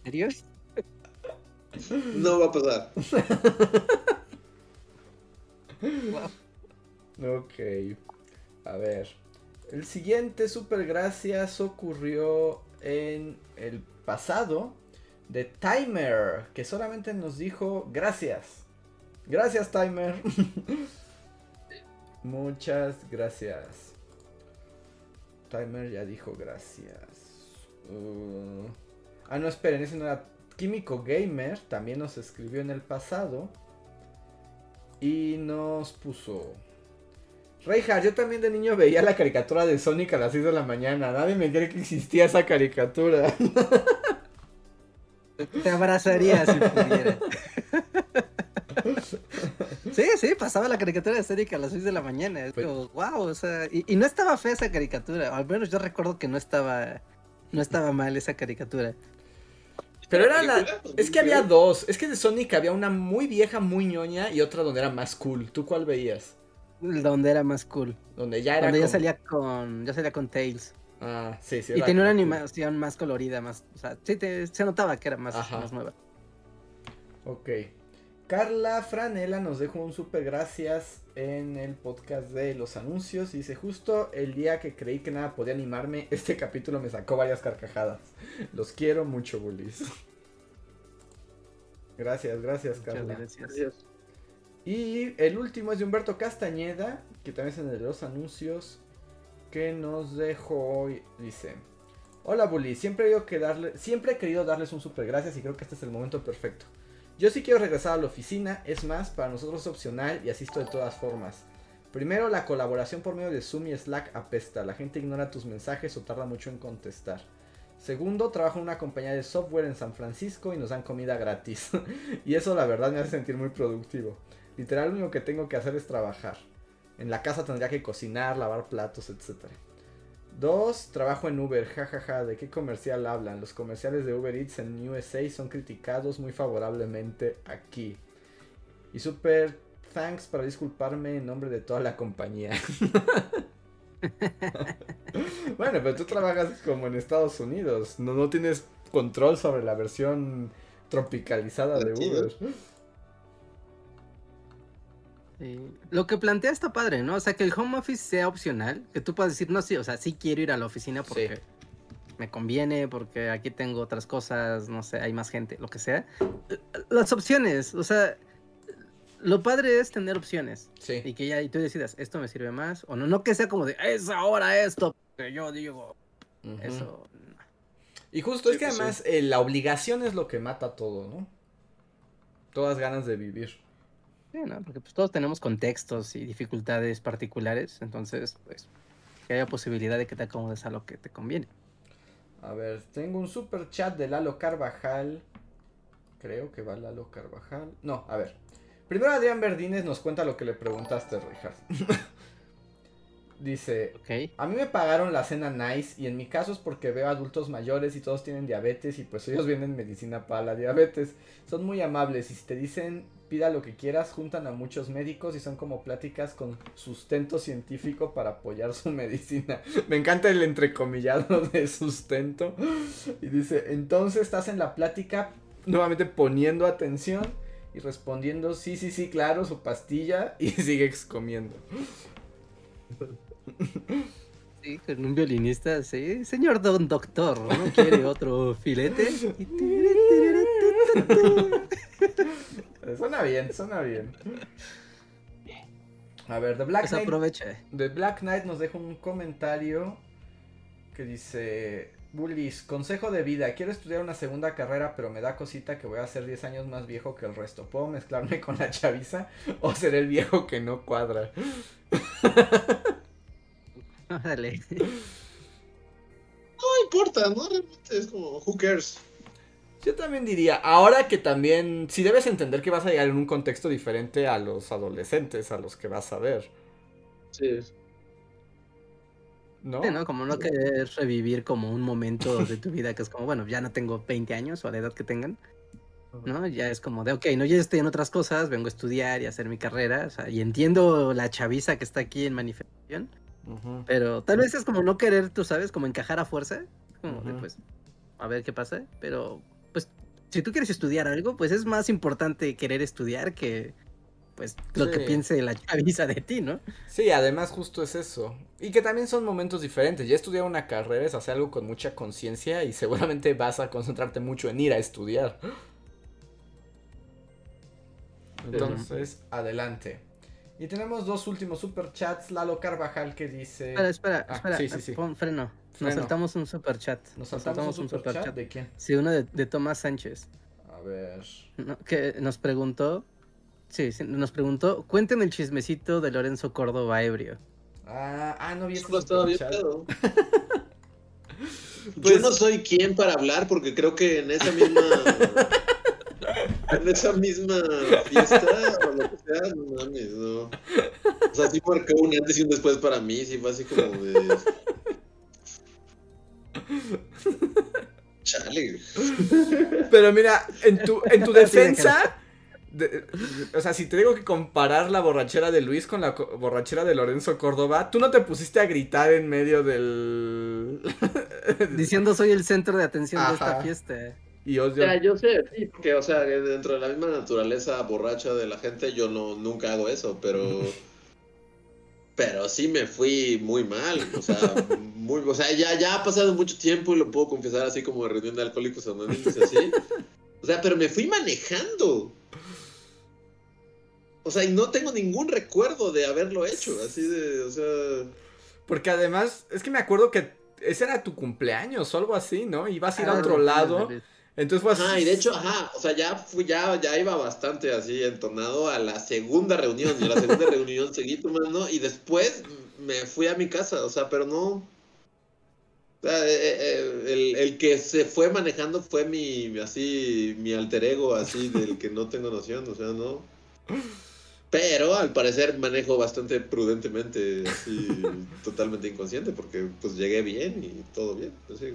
¿Serio? No va a pasar. Ok. A ver. El siguiente super gracias ocurrió en el pasado de Timer, que solamente nos dijo gracias. Gracias Timer. Muchas gracias. Timer ya dijo gracias. Uh, ah, no, esperen, ese no era Químico Gamer. También nos escribió en el pasado. Y nos puso... Reinhardt, yo también de niño veía la caricatura de Sonic a las 6 de la mañana. Nadie me cree que existía esa caricatura. Te abrazaría si pudiera. Sí, sí, pasaba la caricatura de Sonic a las 6 de la mañana. Es como, wow, o sea, y, no estaba fea esa caricatura. Al menos yo recuerdo que no estaba, no estaba mal esa caricatura. Pero era la. Es que había dos. Es que de Sonic había una muy vieja, muy ñoña y otra donde era más cool. ¿Tú cuál veías? Donde era más cool. Donde ya era. Donde ya salía con. Ya salía con Tails. Ah, sí, sí. Y tenía una animación más colorida, más. O sea, sí se notaba que era más, más nueva. Ok. Carla Franela nos dejó un super gracias en el podcast de los anuncios. Dice, justo el día que creí que nada podía animarme, este capítulo me sacó varias carcajadas. Los quiero mucho, bullies. Gracias, gracias, Carla. gracias. Y el último es de Humberto Castañeda, que también es en el de los anuncios, que nos dejó hoy. Dice: Hola Bully, siempre he, que darle, siempre he querido darles un super gracias y creo que este es el momento perfecto. Yo sí quiero regresar a la oficina, es más, para nosotros es opcional y asisto de todas formas. Primero, la colaboración por medio de Zoom y Slack apesta, la gente ignora tus mensajes o tarda mucho en contestar. Segundo, trabajo en una compañía de software en San Francisco y nos dan comida gratis. y eso la verdad me hace sentir muy productivo. Literal, lo único que tengo que hacer es trabajar. En la casa tendría que cocinar, lavar platos, etc. Dos, trabajo en Uber, jajaja, ¿de qué comercial hablan? Los comerciales de Uber Eats en USA son criticados muy favorablemente aquí. Y super thanks para disculparme en nombre de toda la compañía. bueno, pero tú trabajas como en Estados Unidos, no, no tienes control sobre la versión tropicalizada de Uber. Lo que plantea está padre, ¿no? O sea, que el home office sea opcional, que tú puedas decir, no, sí, o sea, sí quiero ir a la oficina porque me conviene, porque aquí tengo otras cosas, no sé, hay más gente, lo que sea. Las opciones, o sea, lo padre es tener opciones. Sí. Y que ya y tú decidas, esto me sirve más, o no, no que sea como de, es ahora esto, que yo digo, eso. Y justo es que además eh, la obligación es lo que mata todo, ¿no? Todas ganas de vivir. Porque pues todos tenemos contextos y dificultades particulares, entonces, pues, que haya posibilidad de que te acomodes a lo que te conviene. A ver, tengo un super chat de Lalo Carvajal. Creo que va Lalo Carvajal. No, a ver. Primero Adrián Verdines nos cuenta lo que le preguntaste, Richard. Dice, a mí me pagaron la cena nice y en mi caso es porque veo adultos mayores y todos tienen diabetes y pues ellos vienen medicina para la diabetes. Son muy amables y si te dicen pida lo que quieras, juntan a muchos médicos y son como pláticas con sustento científico para apoyar su medicina. Me encanta el entrecomillado de sustento. Y dice, entonces estás en la plática nuevamente poniendo atención y respondiendo, sí, sí, sí, claro, su pastilla y sigues comiendo. Sí, con un violinista, sí. Señor don doctor, ¿no quiere otro filete? Suena bien, suena bien. A ver, The Black pues Knight. The Black Knight nos deja un comentario que dice, Bullies, consejo de vida, quiero estudiar una segunda carrera, pero me da cosita que voy a ser 10 años más viejo que el resto. ¿Puedo mezclarme con la chaviza o ser el viejo que no cuadra? Dale. No importa, ¿no? Es como, who cares? Yo también diría, ahora que también, si debes entender que vas a llegar en un contexto diferente a los adolescentes, a los que vas a ver. Sí. ¿No? Sí, ¿no? Como no querer revivir como un momento de tu vida que es como, bueno, ya no tengo 20 años o a la edad que tengan, ¿no? Ya es como de, ok, no, ya estoy en otras cosas, vengo a estudiar y a hacer mi carrera, o sea, y entiendo la chaviza que está aquí en manifestación, pero tal vez es como no querer, tú sabes, como encajar a fuerza, como de, pues, a ver qué pasa, pero, pues, si tú quieres estudiar algo, pues es más importante querer estudiar que pues lo que piense la chaviza de ti, ¿no? Sí, además justo es eso. Y que también son momentos diferentes. Ya estudiar una carrera es hacer algo con mucha conciencia y seguramente vas a concentrarte mucho en ir a estudiar. Entonces, adelante. Y tenemos dos últimos superchats. Lalo Carvajal que dice. Espera, espera, ah, espera. Sí, sí, sí. Pon freno. Nos saltamos un superchat. ¿Nos saltamos, un superchat? ¿De quién? Sí, uno de, de Tomás Sánchez. A ver. que nos preguntó Sí, nos preguntó, cuenten el chismecito de Lorenzo Córdoba ebrio. Ah, ah no vi eso. Pues, Yo no soy quien para hablar porque creo que en esa misma en esa misma fiesta o lo que sea, no mames, no. O sea, sí marcó un antes y un después para mí, sí fue así como de Pero mira, en tu, en tu defensa, o sea, si te digo que comparar la borrachera de Luis con la borrachera de Lorenzo Córdoba, tú no te pusiste a gritar en medio del. Diciendo soy el centro de atención de esta fiesta. Y O sea, yo sé, sí, porque, o sea, dentro de la misma naturaleza borracha de la gente, yo no nunca hago eso, pero. pero sí me fui muy mal, o sea, muy, o sea, ya, ya ha pasado mucho tiempo y lo puedo confesar así como de reunión de alcohólicos anónimos así. O sea, pero me fui manejando. O sea, y no tengo ningún recuerdo de haberlo hecho, así de, o sea... Porque además, es que me acuerdo que ese era tu cumpleaños o algo así, ¿no? Ibas a ir a ah, otro lado. Entonces fue así. y de hecho, ajá, o sea, ya fui, ya, ya iba bastante así entonado a la segunda reunión. Y a la segunda reunión seguí tomando y después me fui a mi casa, o sea, pero no. O sea, eh, eh, el, el, que se fue manejando fue mi, así, mi alter ego, así, del que no tengo noción, o sea, no. Pero al parecer manejo bastante prudentemente, así totalmente inconsciente, porque pues llegué bien y todo bien. Así,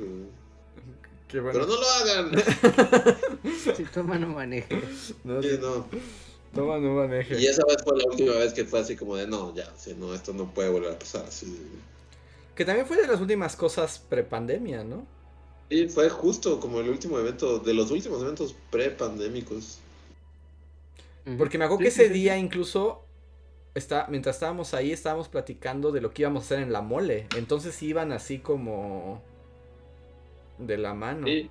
Pero no lo hagan. si toma no maneje. No, sí, no. Toma no maneje. Y esa vez fue la última vez que fue así como de no, ya, si no, esto no puede volver a pasar. Así. Que también fue de las últimas cosas pre-pandemia, ¿no? Sí, fue justo como el último evento, de los últimos eventos pre-pandémicos. Porque me acuerdo que ese día incluso, está, mientras estábamos ahí, estábamos platicando de lo que íbamos a hacer en la mole. Entonces iban así como de la mano. Sí.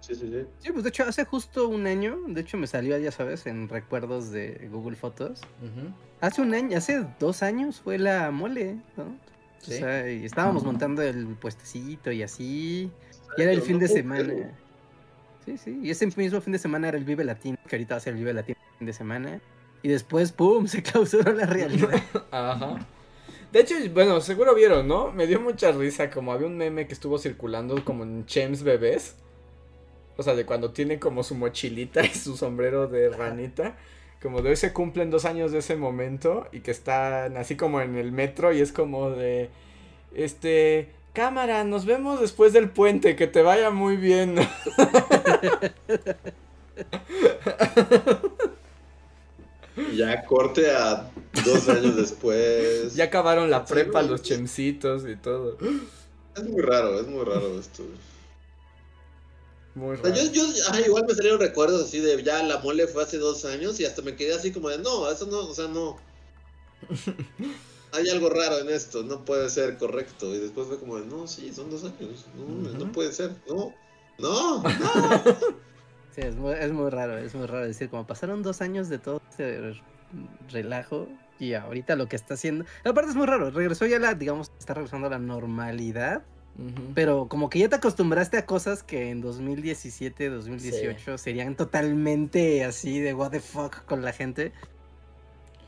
Sí, sí, sí. Sí, pues de hecho hace justo un año, de hecho me salió, ya sabes, en recuerdos de Google Fotos. Hace un año, hace dos años fue la mole, ¿no? O sea, y estábamos montando el puestecito y así. Y era el fin de semana. Sí, sí. Y ese mismo fin de semana era el Vive Latino, que ahorita va a ser el Vive Latino de semana. Y después, ¡pum! se clausuró la realidad. Ajá. De hecho, bueno, seguro vieron, ¿no? Me dio mucha risa, como había un meme que estuvo circulando como en Chems Bebés. O sea, de cuando tiene como su mochilita y su sombrero de ranita. Como de hoy se cumplen dos años de ese momento y que están así como en el metro y es como de... Este... Cámara, nos vemos después del puente, que te vaya muy bien. Ya corte a dos años después. Ya acabaron la prepa, los chemcitos y todo. Es muy raro, es muy raro esto. Muy raro. yo, igual me salieron recuerdos así de ya la mole fue hace dos años y hasta me quedé así como de no, eso no, o sea, no. Hay algo raro en esto, no puede ser correcto. Y después fue como de no, sí, son dos años. No, no puede ser, no, no, no. Sí, es muy, es muy raro, es muy raro decir, como pasaron dos años de todo este relajo y ahorita lo que está haciendo... Aparte es muy raro, regresó ya la, digamos, está regresando a la normalidad, Pero como que ya te acostumbraste a cosas que en 2017, 2018 serían totalmente así de what the fuck con la gente.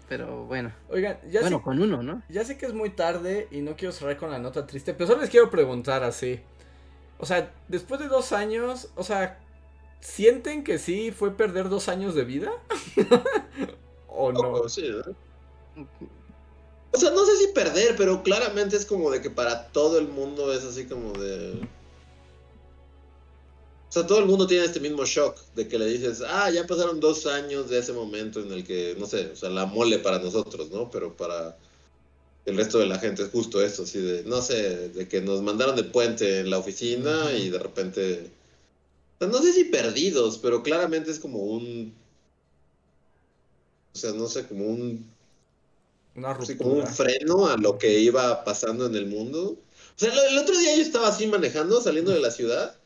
Pero bueno. Oigan, ya bueno, con uno, ¿no? Ya sé que es muy tarde y no quiero cerrar con la nota triste, pero solo les quiero preguntar así. O sea, después de dos años, o sea, ¿sienten que sí fue perder dos años de vida? ¿O no? sí, O sea, no sé si perder, pero claramente es como de que para todo el mundo es así como de... O sea, todo el mundo tiene este mismo shock de que le dices, ah, ya pasaron dos años de ese momento en el que, no sé, o sea, la mole para nosotros, ¿no? Pero para el resto de la gente es justo eso, así de, no sé, de que nos mandaron de puente en la oficina y de repente... No sé si perdidos, pero claramente es como un... O sea, no sé, como un... Una como un freno a lo que iba pasando en el mundo. O sea, el otro día yo estaba así manejando, saliendo de la ciudad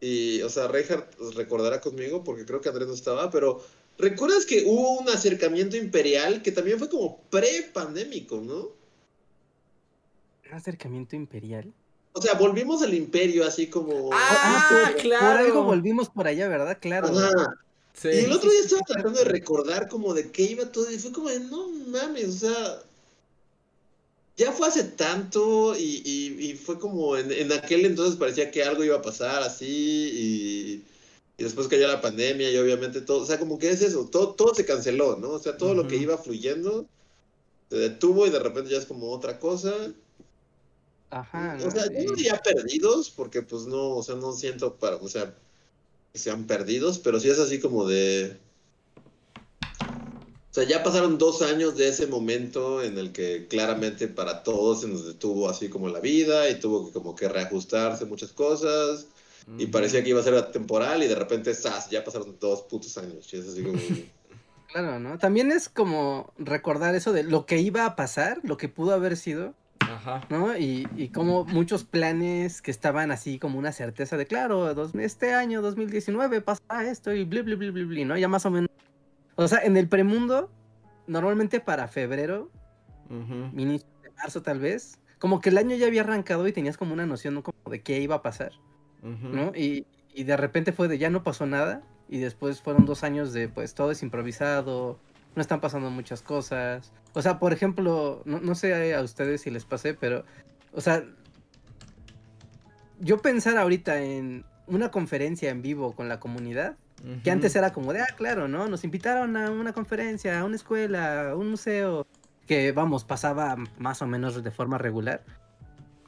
y, o sea, Reinhardt recordará conmigo porque creo que Andrés no estaba, pero ¿recuerdas que hubo un acercamiento imperial que también fue como pre-pandémico, ¿no? ¿Un acercamiento imperial? O sea, volvimos al imperio así como... Ah, ah claro. Por algo volvimos por allá, ¿verdad? Claro. y el otro día estaba tratando de recordar como de qué iba todo y fue como de, no mames, o sea, ya fue hace tanto y, fue como en, aquel entonces parecía que algo iba a pasar así y, después cayó la pandemia y obviamente todo, o sea, como que es eso, todo, todo se canceló, ¿no? O sea, todo lo que iba fluyendo se detuvo y de repente ya es como otra cosa. Ajá. O sea, yo no diría perdidos porque pues no, o sea, no siento para, o sea, que sean perdidos, pero sí es así como de o sea, ya pasaron dos años de ese momento en el que claramente para todos se nos detuvo así como la vida y tuvo que como que reajustarse muchas cosas y parecía que iba a ser temporal y de repente ¡zas! ya pasaron dos putos años y es así como... Claro, ¿no? También es como recordar eso de lo que iba a pasar, lo que pudo haber sido, Ajá. ¿no? Y, y como muchos planes que estaban así como una certeza de, claro, dos, este año, 2019, pasa esto y bli, bli, bli, bli, bli, ¿no? Ya más o menos o sea, en el premundo, normalmente para febrero, inicio de marzo tal vez, como que el año ya había arrancado y tenías como una noción como de qué iba a pasar, ¿no? Y, de repente fue de ya no pasó nada y después fueron dos años de pues todo es improvisado, no están pasando muchas cosas. O sea, por ejemplo, no, no sé a ustedes si les pasé, pero, o sea, yo pensar ahorita en una conferencia en vivo con la comunidad, que antes era como de, ah, claro, ¿no? Nos invitaron a una conferencia, a una escuela, a un museo, que vamos, pasaba más o menos de forma regular.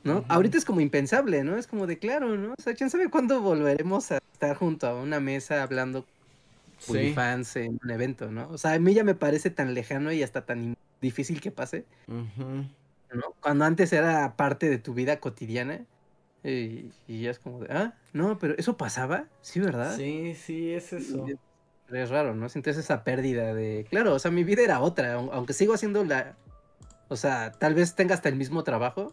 ¿No? Ahorita es como impensable, ¿no? Es como de claro, ¿no? O sea, quién sabe cuándo volveremos a estar junto a una mesa hablando con fans en un evento, ¿no? O sea, a mí ya me parece tan lejano y hasta tan difícil que pase. ¿no? Cuando antes era parte de tu vida cotidiana y, ya es como de, ah, no, pero eso pasaba, sí, ¿verdad? Sí, sí, es eso. Es raro, ¿no? Sientes esa pérdida de, claro, o sea, mi vida era otra, aunque sigo haciendo la, o sea, tal vez tenga hasta el mismo trabajo,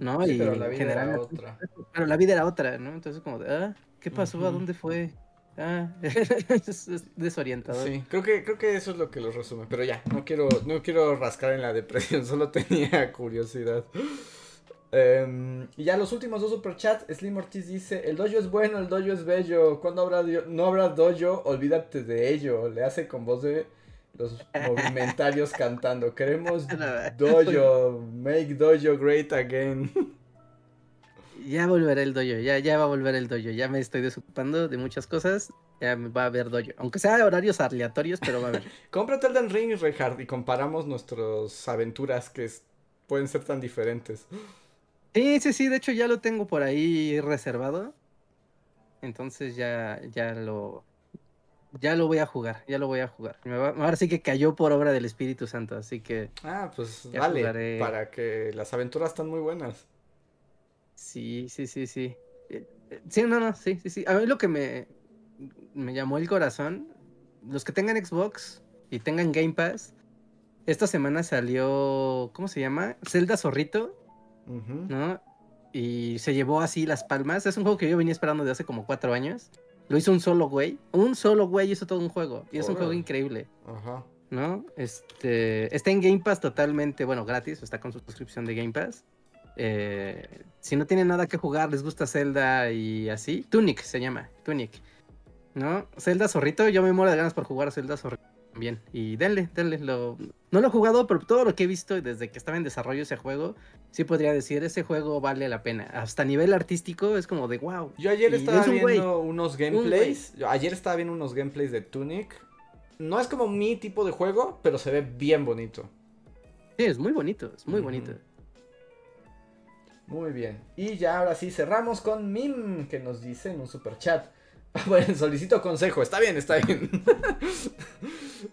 ¿no? y pero la vida era otra. Pero la vida era otra, ¿no? Entonces como de, ah, ¿qué pasó? ¿A dónde fue? Ah, es, desorientador. Sí, creo que, creo que eso es lo que lo resume. Pero ya, no quiero, no quiero rascar en la depresión, solo tenía curiosidad. Em, y ya los últimos dos superchats, Slim Ortiz dice, el dojo es bueno, el dojo es bello, cuando habrá no habrá dojo, olvídate de ello, le hace con voz de los movimentarios cantando, queremos dojo, make dojo great again. Ya volverá el dojo, ya, ya va a volver el dojo, ya me estoy desocupando de muchas cosas, ya va a haber dojo, aunque sea de horarios aleatorios, pero va a haber. Cómprate Elden Ring, Reinhardt, y comparamos nuestras aventuras que pueden ser tan diferentes. Sí, sí, sí, de hecho ya lo tengo por ahí reservado. Entonces ya, ya lo, ya lo voy a jugar, ya lo voy a jugar. ahora sí que cayó por obra del Espíritu Santo, así que. Ah, pues dale, para que las aventuras están muy buenas. Sí, sí, sí, sí. Eh, eh, sí, no, no, sí, sí, sí. A mí lo que me, me llamó el corazón, los que tengan Xbox y tengan Game Pass, esta semana salió, ¿cómo se llama? Zelda Zorrito ¿no? Y se llevó así las palmas. Es un juego que yo venía esperando de hace como cuatro años. Lo hizo un solo güey. Un solo güey hizo todo un juego. Y es un juego increíble. Ajá. ¿No? Este. Está en Game Pass totalmente, bueno, gratis. Está con su suscripción de Game Pass. Eh, si no tienen nada que jugar, les gusta Zelda y así, Tunic se llama, Tunic. ¿No? Zelda Zorrito, yo me muero de ganas por jugar Zelda Zorrito también. Y denle, denle. Lo... No lo he jugado, pero todo lo que he visto desde que estaba en desarrollo ese juego, sí podría decir, ese juego vale la pena. Hasta a nivel artístico es como de wow. Yo ayer estaba viendo unos gameplays. Ayer estaba viendo unos gameplays de Tunic. No es como mi tipo de juego, pero se ve bien bonito. Sí, es muy bonito, es muy bonito. Muy bien. Y ya ahora sí cerramos con Mim, que nos dice en un super chat. Bueno, solicito consejo, está bien, está bien.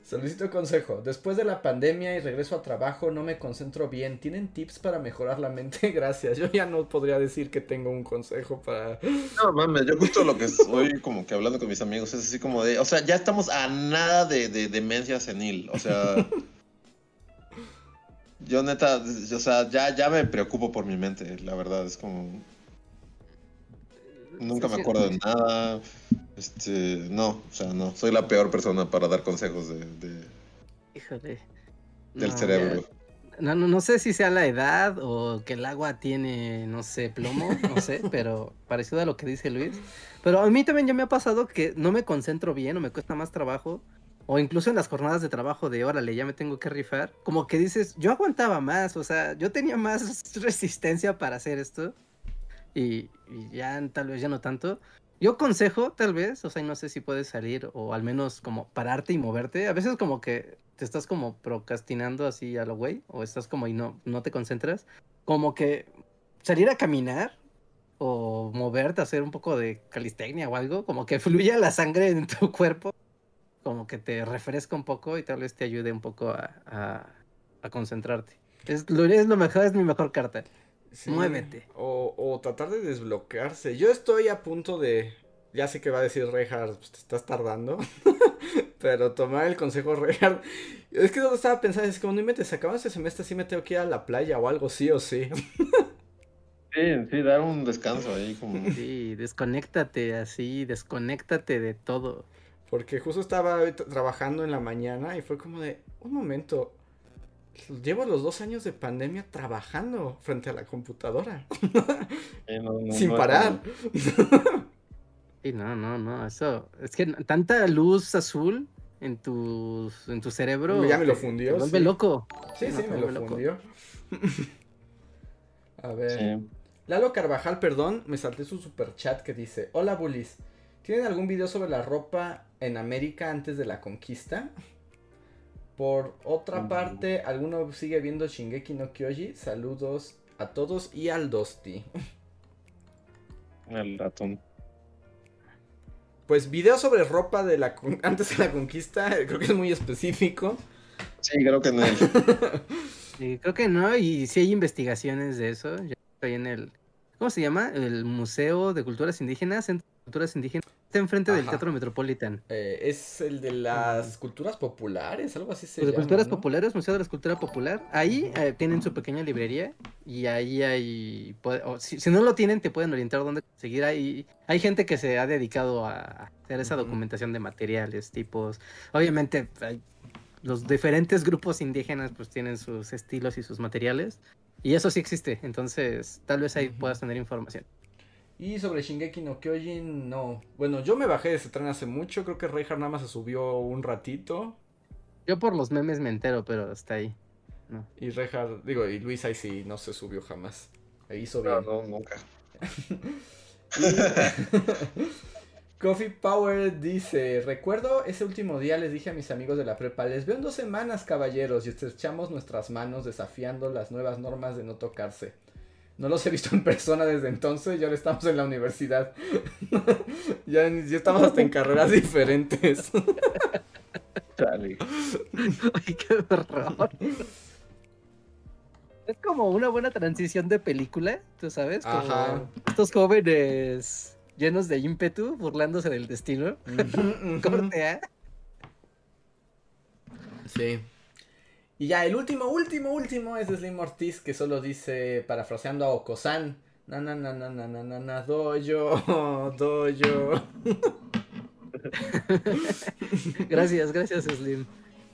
solicito consejo. Después de la pandemia y regreso a trabajo, no me concentro bien. ¿Tienen tips para mejorar la mente? Gracias. Yo ya no podría decir que tengo un consejo para. No mames, yo justo lo que estoy como que hablando con mis amigos es así como de. O sea, ya estamos a nada de, de demencia senil. O sea. Yo neta, o sea, ya, ya me preocupo por mi mente, la verdad. Es como. Nunca me acuerdo de nada. Este, no, o sea, no. Soy la peor persona para dar consejos de. Híjole. Del cerebro. No, no, no sé si sea la edad o que el agua tiene, no sé, plomo, no sé, pero parecido a lo que dice Luis. Pero a mí también ya me ha pasado que no me concentro bien o me cuesta más trabajo. O incluso en las jornadas de trabajo de órale, ya me tengo que rifar. Como que dices, yo aguantaba más, o sea, yo tenía más resistencia para hacer esto y, ya tal vez ya no tanto. Yo consejo, tal vez, o sea, no sé si puedes salir o al menos como pararte y moverte. A veces como que te estás como procrastinando así a lo güey, o estás como y no, no te concentras. Como que salir a caminar o moverte, hacer un poco de calistenia o algo, como que fluya la sangre en tu cuerpo, como que te refresca un poco y tal vez te ayude un poco a, a, concentrarte. Es lo, es lo mejor, es mi mejor carta. Muévete. O, tratar de desbloquearse. Yo estoy a punto de. Ya sé que va a decir Reinhardt, pues, te estás tardando. Pero tomar el consejo Reinhardt. Es que yo estaba pensando, es que cuando me se acaba este semestre, sí me tengo que ir a la playa o algo, sí o sí. Sí, sí, dar un descanso ahí como. Sí, desconéctate así, desconéctate de todo. Porque justo estaba trabajando en la mañana y fue como de, un momento, Llevo los dos años de pandemia trabajando frente a la computadora. Sin parar. Sí, no, no, no. Eso. Es que tanta luz azul en tu, en tu cerebro. Ya me lo fundió. Te vuelve loco. Sí, sí, me lo fundió. A ver. Lalo Carvajal, perdón, me salté su super chat que dice: Hola, bullies. ¿Tienen algún video sobre la ropa en América antes de la conquista? Por otra parte, ¿alguno sigue viendo Shingeki no Kyoji? Saludos a todos y al Dosti. El ratón. Pues video sobre ropa de la antes de la conquista, creo que es muy específico. Sí, creo que no. sí, creo que no, y si hay investigaciones de eso. Yo estoy en el, ¿cómo se llama? El Museo de Culturas Indígenas, Centro de Culturas Indígenas Está enfrente del Teatro Metropolitan. Eh, es el de las culturas populares, algo así se llama. De culturas populares, Museo de la Escultura Popular. Ahí eh, tienen su pequeña librería y ahí hay. si, no lo tienen, te pueden orientar dónde seguir. Hay, hay gente que se ha dedicado a hacer esa documentación de materiales, tipos. Obviamente, los diferentes grupos indígenas pues tienen sus estilos y sus materiales. Y eso sí existe, entonces tal vez ahí puedas tener información. Y sobre Shingeki no Kyojin, no. Bueno, yo me bajé de ese tren hace mucho. Creo que Reinhardt nada más se subió un ratito. Yo por los memes me entero, pero hasta ahí. No. Y Reinhardt, digo, y Luis ahí sí no se subió jamás. Ahí hizo bien. No, no, nunca. Coffee Power dice, recuerdo ese último día les dije a mis amigos de la prepa, les veo en dos semanas caballeros y estrechamos nuestras manos desafiando las nuevas normas de no tocarse. No los he visto en persona desde entonces y ahora estamos en la universidad. ya, estamos hasta en carreras diferentes. Ay, qué horror. Es como una buena transición de película, tú sabes, como estos jóvenes llenos de ímpetu, burlándose del destino. Corte, ¿eh? Sí. Y ya el último, último, último es Slim Ortiz que solo dice, parafraseando a Okosan, na na na na na na na na doyo, doyo. gracias, gracias Slim.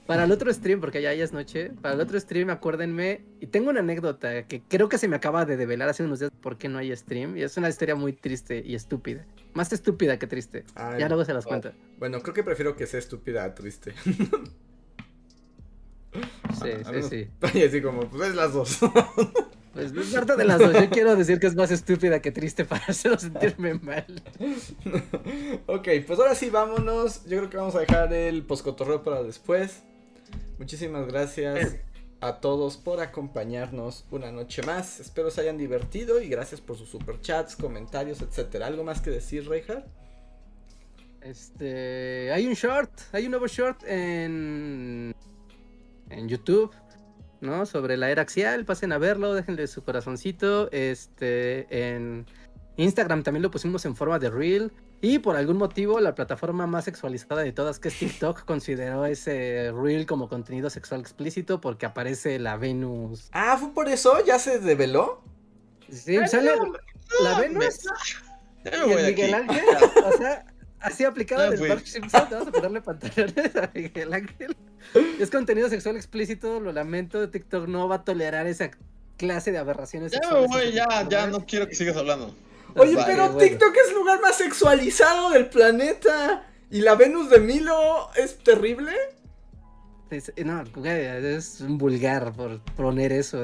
Para el otro stream, porque ya, ya es noche, para el otro stream acuérdenme, y tengo una anécdota que creo que se me acaba de develar hace unos días por qué no hay stream, y es una historia muy triste y estúpida. Más estúpida que triste. ya luego se las cuento. Oh, bueno, creo que prefiero que sea estúpida a triste. sí, sí, sí. Y así como, pues es las dos. Pues es parte de las dos. Yo quiero decir que es más estúpida que triste para hacerlo sentirme mal. ok, pues ahora sí, vámonos. Yo creo que vamos a dejar el poscotorreo para después. Muchísimas gracias a todos por acompañarnos una noche más. Espero se hayan divertido y gracias por sus superchats, comentarios, etcétera. ¿Algo más que decir, Reinhardt? Este, hay un short, hay un nuevo short en en YouTube ¿no? Sobre la era axial, pasen a verlo, déjenle su corazoncito. Este, en Instagram también lo pusimos en forma de reel. Y por algún motivo, la plataforma más sexualizada de todas, que es TikTok, consideró ese reel como contenido sexual explícito porque aparece la Venus. Ah, ¿fue por eso? ¿Ya se develó? Sí, sale la Venus. Y Miguel Ángel, o sea, así aplicado en el Park Simpson, vamos a ponerle pantalones a Miguel Ángel. Es contenido sexual explícito, lo lamento, TikTok no va a tolerar esa clase de aberraciones. Ya, güey, ya, ya no quiero que sigas hablando. Oye, pero TikTok es el lugar más sexualizado del planeta. ¿Y la Venus de Milo es terrible? no, es un vulgar por poner eso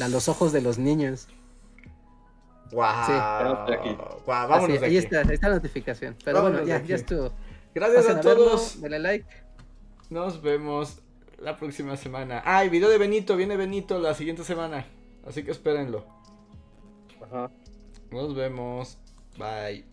a los ojos de los niños. Wow. Sí. ahí está, ahí está la notificación. Pero bueno, ya, ya estuvo. Gracias a, todos. dale like. Nos vemos la próxima semana. Ah, video de Benito, viene Benito la siguiente semana. Así que espérenlo. Ajá. Nos vemos. Bye.